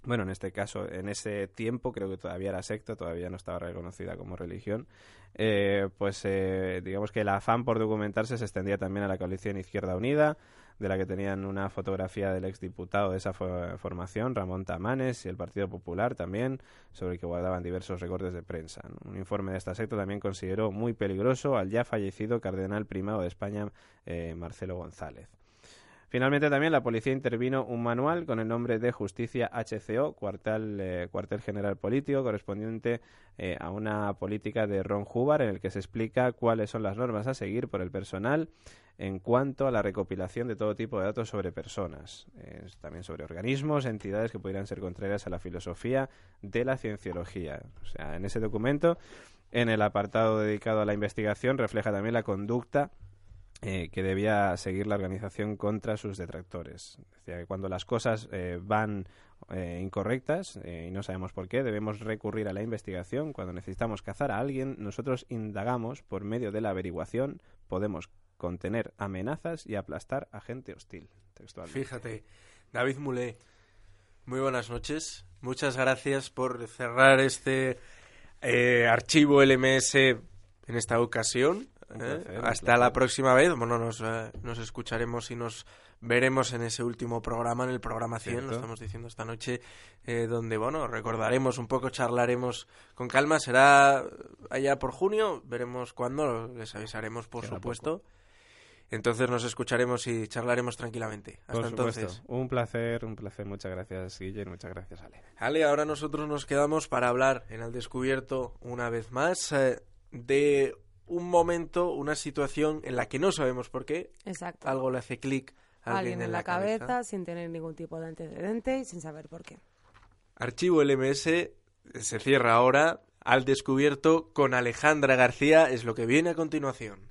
bueno, en este caso, en ese tiempo, creo que todavía era secta, todavía no estaba reconocida como religión, eh, pues eh, digamos que el afán por documentarse se extendía también a la coalición Izquierda Unida, de la que tenían una fotografía del exdiputado de esa fo- formación, Ramón Tamanes, y el Partido Popular también, sobre el que guardaban diversos recortes de prensa. Un informe de esta secta también consideró muy peligroso al ya fallecido cardenal primado de España, eh, Marcelo González. Finalmente también la policía intervino un manual con el nombre de Justicia HCO, cuartel, eh, cuartel general político, correspondiente eh, a una política de Ron Hubbard, en el que se explica cuáles son las normas a seguir por el personal en cuanto a la recopilación de todo tipo de datos sobre personas, también sobre organismos, entidades que pudieran ser contrarias a la filosofía de la cienciología. O sea, en ese documento, en el apartado dedicado a la investigación, refleja también la conducta eh, que debía seguir la organización contra sus detractores. Decía que cuando las cosas eh, van eh, incorrectas eh, y no sabemos por qué, debemos recurrir a la investigación. Cuando necesitamos cazar a alguien, nosotros indagamos por medio de la averiguación, podemos contener amenazas y aplastar a gente hostil. Textualmente. Fíjate, David Mulé. Muy buenas noches. Muchas gracias por cerrar este eh, archivo LMS en esta ocasión. ¿Eh? Hasta la próxima vez. Bueno, nos, eh, nos escucharemos y nos veremos en ese último programa, en el programa 100, lo estamos diciendo esta noche, eh, donde, bueno, recordaremos un poco, charlaremos con calma. Será allá por junio, veremos cuándo, les avisaremos, por supuesto. Entonces nos escucharemos y charlaremos tranquilamente. Hasta entonces. Un placer, un placer. Muchas gracias, Guille, muchas gracias, Ale. Ale, ahora nosotros nos quedamos para hablar en el descubierto una vez más eh, de un momento, una situación en la que no sabemos por qué. Exacto. Algo le hace clic a alguien, en, la, cabeza, sin tener ningún tipo de antecedente y sin saber por qué. Archivo LMS se cierra ahora al descubierto con Alejandra García, es lo que viene a continuación.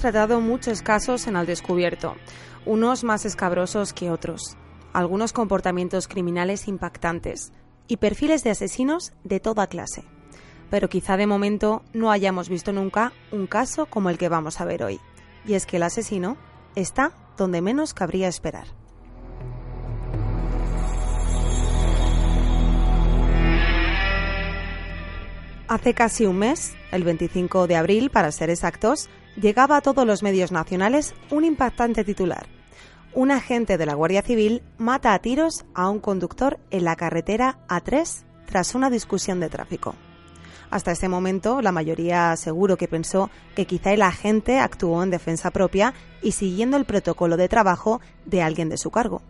Tratado muchos casos en Al Descubierto, unos más escabrosos que otros, algunos comportamientos criminales impactantes y perfiles de asesinos de toda clase. Pero quizá de momento no hayamos visto nunca un caso como el que vamos a ver hoy, y es que el asesino está donde menos cabría esperar. Hace casi un mes, el 25 de abril para ser exactos, llegaba a todos los medios nacionales un impactante titular. Un agente de la Guardia Civil mata a tiros a un conductor en la carretera A3 tras una discusión de tráfico. Hasta ese momento, la mayoría seguro que pensó que quizá el agente actuó en defensa propia y siguiendo el protocolo de trabajo de alguien de su cargo.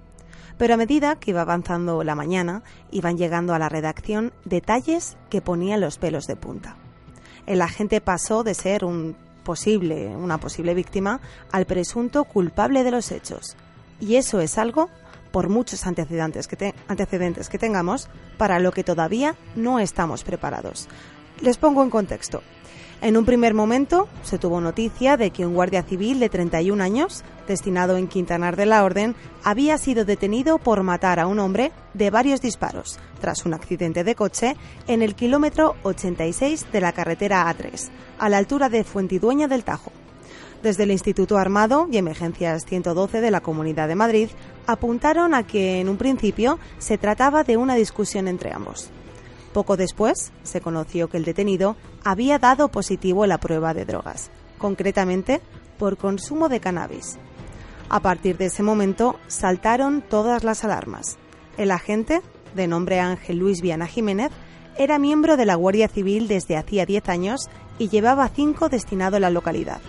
Pero a medida que iba avanzando la mañana, iban llegando a la redacción detalles que ponían los pelos de punta. El agente pasó de ser un posible, una posible víctima al presunto culpable de los hechos. Y eso es algo, por muchos antecedentes que, antecedentes que tengamos, para lo que todavía no estamos preparados. Les pongo en contexto. En un primer momento se tuvo noticia de que un guardia civil de 31 años, destinado en Quintanar de la Orden, había sido detenido por matar a un hombre de varios disparos, tras un accidente de coche en el kilómetro 86 de la carretera A3, a la altura de Fuentidueña del Tajo. Desde el Instituto Armado y Emergencias 112 de la Comunidad de Madrid apuntaron a que en un principio se trataba de una discusión entre ambos. Poco después se conoció que el detenido había dado positivo la prueba de drogas, concretamente por consumo de cannabis. A partir de ese momento saltaron todas las alarmas. El agente, de nombre Ángel Luis Viana Jiménez, era miembro de la Guardia Civil desde hacía 10 años y llevaba cinco destinado a la localidad.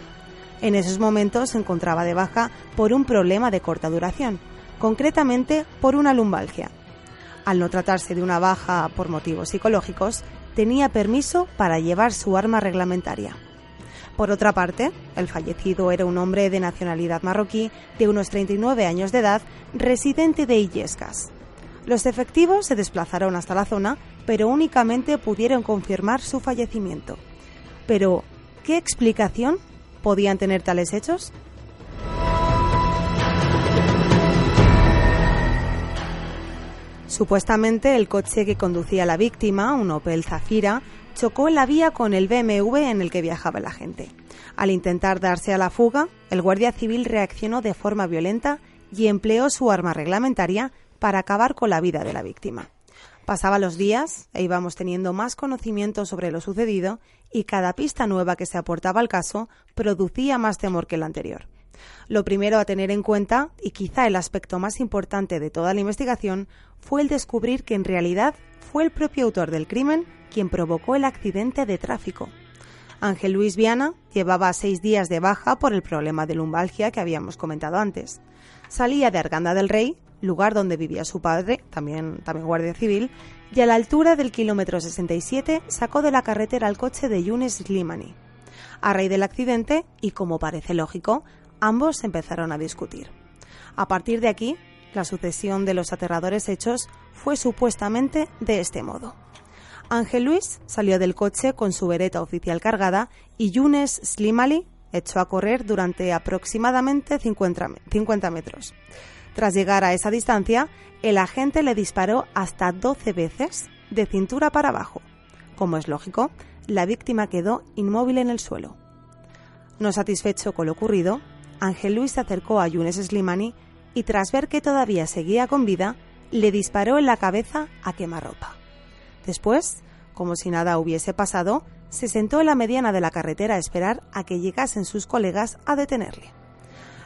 En esos momentos se encontraba de baja por un problema de corta duración, concretamente por una lumbalgia al no tratarse de una baja por motivos psicológicos, tenía permiso para llevar su arma reglamentaria. Por otra parte, el fallecido era un hombre de nacionalidad marroquí de unos 39 años de edad, residente de Illescas. Los efectivos se desplazaron hasta la zona, pero únicamente pudieron confirmar su fallecimiento. Pero, ¿qué explicación podían tener tales hechos? Supuestamente el coche que conducía la víctima, un Opel Zafira, chocó en la vía con el BMW en el que viajaba la gente. Al intentar darse a la fuga, el guardia civil reaccionó de forma violenta y empleó su arma reglamentaria para acabar con la vida de la víctima. Pasaban los días e íbamos teniendo más conocimiento sobre lo sucedido y cada pista nueva que se aportaba al caso producía más temor que la anterior. Lo primero a tener en cuenta, y quizá el aspecto más importante de toda la investigación, fue el descubrir que en realidad fue el propio autor del crimen quien provocó el accidente de tráfico. Ángel Luis Viana llevaba seis días de baja por el problema de lumbalgia que habíamos comentado antes. Salía de Arganda del Rey, lugar donde vivía su padre, también, también guardia civil, y a la altura del kilómetro 67 sacó de la carretera el coche de Yunes Slimani. A raíz del accidente, y como parece lógico, ambos empezaron a discutir. A partir de aquí, la sucesión de los aterradores hechos fue supuestamente de este modo. Ángel Luis salió del coche con su vereta oficial cargada y Yunes Slimali, echó a correr durante aproximadamente 50 metros. Tras llegar a esa distancia, el agente le disparó hasta 12 veces de cintura para abajo. Como es lógico, la víctima quedó inmóvil en el suelo. No satisfecho con lo ocurrido, Ángel Luis se acercó a Yunes Slimani y tras ver que todavía seguía con vida, le disparó en la cabeza a quemarropa. Después, como si nada hubiese pasado, se sentó en la mediana de la carretera a esperar a que llegasen sus colegas a detenerle.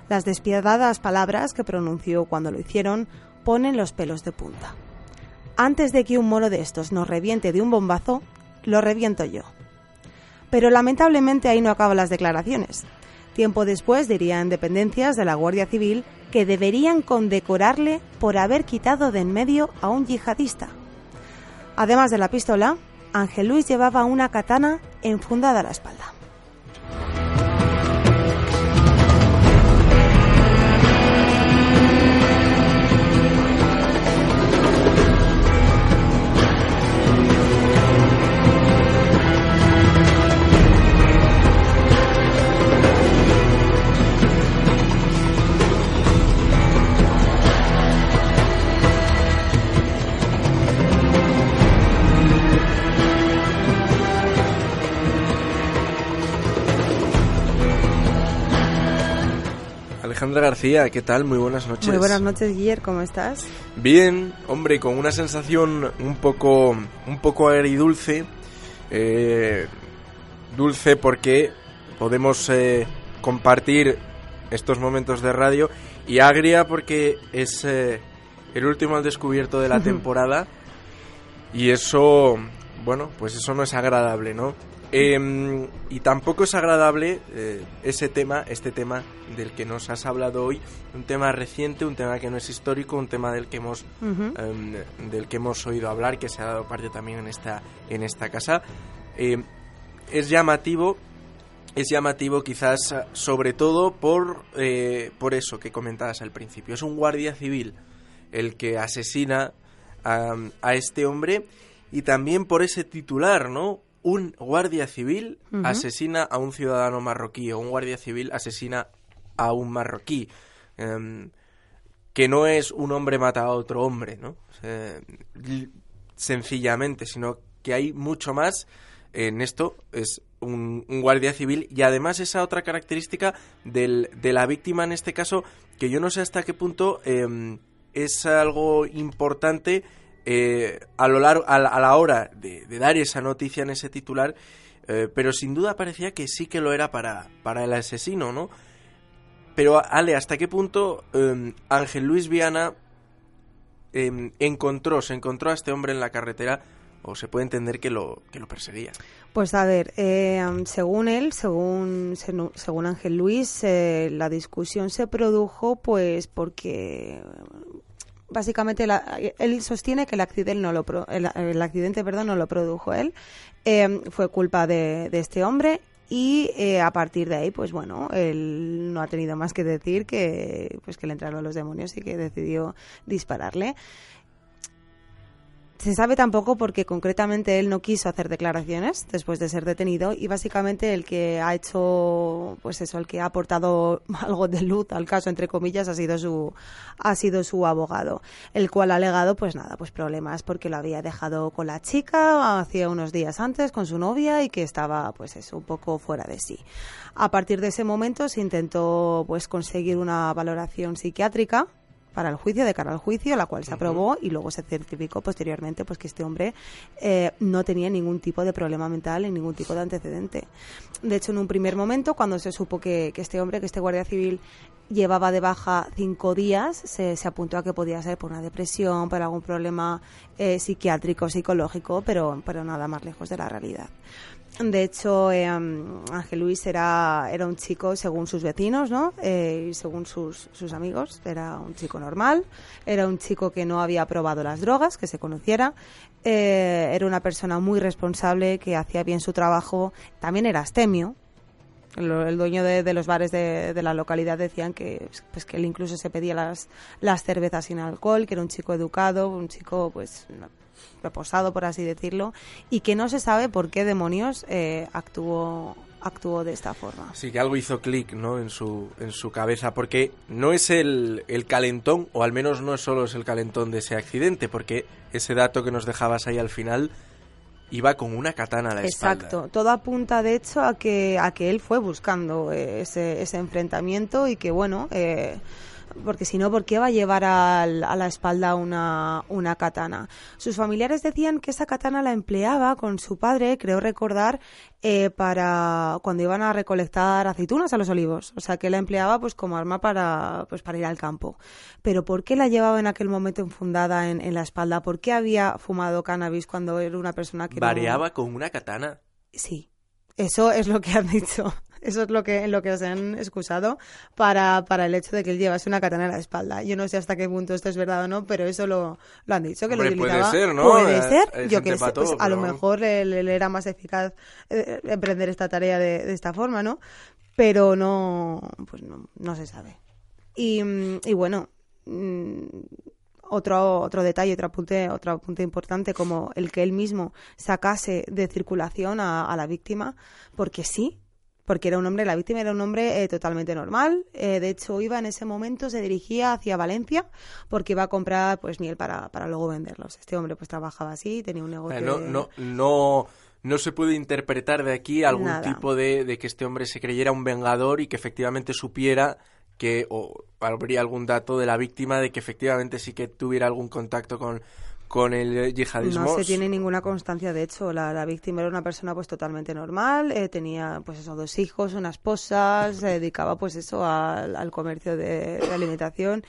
Las despiadadas palabras que pronunció cuando lo hicieron ponen los pelos de punta. Antes de que un moro de estos nos reviente de un bombazo, lo reviento yo. Pero lamentablemente ahí no acaban las declaraciones. Tiempo después diría en dependencias de la Guardia Civil que deberían condecorarle por haber quitado de en medio a un yihadista. Además de la pistola, Ángel Luis llevaba una katana enfundada a la espalda. Alejandra García, ¿qué tal? Muy buenas noches. Muy buenas noches, Guiller, ¿cómo estás? Bien, hombre, con una sensación un poco, un poco agridulce. Eh, dulce porque podemos eh, compartir estos momentos de radio y agria porque es eh, el último al descubierto de la temporada y eso, bueno, pues eso no es agradable, ¿no? Em, y tampoco es agradable eh, ese tema, este tema del que nos has hablado hoy, un tema reciente, un tema que no es histórico, un tema del que hemos em, del que hemos oído hablar, que se ha dado parte también en esta en esta casa. Em, es llamativo, es llamativo quizás sobre todo por eh, por eso que comentabas al principio. Es un guardia civil el que asesina a, a este hombre y también por ese titular, ¿no? Un guardia civil asesina a un ciudadano marroquí o un guardia civil asesina a un marroquí. Em, que no es un hombre mata a otro hombre, ¿no? sencillamente, sino que hay mucho más en esto. Es un, guardia civil y además esa otra característica del, de la víctima en este caso, que yo no sé hasta qué punto em, es algo importante eh, a, lo largo, a, la, hora de, dar esa noticia en ese titular, eh, pero sin duda parecía que sí que lo era para, para el asesino, ¿no? Pero, Ale, ¿hasta qué punto em, Ángel Luis Viana em, encontró, se encontró a este hombre en la carretera o se puede entender que lo, que lo perseguía? Pues a ver, em, según él, según, según Ángel Luis, eh, la discusión se produjo pues porque básicamente él sostiene que el accidente no lo el, accidente perdón no lo produjo él. Em, fue culpa de, este hombre y eh, a partir de ahí pues bueno él no ha tenido más que decir que pues que le entraron los demonios y que decidió dispararle se sabe tampoco porque concretamente él no quiso hacer declaraciones después de ser detenido y básicamente el que ha hecho, pues eso, el que ha aportado algo de luz al caso, entre comillas, ha sido su, ha sido su abogado, el cual ha alegado, pues nada, pues problemas porque lo había dejado con la chica hacía unos días antes con su novia y que estaba, pues eso, un poco fuera de sí. A partir de ese momento se intentó, pues conseguir una valoración psiquiátrica para el juicio, de cara al juicio, la cual se aprobó y luego se certificó posteriormente pues que este hombre eh, no tenía ningún tipo de problema mental y ningún tipo de antecedente. De hecho, en un primer momento, cuando se supo que, este hombre, que este guardia civil llevaba de baja cinco días, se, apuntó a que podía ser por una depresión, por algún problema eh, psiquiátrico, psicológico, pero, pero nada más lejos de la realidad. De hecho, eh, Ángel Luis era, era un chico, según sus vecinos, ¿no? Eh, y según sus, sus amigos, era un chico normal, era un chico que no había probado las drogas, que se conociera, eh, era una persona muy responsable, que hacía bien su trabajo, también era astemio, el, dueño de, los bares de, de, la localidad decían que, pues, que él incluso se pedía las, las cervezas sin alcohol, que era un chico educado, un chico pues reposado, por así decirlo, y que no se sabe por qué demonios eh, actuó actuó de esta forma. Sí, que algo hizo clic ¿no? en, su, en su cabeza, porque no es el, el calentón, o al menos no es solo es el calentón de ese accidente, porque ese dato que nos dejabas ahí al final iba con una katana a la Exacto. espalda. Todo apunta, de hecho, a que, a que él fue buscando eh, ese, ese enfrentamiento y que, bueno, eh, porque si no, ¿por qué va a llevar al- a la espalda una, una katana? Sus familiares decían que esa katana la empleaba con su padre, creo recordar, eh, para cuando iban a recolectar aceitunas a los olivos. O sea, que la empleaba pues como arma para, pues, para ir al campo. Pero ¿por qué la llevaba en aquel momento enfundada en, en la espalda? ¿Por qué había fumado cannabis cuando era una persona que no- Variaba con una katana. Sí, eso es lo que han dicho. Eso es lo que, en lo que os han excusado para, para el hecho de que él llevase una katana en la espalda. Yo no sé hasta qué punto esto es verdad o no, pero eso lo, lo han dicho, que Hombre, lo puede utilizaba. ser, ¿no? Puede Eh, ser, hay yo que sé, pues a lo mejor le, era más eficaz eh, emprender esta tarea de, de esta forma, ¿no? Pero no, pues no, no se sabe. Y, y bueno, mm, otro, otro detalle, otro apunte, otro apunte importante, como el que él mismo sacase de circulación a, a la víctima, porque sí, porque era un hombre, la víctima era un hombre eh, totalmente normal. eh, de hecho, iba en ese momento, se dirigía hacia Valencia porque iba a comprar pues miel para, para luego venderlos. Este hombre pues trabajaba así, tenía un negocio. no, de- no, no, no se puede interpretar de aquí algún Nada. tipo de, de que este hombre se creyera un vengador y que efectivamente supiera que, o habría algún dato de la víctima de que efectivamente sí que tuviera algún contacto con, con el eh, yihadismo. No se tiene ninguna constancia, de hecho, la, la víctima era una persona pues totalmente normal, eh, tenía pues eso, dos hijos, una esposa, se dedicaba pues eso al, al comercio de, de alimentación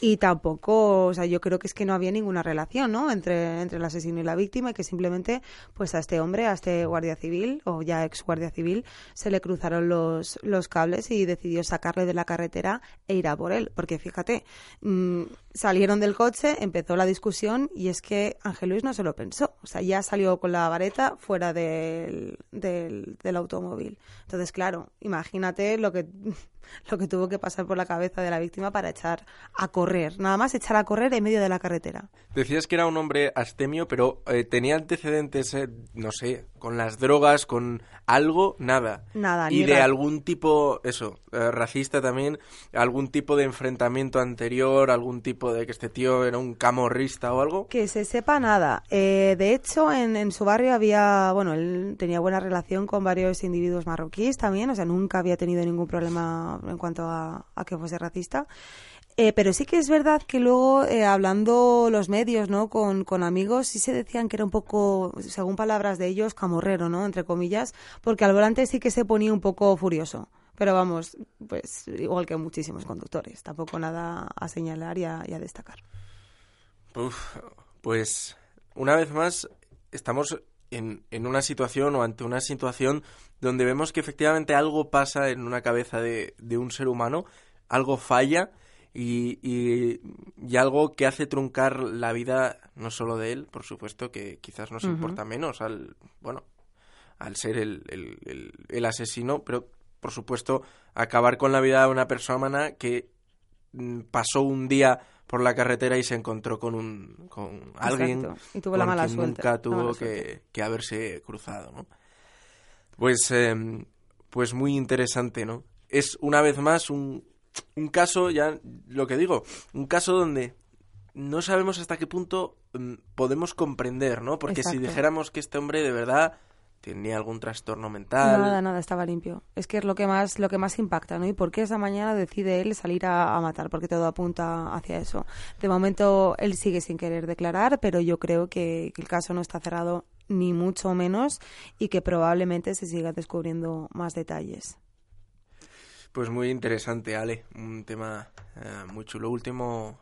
y tampoco, o sea, yo creo que es que no había ninguna relación, ¿no? Entre, entre el asesino y la víctima y que simplemente pues a este hombre, a este guardia civil o ya ex guardia civil, se le cruzaron los, los cables y decidió sacarle de la carretera e ir a por él, porque fíjate, mm, salieron del coche, empezó la discusión y es que Ángel Luis no se lo pensó. O sea, ya salió con la vareta fuera del, del, del automóvil. Entonces, claro, imagínate lo que, lo que tuvo que pasar por la cabeza de la víctima para echar a correr. Nada más echar a correr en medio de la carretera. Decías que era un hombre astemio, pero eh, tenía antecedentes, eh, no sé, con las drogas, con algo, nada. Nada, Y ni de algún tipo, eso, eh, racista también, algún tipo de enfrentamiento anterior, algún tipo de que este tío era un camorrista o algo. Que se sepa nada. Eh, de hecho, en, en su barrio había, bueno, él tenía buena relación con varios individuos marroquíes también, o sea, nunca había tenido ningún problema en cuanto a, que fuese racista. Eh, pero sí que es verdad que luego, eh, hablando los medios, ¿no? Con, con amigos, sí se decían que era un poco, según palabras de ellos, camorrero, ¿no? Entre comillas, porque al volante sí que se ponía un poco furioso. Pero vamos, pues igual que muchísimos conductores, tampoco nada a señalar y a- y a destacar. Uf, pues una vez más estamos en, en una situación o ante una situación donde vemos que efectivamente algo pasa en una cabeza de, de un ser humano, algo falla y, y, y algo que hace truncar la vida no solo de él, por supuesto, que quizás nos importa menos al, bueno, al ser el, el, el- el asesino, pero por supuesto acabar con la vida de una persona que mm, pasó un día por la carretera y se encontró con un con alguien. Y tuvo la con mala quien suerte, nunca la tuvo mala que, que haberse cruzado, ¿no? Pues em, pues muy interesante, ¿no? Es una vez más un, un caso, ya lo que digo, un caso donde no sabemos hasta qué punto mm, podemos comprender, ¿no? Porque si dijéramos que este hombre de verdad tenía algún trastorno mental, Nada, nada, estaba limpio. Es que es lo que más, lo que más impacta, ¿no? ¿Y por qué esa mañana decide él salir a, a matar? Porque todo apunta hacia eso. De momento él sigue sin querer declarar, pero yo creo que, que el caso no está cerrado ni mucho menos y que probablemente se siga descubriendo más detalles. Pues muy interesante, Ale. Un tema eh, muy chulo. Último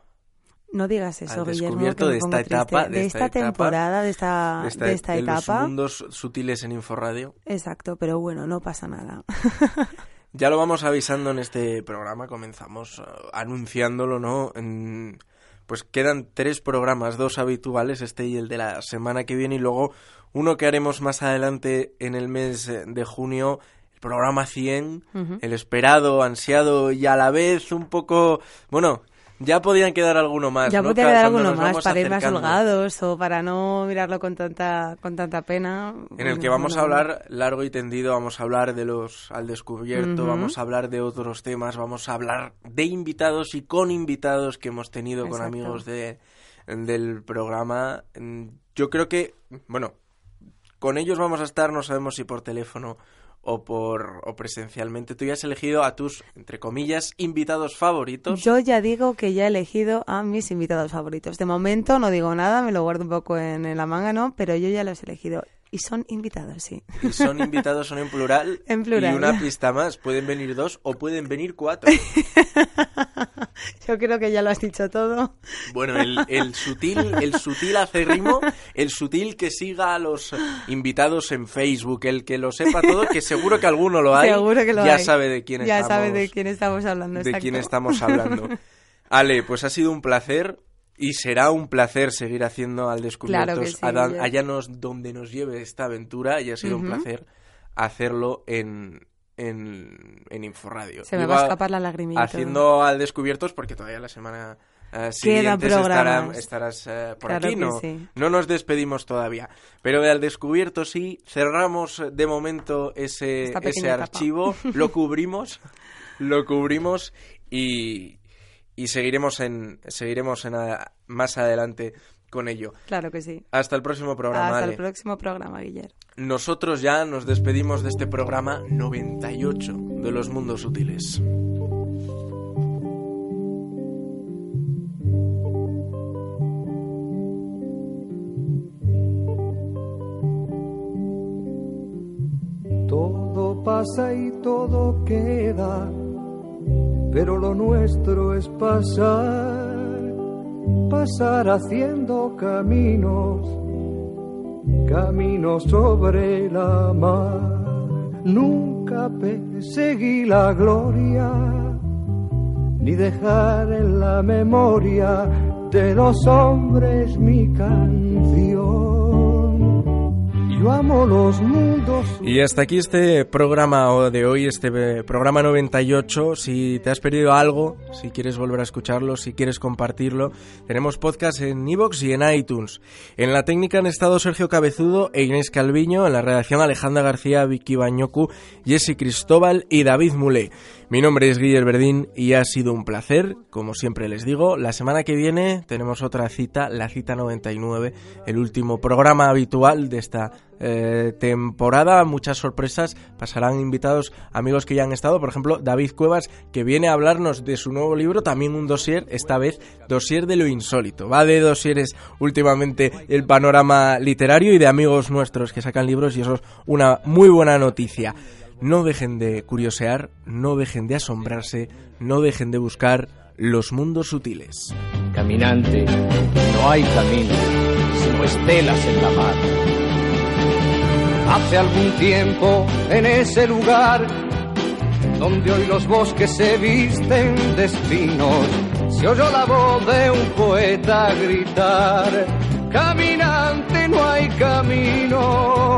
No digas eso, Al Guillermo, descubierto que me de esta triste. etapa, de de esta esta, etapa, temporada, de esta, de esta, de esta de los etapa. mundos sutiles en Inforadio. Exacto, pero bueno, no pasa nada. Ya lo vamos avisando en este programa. Comenzamos eh, anunciándolo, ¿no? En- pues quedan tres programas, dos habituales, este y el de la semana que viene, y luego uno que haremos más adelante en el mes eh, de junio, el programa 100, Ujú. el esperado, ansiado y a la vez un poco, bueno, Ya podían quedar alguno más. Ya ¿no? podía Ca- quedar alguno más para ir más holgados o para no mirarlo con tanta, con tanta pena. En el que vamos a hablar largo y tendido, vamos a hablar de los al descubierto, vamos a hablar de otros temas, vamos a hablar de invitados y con invitados que hemos tenido con amigos de, del programa. Yo creo que, bueno, con ellos vamos a estar, no sabemos si por teléfono o por o presencialmente. Tú ya has elegido a tus, entre comillas, invitados favoritos. Yo ya digo que ya he elegido a mis invitados favoritos. De momento no digo nada, me lo guardo un poco en, en la manga, ¿no? Pero yo ya los he elegido. Y son invitados, sí. Y son invitados, son en plural. En plural. Y una pista más, pueden venir dos o pueden venir cuatro. Yo creo que ya lo has dicho todo. Bueno, el, el sutil, el sutil acérrimo, el sutil que siga a los invitados en Facebook, el que lo sepa todo, que seguro que alguno lo hay, Seguro que lo ya hay. sabe de quién Ya estamos, sabe de quién estamos hablando. de quién estamos hablando. Ale, pues ha sido un placer y será un placer seguir haciendo al descubierto Claro que sí, allá, nos- donde nos lleve esta aventura y ha sido un placer hacerlo en, en, en Inforradio. Se me Iba va a escapar la lagrimita. Haciendo al descubiertos porque todavía la semana siguiente programas. estarás eh, por Claro aquí. No, sí. no nos despedimos todavía. Pero de al descubierto sí, cerramos de momento ese, ese archivo, lo cubrimos, lo cubrimos y, y seguiremos en seguiremos en a- más adelante con ello. Claro que sí. Hasta el próximo programa. Hasta Ale. el próximo programa, Guillermo. Nosotros ya nos despedimos de este programa 98 de los mundos sutiles. Todo pasa y todo queda, pero lo nuestro es pasar, pasar haciendo caminos, caminos sobre la mar. Nunca perseguí la gloria, ni dejar en la memoria de los hombres mi canción. Yo amo los mundos. Y hasta aquí este programa de hoy, este eh, programa 98. Si te has perdido algo, si quieres volver a escucharlo, si quieres compartirlo, tenemos podcast en iVoox y en iTunes. En la técnica han estado Sergio Cabezudo e Inés Calviño, en la redacción Alejandra García, Vicky Bañocu, Jesse Cristóbal y David Mulé. Mi nombre es Guillermo Verdín y ha sido un placer, como siempre les digo. La semana que viene tenemos otra cita, la cita 99, el último programa habitual de esta eh, temporada. Muchas sorpresas, pasarán invitados amigos que ya han estado, por ejemplo David Cuevas, que viene a hablarnos de su nuevo libro, también un dossier, esta vez dossier de lo insólito. Va de dosieres últimamente el panorama literario y de amigos nuestros que sacan libros y eso es una muy buena noticia. No dejen de curiosear, no dejen de asombrarse, no dejen de buscar los mundos sutiles. Caminante, no hay camino, sino estelas en la mar. Hace algún tiempo en ese lugar donde hoy los bosques se visten de espinos, se oyó la voz de un poeta gritar, caminante no hay camino,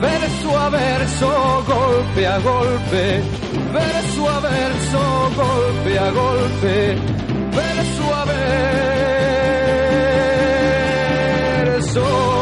verso a verso, golpe a golpe, verso a verso, golpe a golpe, verso a verso.